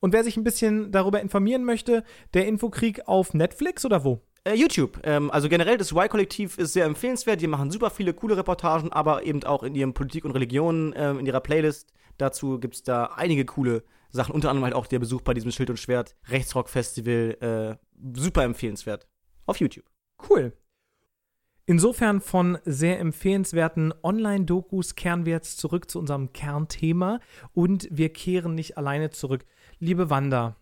Und wer sich ein bisschen darüber informieren möchte, der Infokrieg auf Netflix oder wo? Äh, YouTube. Ähm, also generell, das Y-Kollektiv ist sehr empfehlenswert. Die machen super viele coole Reportagen, aber eben auch in ihrem Politik und Religion, ähm, in ihrer Playlist. Dazu gibt es da einige coole Sachen. Unter anderem halt auch der Besuch bei diesem Schild und Schwert Rechtsrock-Festival. Äh, super empfehlenswert. Auf YouTube. Cool. Insofern von sehr empfehlenswerten Online-Dokus kehren wir jetzt zurück zu unserem Kernthema und wir kehren nicht alleine zurück. Liebe Wanda,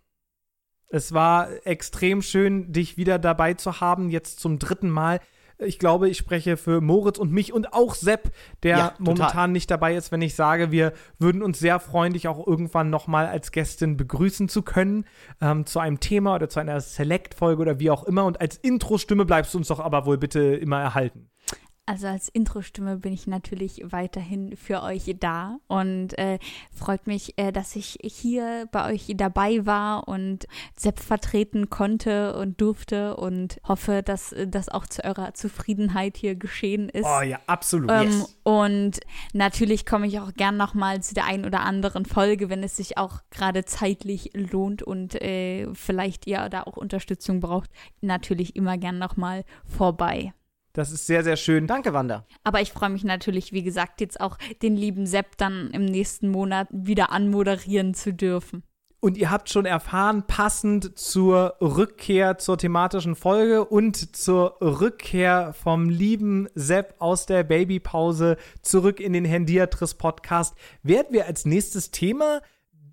es war extrem schön, dich wieder dabei zu haben, jetzt zum dritten Mal. Ich glaube, ich spreche für Moritz und mich und auch Sepp, der Ja, momentan nicht dabei ist, wenn ich sage, wir würden uns sehr freuen, dich auch irgendwann nochmal als Gästin begrüßen zu können, ähm, zu einem Thema oder zu einer Select-Folge oder wie auch immer. Und als Intro-Stimme bleibst du uns doch aber wohl bitte immer erhalten. Also als Intro-Stimme bin ich natürlich weiterhin für euch da und äh, freut mich, äh, dass ich hier bei euch dabei war und Sepp vertreten konnte und durfte und hoffe, dass äh, das auch zu eurer Zufriedenheit hier geschehen ist. Oh ja, absolut. Ähm, Yes. Und natürlich komme ich auch gern nochmal zu der einen oder anderen Folge, wenn es sich auch gerade zeitlich lohnt und äh, vielleicht ihr da auch Unterstützung braucht, natürlich immer gern nochmal vorbei. Das ist sehr, sehr schön. Danke, Wanda. Aber ich freue mich natürlich, wie gesagt, jetzt auch den lieben Sepp dann im nächsten Monat wieder anmoderieren zu dürfen. Und ihr habt schon erfahren, passend zur Rückkehr zur thematischen Folge und zur Rückkehr vom lieben Sepp aus der Babypause zurück in den Hendiatris Podcast, werden wir als nächstes Thema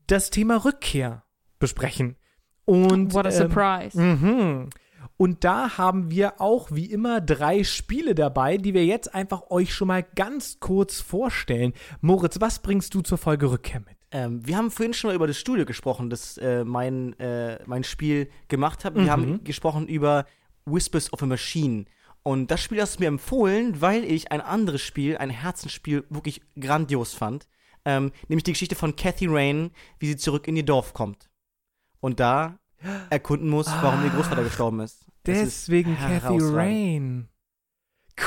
das Thema Rückkehr besprechen. Und What a ähm, surprise. Mhm. Und da haben wir auch wie immer drei Spiele dabei, die wir jetzt einfach euch schon mal ganz kurz vorstellen. Moritz, was bringst du zur Folge Rückkehr mit? Ähm, wir haben vorhin schon mal über das Studio gesprochen, das äh, mein, äh, mein Spiel gemacht hat. Wir Mhm. haben gesprochen über Whispers of a Machine. Und das Spiel hast du mir empfohlen, weil ich ein anderes Spiel, ein Herzensspiel, wirklich grandios fand. Ähm, nämlich die Geschichte von Kathy Rain, wie sie zurück in ihr Dorf kommt. Und da erkunden muss, warum ihr Großvater gestorben ist. Deswegen Kathy. Rain.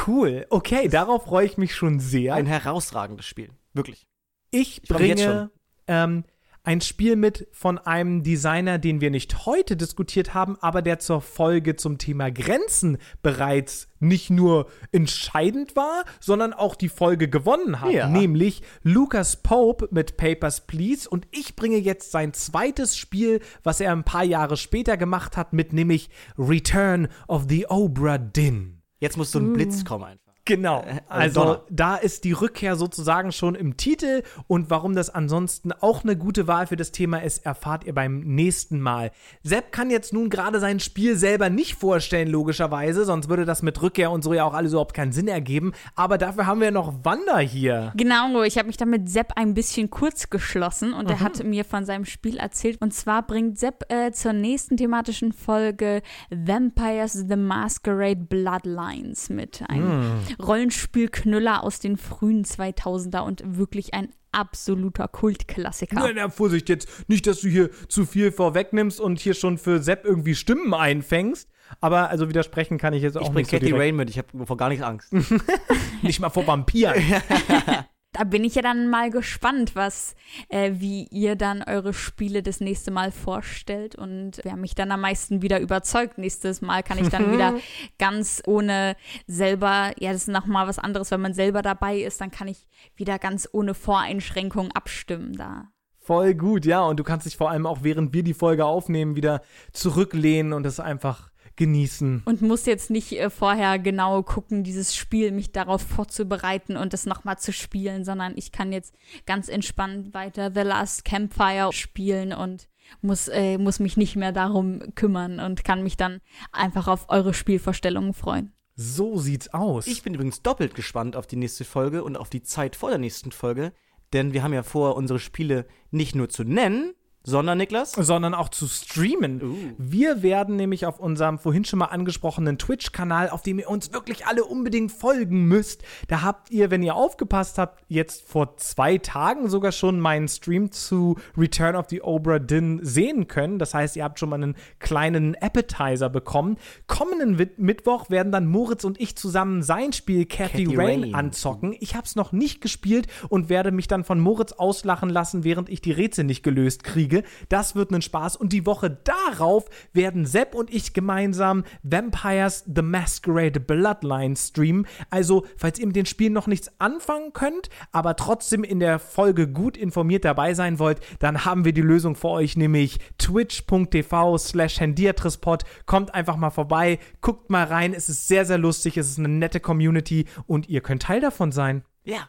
Cool. Okay, darauf freue ich mich schon sehr. Ein herausragendes Spiel. Wirklich. ich jetzt bringe ähm, ein Spiel mit von einem Designer, den wir nicht heute diskutiert haben, aber der zur Folge zum Thema Grenzen bereits nicht nur entscheidend war, sondern auch die Folge gewonnen hat. Ja. Nämlich Lucas Pope mit Papers, Please. Und ich bringe jetzt sein zweites Spiel, was er ein paar Jahre später gemacht hat, mit nämlich Return of the Obra Dinn. Jetzt muss so ein Blitz kommen einfach. Genau. Äh, Also Donner. da ist die Rückkehr sozusagen schon im Titel und warum das ansonsten auch eine gute Wahl für das Thema ist, erfahrt ihr beim nächsten Mal. Sepp kann jetzt nun gerade sein Spiel selber nicht vorstellen, logischerweise, sonst würde das mit Rückkehr und so ja auch alles überhaupt keinen Sinn ergeben. Aber dafür haben wir noch Wanda hier. Genau, ich habe mich dann mit Sepp ein bisschen kurz geschlossen und er Mhm. hat mir von seinem Spiel erzählt. Und zwar bringt Sepp äh, zur nächsten thematischen Folge Vampires the Masquerade Bloodlines mit. Ein Mhm. Rollenspielknüller aus den frühen 2000er und wirklich ein absoluter Kultklassiker. Na, na, Vorsicht jetzt, nicht, dass du hier zu viel vorwegnimmst und hier schon für Sepp irgendwie Stimmen einfängst. Aber also widersprechen kann ich jetzt auch Ich bringe nicht so Kathy direkt. Rain mit, ich habe vor gar nichts Angst. Nicht mal vor Vampiren. Da bin ich ja dann mal gespannt, was, äh, wie ihr dann eure Spiele das nächste Mal vorstellt und wer mich dann am meisten wieder überzeugt. Nächstes Mal kann ich dann wieder ganz ohne selber, ja, das ist nochmal was anderes, wenn man selber dabei ist, dann kann ich wieder ganz ohne Voreinschränkung abstimmen da. Voll gut, ja. Und du kannst dich vor allem auch, während wir die Folge aufnehmen, wieder zurücklehnen und es einfach genießen. Und muss jetzt nicht äh, vorher genau gucken, dieses Spiel, mich darauf vorzubereiten und das nochmal zu spielen, sondern ich kann jetzt ganz entspannt weiter The Last Campfire spielen und muss, äh, muss mich nicht mehr darum kümmern und kann mich dann einfach auf eure Spielvorstellungen freuen. So sieht's aus. Ich bin übrigens doppelt gespannt auf die nächste Folge und auf die Zeit vor der nächsten Folge, denn wir haben ja vor, unsere Spiele nicht nur zu nennen, sondern, Niklas, sondern auch zu streamen. Uh. Wir werden nämlich auf unserem vorhin schon mal angesprochenen Twitch-Kanal, auf dem ihr uns wirklich alle unbedingt folgen müsst, da habt ihr, wenn ihr aufgepasst habt, jetzt vor zwei Tagen sogar schon meinen Stream zu Return of the Obra Dinn sehen können. Das heißt, ihr habt schon mal einen kleinen Appetizer bekommen. Kommenden Mittwoch werden dann Moritz und ich zusammen sein Spiel Cathy, Cathy Rain, Rain. anzocken. Ich habe es noch nicht gespielt und werde mich dann von Moritz auslachen lassen, während ich die Rätsel nicht gelöst kriege. Folge. Das wird ein Spaß. Und die Woche darauf werden Sepp und ich gemeinsam Vampires The Masquerade Bloodline streamen. Also, falls ihr mit den Spielen noch nichts anfangen könnt, aber trotzdem in der Folge gut informiert dabei sein wollt, dann haben wir die Lösung für euch, nämlich twitch.tv slash handiatrispod. Kommt einfach mal vorbei, guckt mal rein. Es ist sehr, sehr lustig. Es ist eine nette Community und ihr könnt Teil davon sein. Ja.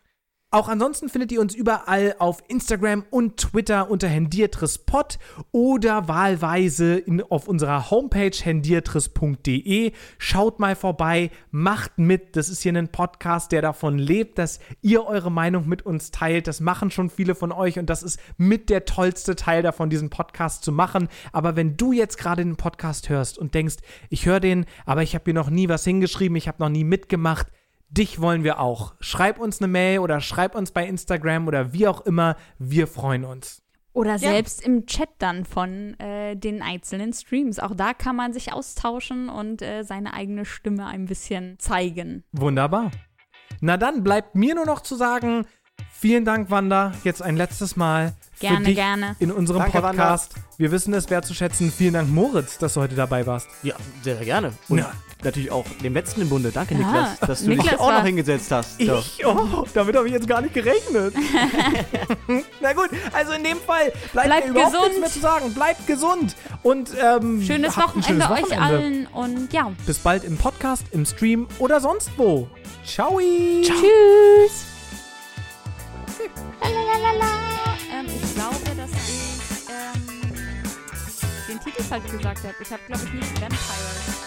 Auch ansonsten findet ihr uns überall auf Instagram und Twitter unter hendiertrispod oder wahlweise in, auf unserer Homepage hendiertris.de. Schaut mal vorbei, macht mit. Das ist hier ein Podcast, der davon lebt, dass ihr eure Meinung mit uns teilt. Das machen schon viele von euch und das ist mit der tollste Teil davon, diesen Podcast zu machen. Aber wenn du jetzt gerade den Podcast hörst und denkst, ich höre den, aber ich habe hier noch nie was hingeschrieben, ich habe noch nie mitgemacht, Dich wollen wir auch. Schreib uns eine Mail oder schreib uns bei Instagram oder wie auch immer. Wir freuen uns. Oder selbst im Chat dann von äh, den einzelnen Streams. Auch da kann man sich austauschen und äh, seine eigene Stimme ein bisschen zeigen. Wunderbar. Na dann bleibt mir nur noch zu sagen, vielen Dank, Wanda. Jetzt ein letztes Mal. Gerne, für dich gerne. In unserem Danke, Podcast. Wir wissen es wertzuschätzen. Vielen Dank, Moritz, dass du heute dabei warst. Ja, sehr gerne. Und Ja. natürlich auch dem letzten im Bunde. Danke, Ja, Niklas, dass du Niklas dich auch noch hingesetzt hast. Ich? Oh, damit habe ich jetzt gar nicht gerechnet. Na gut, also in dem Fall bleibt Bleibt mir überhaupt gesund. nichts mehr zu sagen. Bleibt gesund und ähm, Schönes habt ein Wochenende schönes euch Wochenende. allen und ja, Bis bald im Podcast, im Stream oder sonst wo. Ciao. tschüss. Ähm, ich glaube, dass ich ähm, den Titel falsch gesagt habe. Ich habe, glaube ich, nicht Vampire